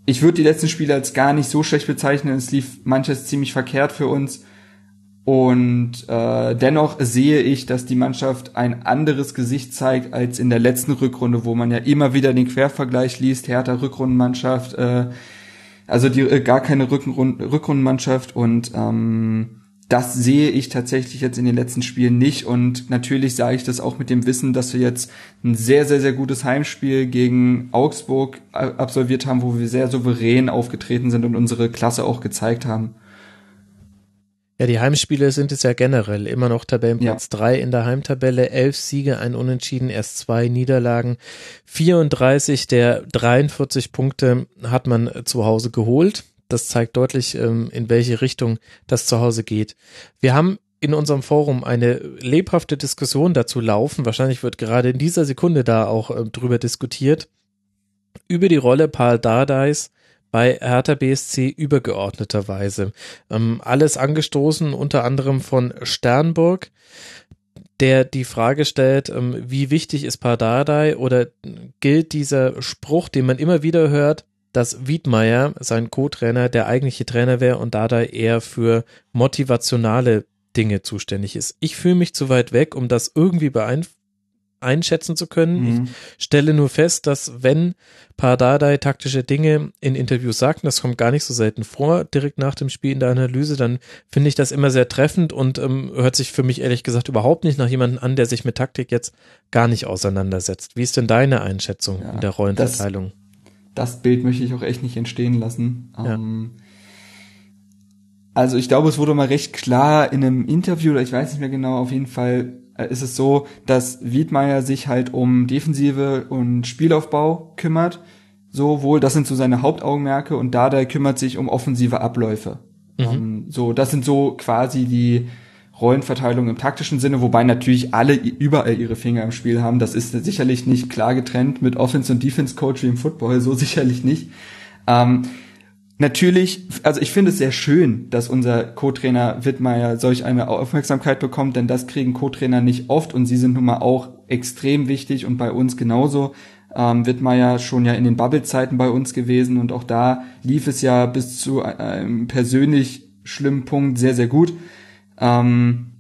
Ich würde die letzten Spiele als gar nicht so schlecht bezeichnen. Es lief manches ziemlich verkehrt für uns. Und äh, dennoch sehe ich, dass die Mannschaft ein anderes Gesicht zeigt als in der letzten Rückrunde, wo man ja immer wieder den Quervergleich liest, Hertha Rückrundenmannschaft, äh, also die äh, gar keine Rückrund Rückrundenmannschaft und ähm, das sehe ich tatsächlich jetzt in den letzten Spielen nicht. Und natürlich sage ich das auch mit dem Wissen, dass wir jetzt ein sehr, sehr, sehr gutes Heimspiel gegen Augsburg absolviert haben, wo wir sehr souverän aufgetreten sind und unsere Klasse auch gezeigt haben. Ja, die Heimspiele sind es ja generell immer noch Tabellenplatz ja. drei in der Heimtabelle, elf Siege, ein Unentschieden, erst zwei Niederlagen, 34 der 43 Punkte hat man zu Hause geholt das zeigt deutlich, ähm, in welche Richtung das zu Hause geht. Wir haben in unserem Forum eine lebhafte Diskussion dazu laufen. Wahrscheinlich wird gerade in dieser Sekunde da auch äh, drüber diskutiert. Über die Rolle Paul Dardais bei Hertha BSC übergeordneterweise. Ähm, alles angestoßen unter anderem von Sternburg, der die Frage stellt, ähm, wie wichtig ist Pardadei oder gilt dieser Spruch, den man immer wieder hört, dass Wiedmeier, sein Co-Trainer, der eigentliche Trainer wäre und da da eher für motivationale Dinge zuständig ist. Ich fühle mich zu weit weg, um das irgendwie beeinflussen einschätzen zu können. Mhm. Ich stelle nur fest, dass wenn Pardadei taktische Dinge in Interviews sagt, das kommt gar nicht so selten vor, direkt nach dem Spiel in der Analyse, dann finde ich das immer sehr treffend und ähm, hört sich für mich ehrlich gesagt überhaupt nicht nach jemandem an, der sich mit Taktik jetzt gar nicht auseinandersetzt. Wie ist denn deine Einschätzung ja, in der Rollenverteilung? Das das Bild möchte ich auch echt nicht entstehen lassen. Ja. Ähm, also ich glaube, es wurde mal recht klar in einem Interview, oder ich weiß nicht mehr genau, auf jeden Fall äh, ist es so, dass Wiedmeier sich halt um Defensive und Spielaufbau kümmert. So wohl, das sind so seine Hauptaugenmerke und Dada kümmert sich um offensive Abläufe. Mhm. Ähm, so, das sind so quasi die Rollenverteilung im taktischen Sinne, wobei natürlich alle überall ihre Finger im Spiel haben. Das ist sicherlich nicht klar getrennt mit Offense und Defense Coach wie im Football, so (laughs) sicherlich nicht. Ähm, natürlich, also ich finde es sehr schön, dass unser Co-Trainer Wittmeier solch eine Aufmerksamkeit bekommt, denn das kriegen Co-Trainer nicht oft und sie sind nun mal auch extrem wichtig und bei uns genauso. Ähm, Wittmeier schon ja in den Bubble-Zeiten bei uns gewesen und auch da lief es ja bis zu einem persönlich schlimmen Punkt sehr, sehr gut. Ähm,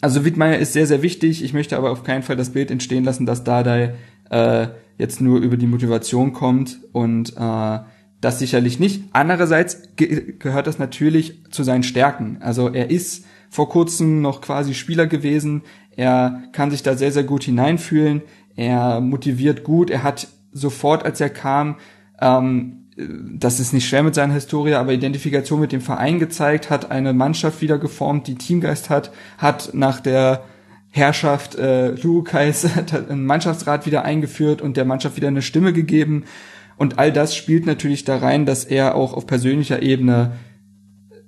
also Wittmeier ist sehr, sehr wichtig. Ich möchte aber auf keinen Fall das Bild entstehen lassen, dass Dardai äh, jetzt nur über die Motivation kommt und äh, das sicherlich nicht. Andererseits ge gehört das natürlich zu seinen Stärken. Also er ist vor kurzem noch quasi Spieler gewesen. Er kann sich da sehr, sehr gut hineinfühlen. Er motiviert gut. Er hat sofort, als er kam, ähm, das ist nicht schwer mit seiner Historie, aber Identifikation mit dem Verein gezeigt, hat eine Mannschaft wieder geformt, die Teamgeist hat, hat nach der Herrschaft äh, Lukais (laughs) einen Mannschaftsrat wieder eingeführt und der Mannschaft wieder eine Stimme gegeben. Und all das spielt natürlich da rein, dass er auch auf persönlicher Ebene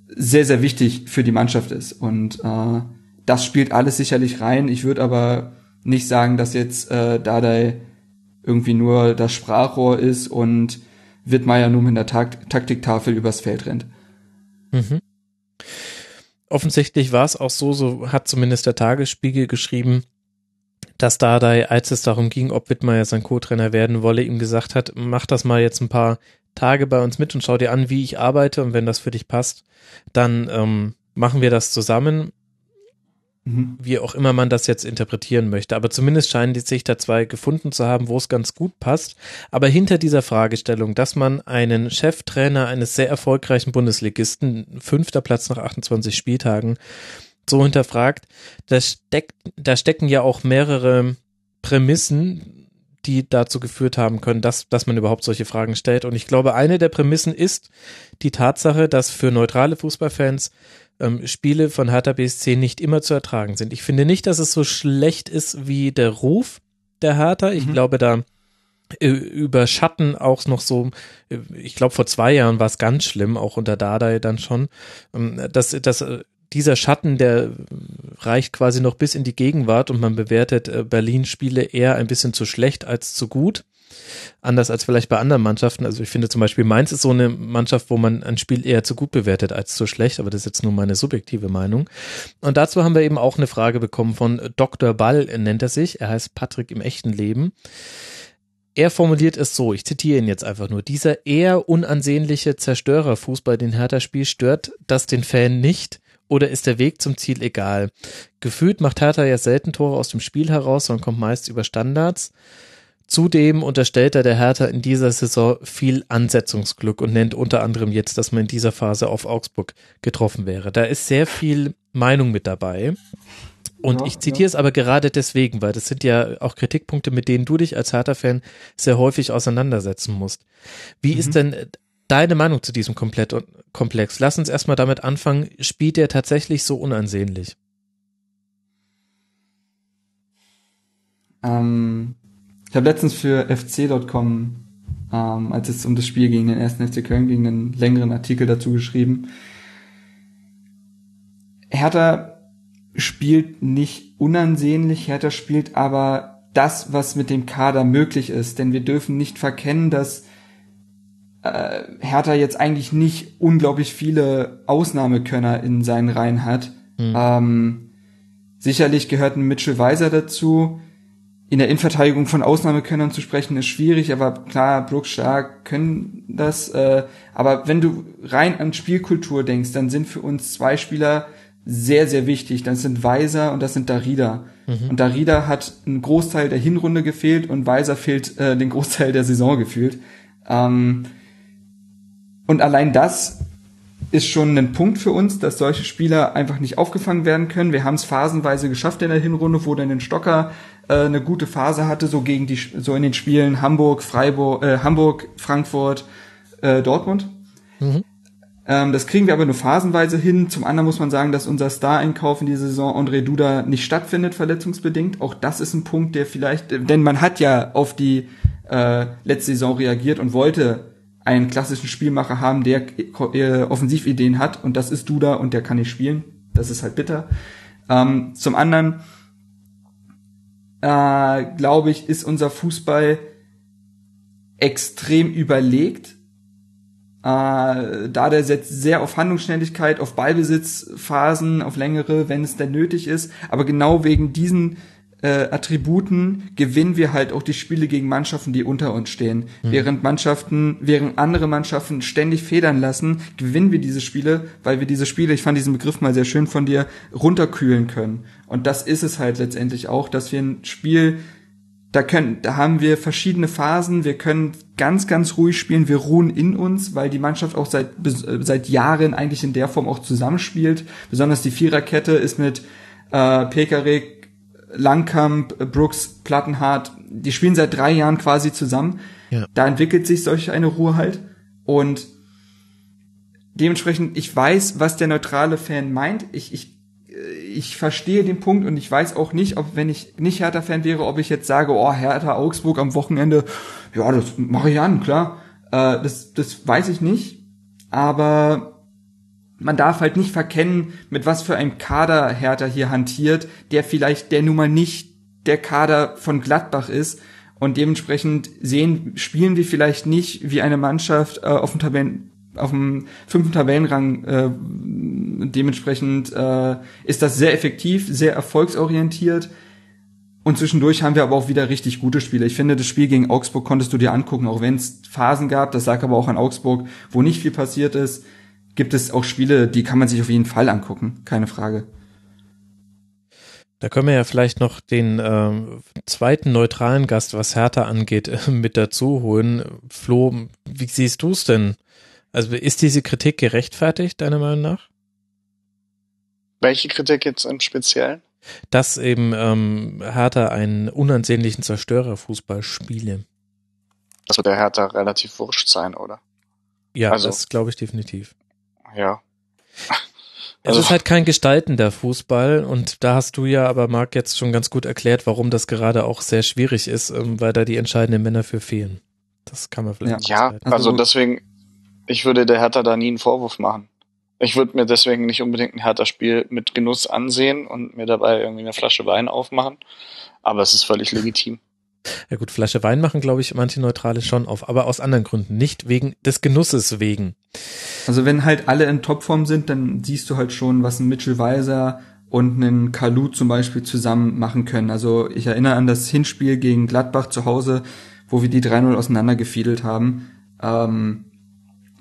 sehr, sehr wichtig für die Mannschaft ist. Und äh, das spielt alles sicherlich rein. Ich würde aber nicht sagen, dass jetzt äh, Dardai irgendwie nur das Sprachrohr ist und Wittmeier nur mit der Takt Taktiktafel übers Feld rennt. Mhm. Offensichtlich war es auch so, so hat zumindest der Tagesspiegel geschrieben, dass Dardai, als es darum ging, ob Wittmeier sein Co-Trainer werden wolle, ihm gesagt hat, mach das mal jetzt ein paar Tage bei uns mit und schau dir an, wie ich arbeite und wenn das für dich passt, dann ähm, machen wir das zusammen. Mhm. Wie auch immer man das jetzt interpretieren möchte. Aber zumindest scheinen die sich da zwei gefunden zu haben, wo es ganz gut passt. Aber hinter dieser Fragestellung, dass man einen Cheftrainer eines sehr erfolgreichen Bundesligisten, fünfter Platz nach 28 Spieltagen, so hinterfragt, da, steckt, da stecken ja auch mehrere Prämissen, die dazu geführt haben können, dass, dass man überhaupt solche Fragen stellt. Und ich glaube, eine der Prämissen ist die Tatsache, dass für neutrale Fußballfans ähm, Spiele von Hertha BSC nicht immer zu ertragen sind. Ich finde nicht, dass es so schlecht ist wie der Ruf der Hertha. Ich mhm. glaube, da äh, überschatten auch noch so, äh, ich glaube vor zwei Jahren war es ganz schlimm, auch unter Dardai dann schon, ähm, dass, dass äh, dieser Schatten, der reicht quasi noch bis in die Gegenwart und man bewertet Berlin-Spiele eher ein bisschen zu schlecht als zu gut anders als vielleicht bei anderen Mannschaften. Also ich finde zum Beispiel Mainz ist so eine Mannschaft, wo man ein Spiel eher zu gut bewertet als zu schlecht, aber das ist jetzt nur meine subjektive Meinung. Und dazu haben wir eben auch eine Frage bekommen von Dr. Ball, nennt er sich. Er heißt Patrick im echten Leben. Er formuliert es so, ich zitiere ihn jetzt einfach nur, dieser eher unansehnliche Zerstörerfußball, den Hertha spielt, stört das den Fan nicht, oder ist der Weg zum Ziel egal? Gefühlt macht Hertha ja selten Tore aus dem Spiel heraus, sondern kommt meist über Standards. Zudem unterstellt er der Hertha in dieser Saison viel Ansetzungsglück und nennt unter anderem jetzt, dass man in dieser Phase auf Augsburg getroffen wäre. Da ist sehr viel Meinung mit dabei. Und ja, ich zitiere ja. es aber gerade deswegen, weil das sind ja auch Kritikpunkte, mit denen du dich als Hertha-Fan sehr häufig auseinandersetzen musst. Wie mhm. ist denn deine Meinung zu diesem Komplett Komplex? Lass uns erstmal damit anfangen. Spielt er tatsächlich so unansehnlich? Ähm, ich habe letztens für fc.com, ähm, als es um das Spiel gegen den ersten FC Köln ging, einen längeren Artikel dazu geschrieben. Hertha spielt nicht unansehnlich, Hertha spielt aber das, was mit dem Kader möglich ist. Denn wir dürfen nicht verkennen, dass äh, Hertha jetzt eigentlich nicht unglaublich viele Ausnahmekönner in seinen Reihen hat. Mhm. Ähm, sicherlich gehört ein Mitchell Weiser dazu, in der Innenverteidigung von Ausnahmekönnern zu sprechen, ist schwierig, aber klar, Brooks Stark können das. Äh, aber wenn du rein an Spielkultur denkst, dann sind für uns zwei Spieler sehr, sehr wichtig. Das sind Weiser und das sind Darida. Mhm. Und Darida hat einen Großteil der Hinrunde gefehlt und Weiser fehlt äh, den Großteil der Saison gefühlt. Ähm, und allein das ist schon ein Punkt für uns, dass solche Spieler einfach nicht aufgefangen werden können. Wir haben es phasenweise geschafft in der Hinrunde, wo dann den Stocker äh, eine gute Phase hatte, so gegen die, so in den Spielen Hamburg, Freiburg, äh, Hamburg, Frankfurt, äh, Dortmund. Mhm. Ähm, das kriegen wir aber nur phasenweise hin. Zum anderen muss man sagen, dass unser Star-Einkauf in dieser Saison André Duda nicht stattfindet, verletzungsbedingt. Auch das ist ein Punkt, der vielleicht, denn man hat ja auf die äh, letzte Saison reagiert und wollte einen klassischen Spielmacher haben, der äh, Offensivideen hat und das ist Duda und der kann nicht spielen. Das ist halt bitter. Ähm, zum anderen äh, glaube ich, ist unser Fußball extrem überlegt. Äh, da der setzt sehr auf Handlungsschnelligkeit, auf Ballbesitzphasen, auf längere, wenn es denn nötig ist. Aber genau wegen diesen äh, Attributen gewinnen wir halt auch die Spiele gegen Mannschaften, die unter uns stehen. Mhm. Während Mannschaften, während andere Mannschaften ständig federn lassen, gewinnen wir diese Spiele, weil wir diese Spiele, ich fand diesen Begriff mal sehr schön von dir, runterkühlen können. Und das ist es halt letztendlich auch, dass wir ein Spiel da können, da haben wir verschiedene Phasen. Wir können ganz, ganz ruhig spielen. Wir ruhen in uns, weil die Mannschaft auch seit, seit Jahren eigentlich in der Form auch zusammenspielt. Besonders die Viererkette ist mit äh, Pekarik, Langkamp, Brooks, Plattenhardt, die spielen seit drei Jahren quasi zusammen. Ja. Da entwickelt sich solch eine Ruhe halt. Und dementsprechend, ich weiß, was der neutrale Fan meint. Ich, ich, ich verstehe den Punkt und ich weiß auch nicht, ob, wenn ich nicht Hertha-Fan wäre, ob ich jetzt sage, oh, Hertha Augsburg am Wochenende, ja, das mache ich an, klar. Äh, das, das weiß ich nicht. Aber man darf halt nicht verkennen, mit was für einem Kader Hertha hier hantiert, der vielleicht, der nun mal nicht der Kader von Gladbach ist. Und dementsprechend sehen, spielen wir vielleicht nicht wie eine Mannschaft äh, auf dem Tabellen, auf dem fünften Tabellenrang. Äh, dementsprechend äh, ist das sehr effektiv, sehr erfolgsorientiert. Und zwischendurch haben wir aber auch wieder richtig gute Spiele. Ich finde, das Spiel gegen Augsburg konntest du dir angucken, auch wenn es Phasen gab, das lag aber auch an Augsburg, wo nicht viel passiert ist, gibt es auch Spiele, die kann man sich auf jeden Fall angucken, keine Frage. Da können wir ja vielleicht noch den ähm, zweiten neutralen Gast, was Hertha angeht, äh, (laughs) mit dazu holen. Flo, wie siehst du es denn? Also ist diese Kritik gerechtfertigt, deiner Meinung nach? Welche Kritik jetzt im Speziellen? Dass eben ähm, Hertha einen unansehnlichen Zerstörerfußball spiele. Das wird der Hertha relativ wurscht sein, oder? Ja, also, das glaube ich definitiv. Ja. Es also, ist halt kein gestaltender Fußball und da hast du ja aber Marc jetzt schon ganz gut erklärt, warum das gerade auch sehr schwierig ist, ähm, weil da die entscheidenden Männer für fehlen. Das kann man vielleicht. Ja, ja also deswegen, ich würde der Hertha da nie einen Vorwurf machen. Ich würde mir deswegen nicht unbedingt ein Hertha-Spiel mit Genuss ansehen und mir dabei irgendwie eine Flasche Wein aufmachen. Aber es ist völlig legitim. Ja gut, Flasche Wein machen, glaube ich, manche Neutrale schon auf, aber aus anderen Gründen, nicht wegen des Genusses wegen. Also wenn halt alle in Topform sind, dann siehst du halt schon, was ein Mitchell Weiser und einen Kalu zum Beispiel zusammen machen können. Also ich erinnere an das Hinspiel gegen Gladbach zu Hause, wo wir die 3-0 auseinandergefiedelt haben. Ähm,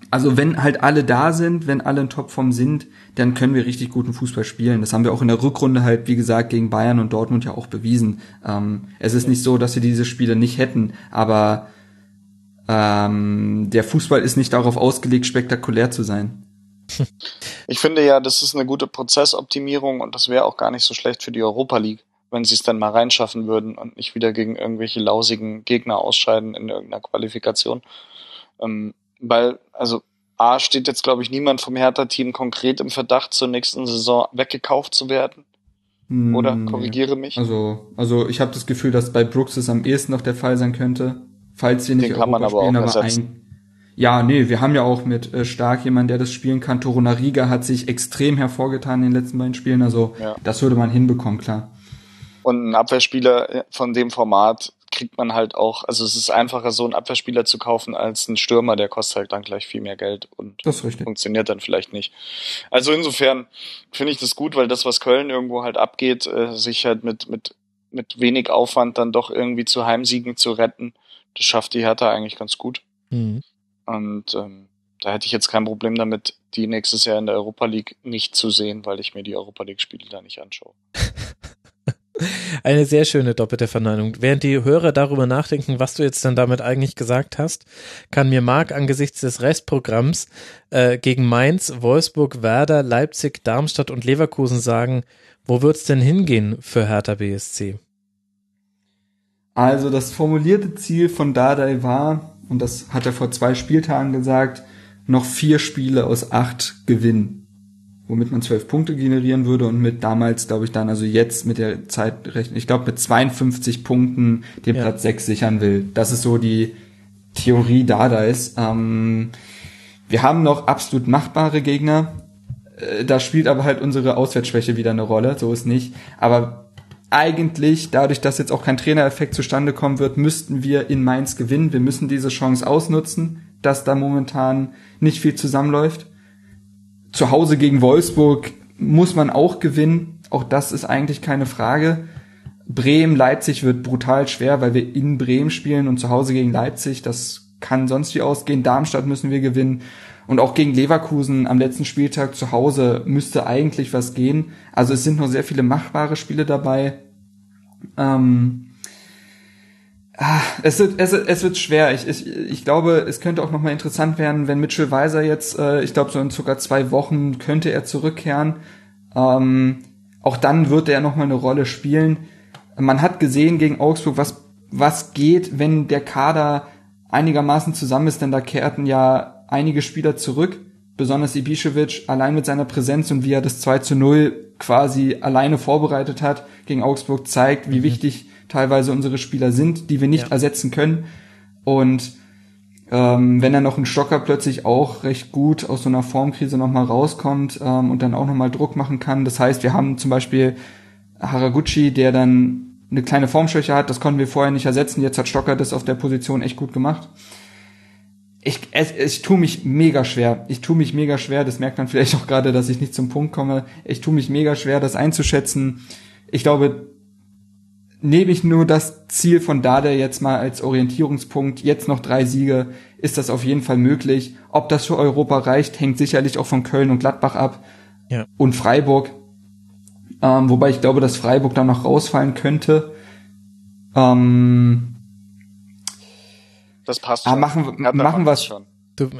also wenn halt alle da sind, wenn alle in Topform sind, dann können wir richtig guten Fußball spielen. Das haben wir auch in der Rückrunde halt, wie gesagt, gegen Bayern und Dortmund ja auch bewiesen. Ähm, es ist nicht so, dass wir diese Spiele nicht hätten, aber ähm, der Fußball ist nicht darauf ausgelegt, spektakulär zu sein. (laughs) Ich finde ja, das ist eine gute Prozessoptimierung und das wäre auch gar nicht so schlecht für die Europa League, wenn sie es dann mal reinschaffen würden und nicht wieder gegen irgendwelche lausigen Gegner ausscheiden in irgendeiner Qualifikation. Ähm, weil, also A steht jetzt, glaube ich, niemand vom Hertha-Team konkret im Verdacht, zur nächsten Saison weggekauft zu werden. Oder hm, korrigiere mich. Also, also ich habe das Gefühl, dass bei Brooks es am ehesten noch der Fall sein könnte, falls wir nicht Den kann man aber spielen, auch aber ein, ja, nee, wir haben ja auch mit äh, Stark jemanden, der das spielen kann. Torunariga hat sich extrem hervorgetan in den letzten beiden Spielen, also ja. das würde man hinbekommen, klar. Und ein Abwehrspieler von dem Format kriegt man halt auch, also es ist einfacher, so einen Abwehrspieler zu kaufen als einen Stürmer, der kostet halt dann gleich viel mehr Geld und funktioniert dann vielleicht nicht. Also insofern finde ich das gut, weil das, was Köln irgendwo halt abgeht, äh, sich halt mit, mit, mit wenig Aufwand dann doch irgendwie zu Heimsiegen zu retten, das schafft die Hertha eigentlich ganz gut. Mhm. Und ähm, da hätte ich jetzt kein Problem damit, die nächstes Jahr in der Europa League nicht zu sehen, weil ich mir die Europa League Spiele da nicht anschaue. (laughs) Eine sehr schöne doppelte Verneinung. Während die Hörer darüber nachdenken, was du jetzt dann damit eigentlich gesagt hast, kann mir Marc angesichts des Restprogramms äh, gegen Mainz, Wolfsburg, Werder, Leipzig, Darmstadt und Leverkusen sagen, wo wird's denn hingehen für Hertha BSC? Also das formulierte Ziel von Dardai war, und das hat er vor zwei Spieltagen gesagt, noch vier Spiele aus acht gewinnen womit man zwölf Punkte generieren würde und mit damals, glaube ich, dann, also jetzt mit der Zeit rechnen, ich glaube mit 52 Punkten den ja. Platz 6 sichern will. Das ist so die Theorie da da ist. Ähm, wir haben noch absolut machbare Gegner. Äh, da spielt aber halt unsere Auswärtsschwäche wieder eine Rolle, so ist nicht. Aber eigentlich, dadurch, dass jetzt auch kein Trainereffekt zustande kommen wird, müssten wir in Mainz gewinnen. Wir müssen diese Chance ausnutzen, dass da momentan nicht viel zusammenläuft. Zu Hause gegen Wolfsburg muss man auch gewinnen. Auch das ist eigentlich keine Frage. Bremen, Leipzig wird brutal schwer, weil wir in Bremen spielen und zu Hause gegen Leipzig, das kann sonst wie ausgehen. Darmstadt müssen wir gewinnen. Und auch gegen Leverkusen am letzten Spieltag zu Hause müsste eigentlich was gehen. Also es sind noch sehr viele machbare Spiele dabei. Ähm, Ah, es wird, es, es wird schwer. Ich, ich, ich glaube, es könnte auch nochmal interessant werden, wenn Mitchell Weiser jetzt, äh, ich glaube, so in sogar zwei Wochen könnte er zurückkehren. Ähm, auch dann wird er nochmal eine Rolle spielen. Man hat gesehen gegen Augsburg, was, was geht, wenn der Kader einigermaßen zusammen ist, denn da kehrten ja einige Spieler zurück, besonders Ibišević, allein mit seiner Präsenz und wie er das 2 zu 0 quasi alleine vorbereitet hat gegen Augsburg, zeigt, wie mhm. wichtig teilweise unsere Spieler sind, die wir nicht ja. ersetzen können. Und ähm, wenn dann noch ein Stocker plötzlich auch recht gut aus so einer Formkrise nochmal rauskommt ähm, und dann auch nochmal Druck machen kann. Das heißt, wir haben zum Beispiel Haraguchi, der dann eine kleine Formschwäche hat, das konnten wir vorher nicht ersetzen. Jetzt hat Stocker das auf der Position echt gut gemacht. Ich, es, ich tue mich mega schwer. Ich tue mich mega schwer. Das merkt man vielleicht auch gerade, dass ich nicht zum Punkt komme. Ich tue mich mega schwer, das einzuschätzen. Ich glaube, nehme ich nur das Ziel von Dade jetzt mal als Orientierungspunkt. Jetzt noch drei Siege, ist das auf jeden Fall möglich. Ob das für Europa reicht, hängt sicherlich auch von Köln und Gladbach ab. Ja. Und Freiburg. Ähm, wobei ich glaube, dass Freiburg da noch rausfallen könnte. Ähm, Das passt Ah, schon. machen- machen mal wir's. schon.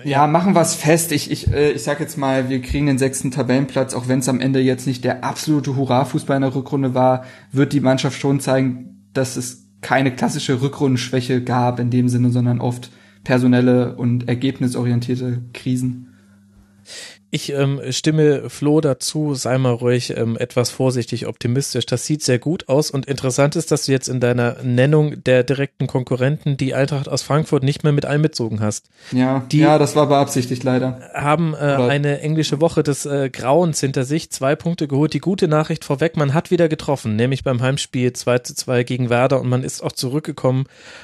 Ja, machen wir's fest. Ich, ich, äh, ich sag jetzt mal, wir kriegen den sechsten Tabellenplatz, auch wenn es am Ende jetzt nicht der absolute Hurra-Fußball in der Rückrunde war, wird die Mannschaft schon zeigen, dass es keine klassische Rückrundenschwäche gab in dem Sinne, sondern oft personelle und ergebnisorientierte Krisen. Ich ähm, stimme Flo dazu, sei mal ruhig ähm, etwas vorsichtig optimistisch. Das sieht sehr gut aus und interessant ist, dass du jetzt in deiner Nennung der direkten Konkurrenten die Eintracht aus Frankfurt nicht mehr mit einbezogen hast. Ja, Die- ja, das war beabsichtigt leider. Haben äh, eine englische Woche des äh, Grauens hinter sich, zwei Punkte geholt. Die gute Nachricht vorweg, man hat wieder getroffen, nämlich beim Heimspiel 2 zu 2 gegen Werder und man ist auch zurückgekommen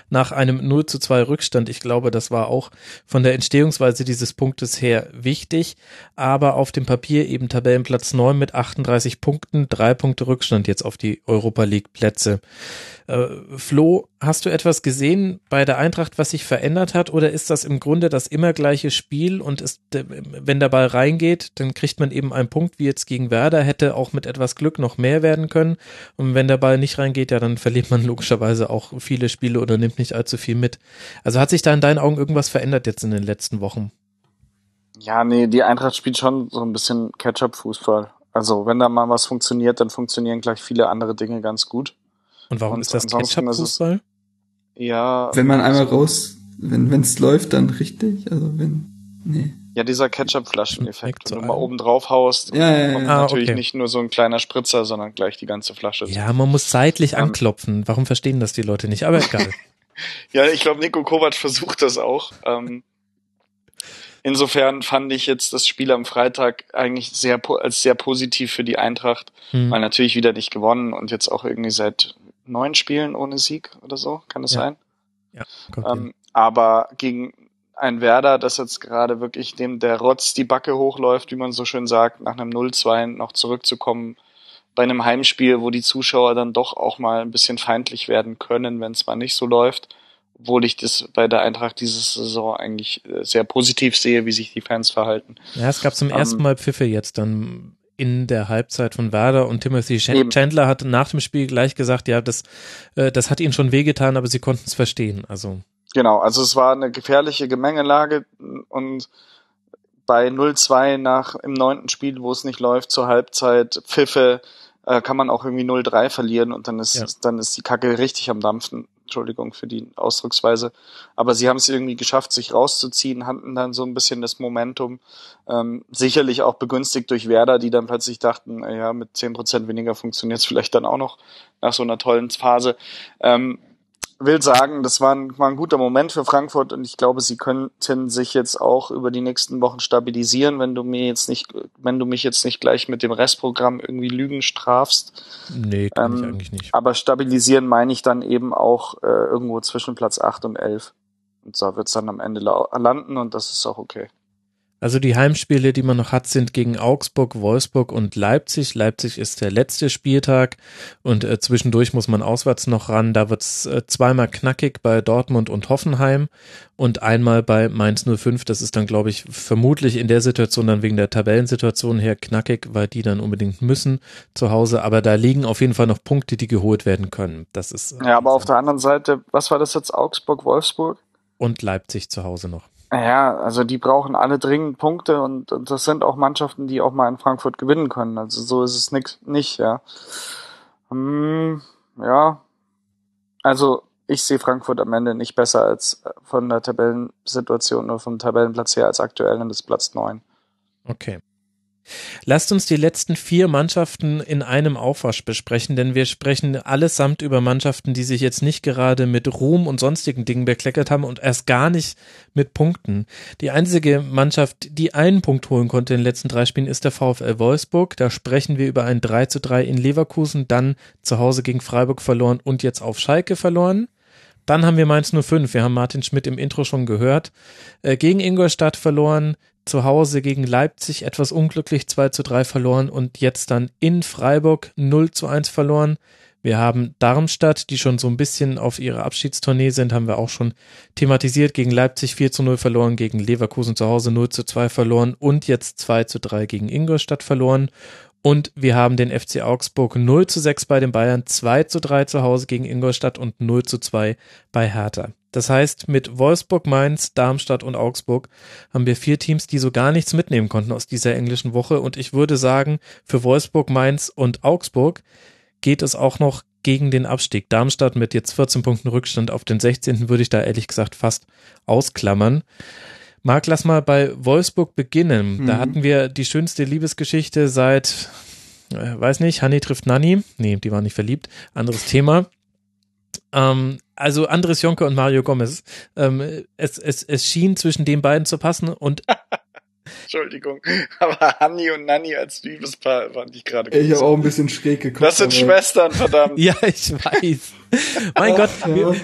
nach einem 0 zu 2 Rückstand. Ich glaube, das war auch von der Entstehungsweise dieses Punktes her wichtig, aber auf dem Papier eben Tabellenplatz 9 mit 38 Punkten, drei Punkte Rückstand jetzt auf die Europa League Plätze. Äh, Flo, hast du etwas gesehen bei der Eintracht, was sich verändert hat, oder ist das im Grunde das immer gleiche Spiel und ist, äh, wenn der Ball reingeht, dann kriegt man eben einen Punkt, wie jetzt gegen Werder, hätte auch mit etwas Glück noch mehr werden können. Und wenn der Ball nicht reingeht, ja, dann verliert man logischerweise auch viele Spiele oder nimmt nicht allzu viel mit. Also hat sich da in deinen Augen irgendwas verändert jetzt in den letzten Wochen? Ja, nee, die Eintracht spielt schon so ein bisschen Catch-up-Fußball. Also wenn da mal was funktioniert, dann funktionieren gleich viele andere Dinge ganz gut. Und warum Und ist das es- Ketchup-Fußball? Ja. Wenn man einmal raus, wenn wenn's läuft, dann richtig. Also wenn, nee. Ja, dieser Ketchup-Flaschen-Effekt. Wenn du mal oben drauf haust, Ja, ja, ja. kommt Ah, natürlich okay. nicht nur so ein kleiner Spritzer, sondern gleich die ganze Flasche. Ja, man muss seitlich Ähm, anklopfen. Warum verstehen das die Leute nicht? Aber egal. (laughs) Ja, ich glaube, Nico Kovac versucht das auch. Ähm, insofern fand ich jetzt das Spiel am Freitag eigentlich sehr als sehr positiv für die Eintracht, Hm. weil natürlich wieder nicht gewonnen und jetzt auch irgendwie seit neun Spielen ohne Sieg oder so, kann das Ja. sein? Ja. Ähm, aber gegen ein Werder, das jetzt gerade wirklich dem der Rotz die Backe hochläuft, wie man so schön sagt, nach einem 0-2 noch zurückzukommen bei einem Heimspiel, wo die Zuschauer dann doch auch mal ein bisschen feindlich werden können, wenn es mal nicht so läuft. Obwohl ich das bei der Eintracht diese Saison eigentlich äh, sehr positiv sehe, wie sich die Fans verhalten. Ja, es gab zum Ähm, ersten Mal Pfiffe jetzt dann in der Halbzeit von Werder und Timothy Eben. Chandler hat nach dem Spiel gleich gesagt, ja, das, äh, das hat ihnen schon wehgetan, aber sie konnten es verstehen. Also Genau, also es war eine gefährliche Gemengelage und bei 0-2 nach im neunten Spiel, wo es nicht läuft, zur Halbzeit Pfiffe, äh, kann man auch irgendwie 0-3 verlieren und dann ist, Ja. dann ist die Kacke richtig am Dampfen. Entschuldigung für die Ausdrucksweise. Aber sie haben es irgendwie geschafft, sich rauszuziehen, hatten dann so ein bisschen das Momentum. Ähm, sicherlich auch begünstigt durch Werder, die dann plötzlich dachten, ja, mit 10% weniger funktioniert es vielleicht dann auch noch nach so einer tollen Phase. Ähm, will sagen, das war ein, war ein guter Moment für Frankfurt und ich glaube, sie könnten sich jetzt auch über die nächsten Wochen stabilisieren, wenn du mir jetzt nicht, wenn du mich jetzt nicht gleich mit dem Restprogramm irgendwie Lügen strafst. nee, kann ich Ähm, eigentlich nicht. Aber stabilisieren meine ich dann eben auch äh, irgendwo zwischen Platz 8 und 11. Und so wird's dann am Ende landen und das ist auch okay. Also die Heimspiele, die man noch hat, sind gegen Augsburg, Wolfsburg und Leipzig. Leipzig ist der letzte Spieltag und äh, zwischendurch muss man auswärts noch ran. Da wird's äh, zweimal knackig bei Dortmund und Hoffenheim und einmal bei Mainz 05. Das ist dann, glaube ich, vermutlich in der Situation dann wegen der Tabellensituation her knackig, weil die dann unbedingt müssen zu Hause. Aber da liegen auf jeden Fall noch Punkte, die geholt werden können. Das ist äh, Ja, aber auf der anderen Seite, was war das jetzt? Augsburg, Wolfsburg? und Leipzig zu Hause noch. Ja, also die brauchen alle dringend Punkte und, und das sind auch Mannschaften, die auch mal in Frankfurt gewinnen können. Also so ist es nix, nicht, ja. Hm, ja. Also ich sehe Frankfurt am Ende nicht besser als äh, von der Tabellensituation oder vom Tabellenplatz her als aktuell und das Platz neun. Okay. Lasst uns die letzten vier Mannschaften in einem Aufwasch besprechen, denn wir sprechen allesamt über Mannschaften, die sich jetzt nicht gerade mit Ruhm und sonstigen Dingen bekleckert haben und erst gar nicht mit Punkten. Die einzige Mannschaft, die einen Punkt holen konnte in den letzten drei Spielen, ist der VfL Wolfsburg. Da sprechen wir über ein 3 zu 3 in Leverkusen, dann zu Hause gegen Freiburg verloren und jetzt auf Schalke verloren. Dann haben wir Mainz 05. Wir haben Martin Schmidt im Intro schon gehört. Äh, gegen Ingolstadt verloren, zu Hause gegen Leipzig etwas unglücklich 2 zu 3 verloren und jetzt dann in Freiburg 0 zu 1 verloren. Wir haben Darmstadt, die schon so ein bisschen auf ihrer Abschiedstournee sind, haben wir auch schon thematisiert, gegen Leipzig 4 zu 0 verloren, gegen Leverkusen zu Hause 0 zu 2 verloren und jetzt 2 zu 3 gegen Ingolstadt verloren. Und wir haben den FC Augsburg 0 zu 6 bei den Bayern, 2 zu 3 zu Hause gegen Ingolstadt und 0 zu 2 bei Hertha. Das heißt, mit Wolfsburg, Mainz, Darmstadt und Augsburg haben wir vier Teams, die so gar nichts mitnehmen konnten aus dieser englischen Woche. Und ich würde sagen, für Wolfsburg, Mainz und Augsburg geht es auch noch gegen den Abstieg. Darmstadt mit jetzt 14 Punkten Rückstand auf den 16. würde ich da ehrlich gesagt fast ausklammern. Marc, lass mal bei Wolfsburg beginnen. Mhm. Da hatten wir die schönste Liebesgeschichte seit, äh, weiß nicht, Hanni trifft Nanni. Nee, die war nicht verliebt. Anderes Thema. Ähm, also Andres Jonke und Mario Gomez. Ähm, es, es, es schien zwischen den beiden zu passen und (laughs) Entschuldigung, aber Hanni und Nanni als Liebespaar fand ich gerade Ich habe auch ein bisschen schräg geguckt. Das sind Schwestern, verdammt. (laughs) ja, ich weiß. Mein Gott, wir,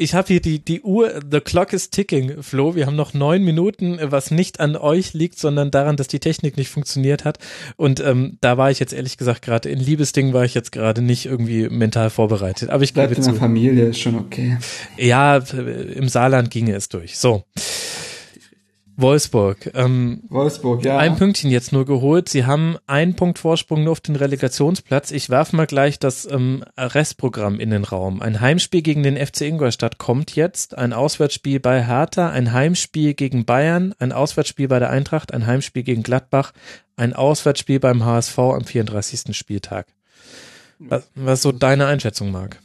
ich habe hier die, die Uhr, the clock is ticking, Flo. Wir haben noch neun Minuten, was nicht an euch liegt, sondern daran, dass die Technik nicht funktioniert hat. Und ähm, da war ich jetzt ehrlich gesagt gerade, in Liebesding war ich jetzt gerade nicht irgendwie mental vorbereitet. Aber ich Bleibt in der Familie, ist schon okay. Ja, im Saarland ginge es durch. So. Wolfsburg. Ähm, Wolfsburg, ja. Ein Pünktchen jetzt nur geholt. Sie haben einen Punkt Vorsprung nur auf den Relegationsplatz. Ich werfe mal gleich das ähm, Restprogramm in den Raum. Ein Heimspiel gegen den FC Ingolstadt kommt jetzt, ein Auswärtsspiel bei Hertha, ein Heimspiel gegen Bayern, ein Auswärtsspiel bei der Eintracht, ein Heimspiel gegen Gladbach, ein Auswärtsspiel beim HSV am 34. Spieltag. Was, was so deine Einschätzung, Marc?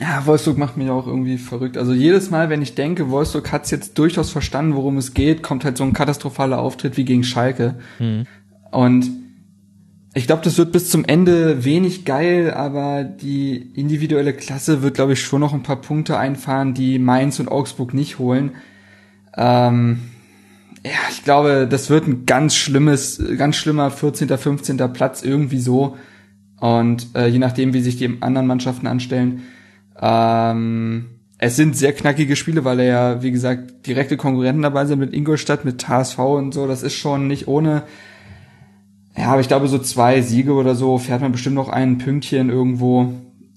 Ja, Wolfsburg macht mich auch irgendwie verrückt. Also jedes Mal, wenn ich denke, Wolfsburg hat es jetzt durchaus verstanden, worum es geht, kommt halt so ein katastrophaler Auftritt wie gegen Schalke. Mhm. Und ich glaube, das wird bis zum Ende wenig geil, aber die individuelle Klasse wird, glaube ich, schon noch ein paar Punkte einfahren, die Mainz und Augsburg nicht holen. Ähm, ja, ich glaube, das wird ein ganz schlimmes, ganz schlimmer 14., 15. Platz irgendwie so. Und äh, je nachdem, wie sich die anderen Mannschaften anstellen, ähm, es sind sehr knackige Spiele, weil er ja, wie gesagt, direkte Konkurrenten dabei sind mit Ingolstadt, mit HSV und so. Das ist schon nicht ohne. Ja, aber ich glaube, so zwei Siege oder so fährt man bestimmt noch ein Pünktchen irgendwo.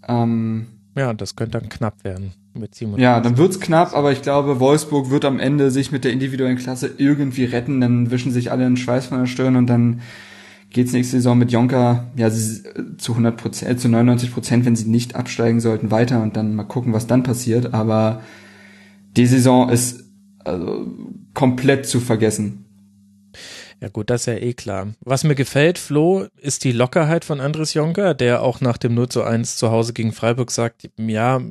Ähm, ja, das könnte dann knapp werden mit 37. Ja, dann wird's knapp, aber ich glaube, Wolfsburg wird am Ende sich mit der individuellen Klasse irgendwie retten. Dann wischen sich alle den Schweiß von der Stirn und dann geht's nächste Saison mit Jonka ja zu 100 Prozent, äh, zu 99 Prozent, wenn sie nicht absteigen sollten, weiter und dann mal gucken, was dann passiert. Aber die Saison ist also komplett zu vergessen. Ja gut, das ist ja eh klar. Was mir gefällt, Flo, ist die Lockerheit von Andres Jonker, der auch nach dem 0 zu 1 zu Hause gegen Freiburg sagt, ja,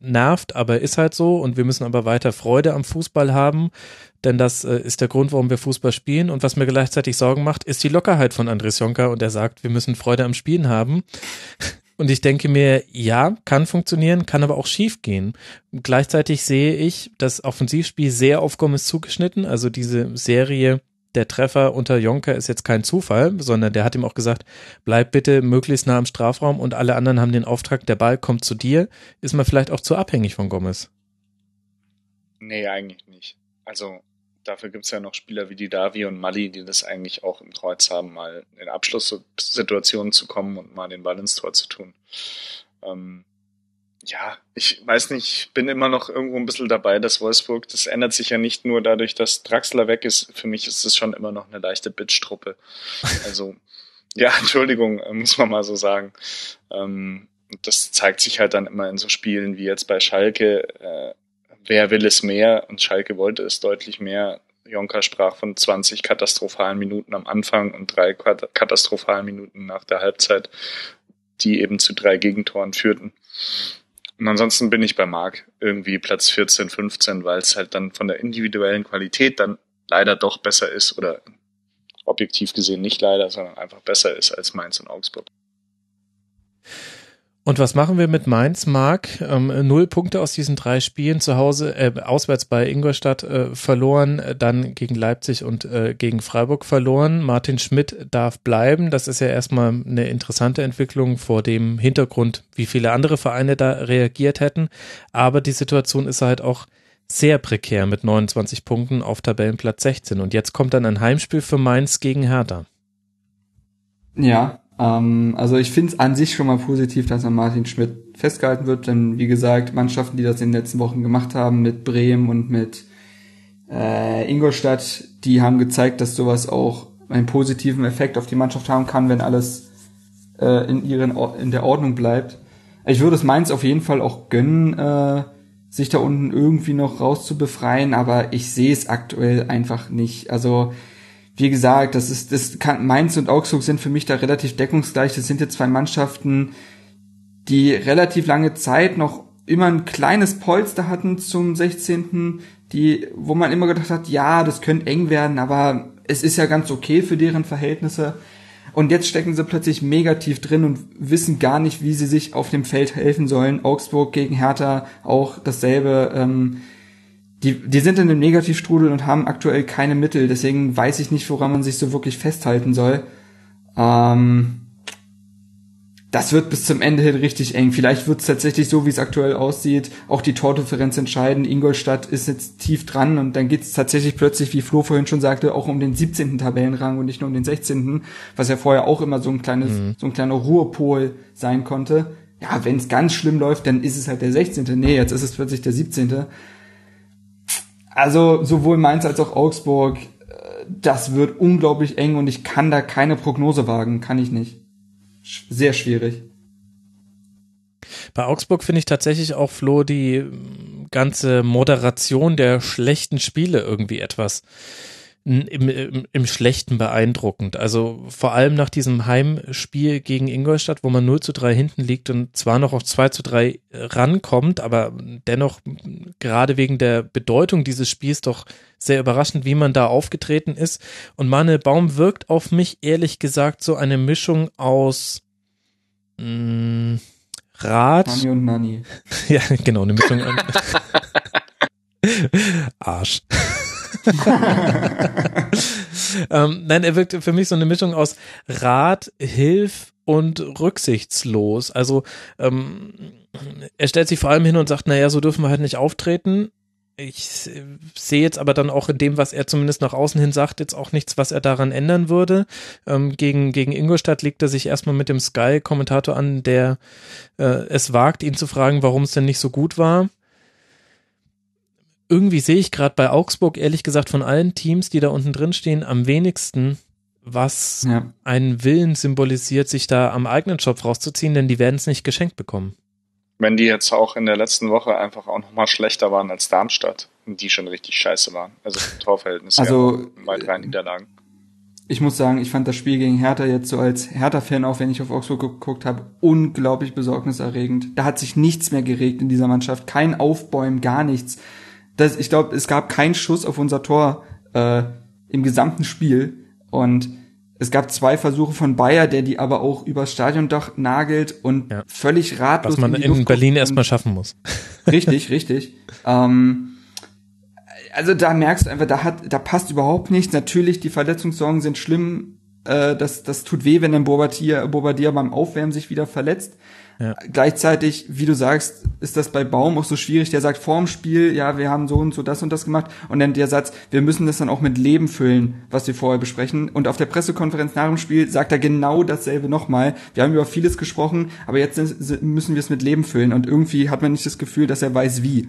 nervt, aber ist halt so und wir müssen aber weiter Freude am Fußball haben denn das äh, ist der Grund, warum wir Fußball spielen. Und was mir gleichzeitig Sorgen macht, ist die Lockerheit von Andres Jonka und er sagt, wir müssen Freude am Spielen haben. (laughs) Und ich denke mir, ja, kann funktionieren, kann aber auch schief gehen. Gleichzeitig sehe ich das Offensivspiel sehr auf Gomez zugeschnitten. Also diese Serie der Treffer unter Jonker ist jetzt kein Zufall, sondern der hat ihm auch gesagt, bleib bitte möglichst nah am Strafraum und alle anderen haben den Auftrag, der Ball kommt zu dir. Ist man vielleicht auch zu abhängig von Gomez? Nee, eigentlich nicht. Also dafür gibt's ja noch Spieler wie die Davi und Mali, die das eigentlich auch im Kreuz haben, mal in Abschlusssituationen zu kommen und mal den Ball ins Tor zu tun. Ähm, ja, ich weiß nicht, ich bin immer noch irgendwo ein bisschen dabei, dass Wolfsburg, das ändert sich ja nicht nur dadurch, dass Draxler weg ist. Für mich ist es schon immer noch eine leichte Bitch-Truppe. Also, (laughs) ja, Entschuldigung, muss man mal so sagen. Ähm, das zeigt sich halt dann immer in so Spielen wie jetzt bei Schalke. Äh, wer will es mehr? Und Schalke wollte es deutlich mehr. Jonka sprach von 20 katastrophalen Minuten am Anfang und drei katastrophalen Minuten nach der Halbzeit, die eben zu drei Gegentoren führten. Und ansonsten bin ich bei Marc irgendwie Platz 14, 15, weil es halt dann von der individuellen Qualität dann leider doch besser ist oder objektiv gesehen nicht leider, sondern einfach besser ist als Mainz und Augsburg. Und was machen wir mit Mainz, Marc? Ähm, null Punkte aus diesen drei Spielen zu Hause, äh, auswärts bei Ingolstadt äh, verloren, dann gegen Leipzig und äh, gegen Freiburg verloren. Martin Schmidt darf bleiben. Das ist ja erstmal eine interessante Entwicklung vor dem Hintergrund, wie viele andere Vereine da reagiert hätten. Aber die Situation ist halt auch sehr prekär mit 29 Punkten auf Tabellenplatz 16. Und jetzt kommt dann ein Heimspiel für Mainz gegen Hertha. Ja, Ähm, also ich finde es an sich schon mal positiv, dass an Martin Schmidt festgehalten wird, denn wie gesagt, Mannschaften, die das in den letzten Wochen gemacht haben, mit Bremen und mit äh, Ingolstadt, die haben gezeigt, dass sowas auch einen positiven Effekt auf die Mannschaft haben kann, wenn alles äh, in ihren in der Ordnung bleibt. Ich würde es Mainz auf jeden Fall auch gönnen, äh, sich da unten irgendwie noch rauszubefreien, aber ich sehe es aktuell einfach nicht. Also wie gesagt, das ist das kann, Mainz und Augsburg sind für mich da relativ deckungsgleich. Das sind jetzt zwei Mannschaften, die relativ lange Zeit noch immer ein kleines Polster hatten zum 16. Die, wo man immer gedacht hat, ja, das könnte eng werden, aber es ist ja ganz okay für deren Verhältnisse. Und jetzt stecken sie plötzlich mega tief drin und wissen gar nicht, wie sie sich auf dem Feld helfen sollen. Augsburg gegen Hertha auch dasselbe. Ähm, die, die sind in einem Negativstrudel und haben aktuell keine Mittel. Deswegen weiß ich nicht, woran man sich so wirklich festhalten soll. Ähm, das wird bis zum Ende hin richtig eng. Vielleicht wird es tatsächlich so, wie es aktuell aussieht, auch die Tordifferenz entscheiden. Ingolstadt ist jetzt tief dran und dann geht es tatsächlich plötzlich, wie Flo vorhin schon sagte, auch um den 17. Tabellenrang und nicht nur um den 16., was ja vorher auch immer so ein kleines, mhm. so ein kleiner Ruhepol sein konnte. Ja, wenn es ganz schlimm läuft, dann ist es halt der 16. Nee, jetzt ist es plötzlich der 17. Also sowohl Mainz als auch Augsburg, äh, das wird unglaublich eng und ich kann da keine Prognose wagen, kann ich nicht sehr schwierig. Bei Augsburg finde ich tatsächlich auch, Flo, die ganze Moderation der schlechten Spiele irgendwie etwas im, im, im Schlechten beeindruckend. Also vor allem nach diesem Heimspiel gegen Ingolstadt, wo man 0 zu 3 hinten liegt und zwar noch auf 2 zu 3 rankommt, aber dennoch gerade wegen der Bedeutung dieses Spiels doch sehr überraschend, wie man da aufgetreten ist. Und Mane Baum wirkt auf mich ehrlich gesagt so eine Mischung aus mh, Rat. Nani und Nani. (laughs) ja, genau, eine Mischung. (laughs) Arsch. (laughs) ähm, nein, er wirkt für mich so eine Mischung aus Rat, Hilf und rücksichtslos. Also ähm, er stellt sich vor allem hin und sagt, naja, so dürfen wir halt nicht auftreten. Ich sehe jetzt aber dann auch in dem, was er zumindest nach außen hin sagt, jetzt auch nichts, was er daran ändern würde. Ähm, gegen, gegen Ingolstadt legt er sich erstmal mit dem Sky-Kommentator an, der äh, es wagt, ihn zu fragen, warum es denn nicht so gut war irgendwie sehe ich gerade bei Augsburg, ehrlich gesagt, von allen Teams, die da unten drin stehen, am wenigsten, was ja. einen Willen symbolisiert, sich da am eigenen Schopf rauszuziehen, denn die werden es nicht geschenkt bekommen. Wenn die jetzt auch in der letzten Woche einfach auch nochmal schlechter waren als Darmstadt und die schon richtig scheiße waren. Also Torverhältnis also, bei drei Niederlagen. Ich muss sagen, ich fand das Spiel gegen Hertha jetzt so als Hertha-Fan, auch wenn ich auf Augsburg geguckt habe, unglaublich besorgniserregend. Da hat sich nichts mehr geregt in dieser Mannschaft. Kein Aufbäumen, gar nichts das, ich glaube, es gab keinen Schuss auf unser Tor äh, im gesamten Spiel und es gab zwei Versuche von Bayer, der die aber auch übers Stadiondach nagelt und ja. völlig ratlos. Was man in, in Berlin erstmal schaffen muss. (laughs) Richtig, richtig. Ähm, also da merkst du einfach, da hat, da passt überhaupt nichts. Natürlich, die Verletzungssorgen sind schlimm. Äh, das, das tut weh, wenn ein Bobadilla, Bobadilla beim Aufwärmen sich wieder verletzt. Ja. Gleichzeitig, wie du sagst, ist das bei Baum auch so schwierig. Der sagt vorm Spiel, ja, wir haben so und so das und das gemacht. Und dann der Satz, wir müssen das dann auch mit Leben füllen, was wir vorher besprechen. Und auf der Pressekonferenz nach dem Spiel sagt er genau dasselbe nochmal. Wir haben über vieles gesprochen, aber jetzt müssen wir es mit Leben füllen. Und irgendwie hat man nicht das Gefühl, dass er weiß wie.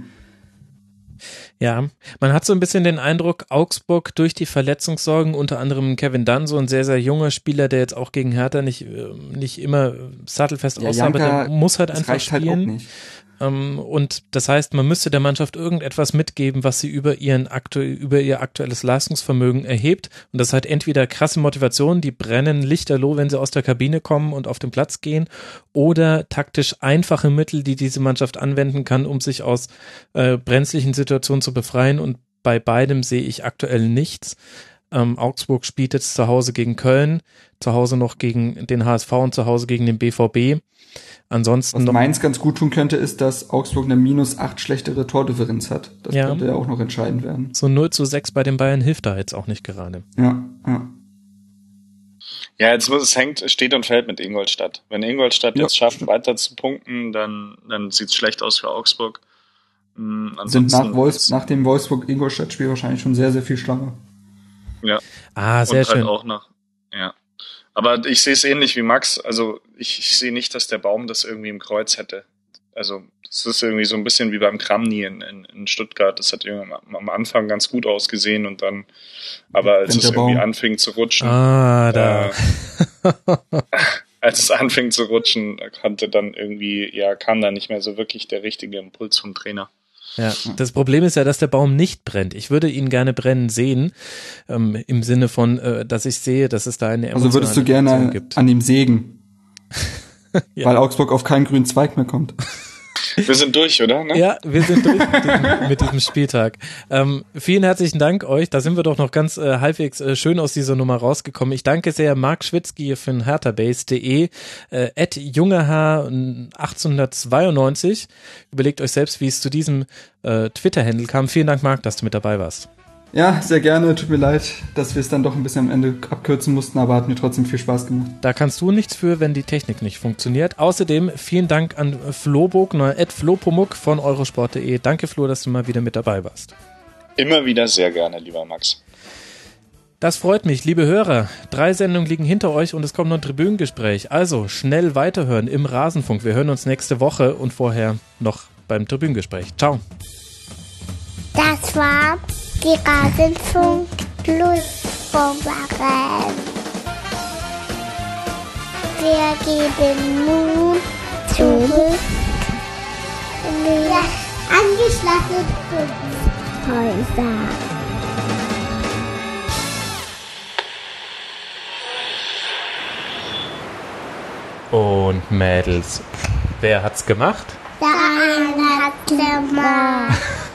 Ja, man hat so ein bisschen den Eindruck, Augsburg durch die Verletzungssorgen, unter anderem Kevin Dunn, so ein sehr, sehr junger Spieler, der jetzt auch gegen Hertha nicht, äh, nicht immer sattelfest ja, aussah, aber der muss halt einfach halt spielen. Halt ähm, und das heißt, man müsste der Mannschaft irgendetwas mitgeben, was sie über ihren aktu über ihr aktuelles Leistungsvermögen erhebt. Und das halt entweder krasse Motivation, die brennen lichterloh, wenn sie aus der Kabine kommen und auf den Platz gehen, oder taktisch einfache Mittel, die diese Mannschaft anwenden kann, um sich aus äh, brenzlichen Situationen zu befreien. Und bei beidem sehe ich aktuell nichts. Ähm, Augsburg spielt jetzt zu Hause gegen Köln, zu Hause noch gegen den HSV und zu Hause gegen den BVB. Ansonsten. Was Mainz ganz gut tun könnte, ist, dass Augsburg eine minus acht schlechtere Tordifferenz hat. Das ja. könnte ja auch noch entscheidend werden. So 0 zu 6 bei den Bayern hilft da jetzt auch nicht gerade. Ja, ja. Ja, jetzt muss es hängt, steht und fällt mit Ingolstadt. Wenn Ingolstadt ja. jetzt schafft, weiter zu punkten, dann, dann sieht es schlecht aus für Augsburg. Mhm, Sind nach, Wolfs nach dem Wolfsburg-Ingolstadt-Spiel wahrscheinlich schon sehr, sehr viel Schlange. Ja. Ah, sehr und halt schön. Halt auch nach, ja. Aber ich sehe es ähnlich wie Max. Also ich, ich sehe nicht, dass der Baum das irgendwie im Kreuz hätte. Also es ist irgendwie so ein bisschen wie beim Kramni in, in, in Stuttgart. Das hat irgendwie am Anfang ganz gut ausgesehen und dann, aber als es irgendwie anfing zu rutschen, ah, da. Äh, (laughs) als es anfing zu rutschen, konnte dann irgendwie, ja, kam da nicht mehr so wirklich der richtige Impuls vom Trainer. Ja, das Problem ist ja, dass der Baum nicht brennt. Ich würde ihn gerne brennen sehen, ähm, im Sinne von, äh, dass ich sehe, dass es da eine Also würdest du gerne gibt. an ihm sägen, (laughs) ja. weil Augsburg auf keinen grünen Zweig mehr kommt. (laughs) Wir sind durch, oder? Ne? Ja, wir sind durch mit diesem, (laughs) mit diesem Spieltag. Ähm, vielen herzlichen Dank euch. Da sind wir doch noch ganz äh, halbwegs äh, schön aus dieser Nummer rausgekommen. Ich danke sehr Marc Schwitzky von herterbase.de, äh, at jungehaar 1892. Überlegt euch selbst, wie es zu diesem äh, Twitter-Handle kam. Vielen Dank, Marc, dass du mit dabei warst. Ja, sehr gerne. Tut mir leid, dass wir es dann doch ein bisschen am Ende abkürzen mussten, aber hat mir trotzdem viel Spaß gemacht. Da kannst du nichts für, wenn die Technik nicht funktioniert. Außerdem vielen Dank an Flo Bogner, Ed Flopomuk von eurosport.de. Danke, Flo, dass du mal wieder mit dabei warst. Immer wieder sehr gerne, lieber Max. Das freut mich, liebe Hörer. Drei Sendungen liegen hinter euch und es kommt noch ein Tribünengespräch. Also schnell weiterhören im Rasenfunk. Wir hören uns nächste Woche und vorher noch beim Tribünengespräch. Ciao. Das war die Rasenfunk Plus Vorwagen. Wir geben nun zurück in die angeschlossenen Häuser. Und Mädels, wer hat's gemacht? Der eine hat's (laughs) gemacht.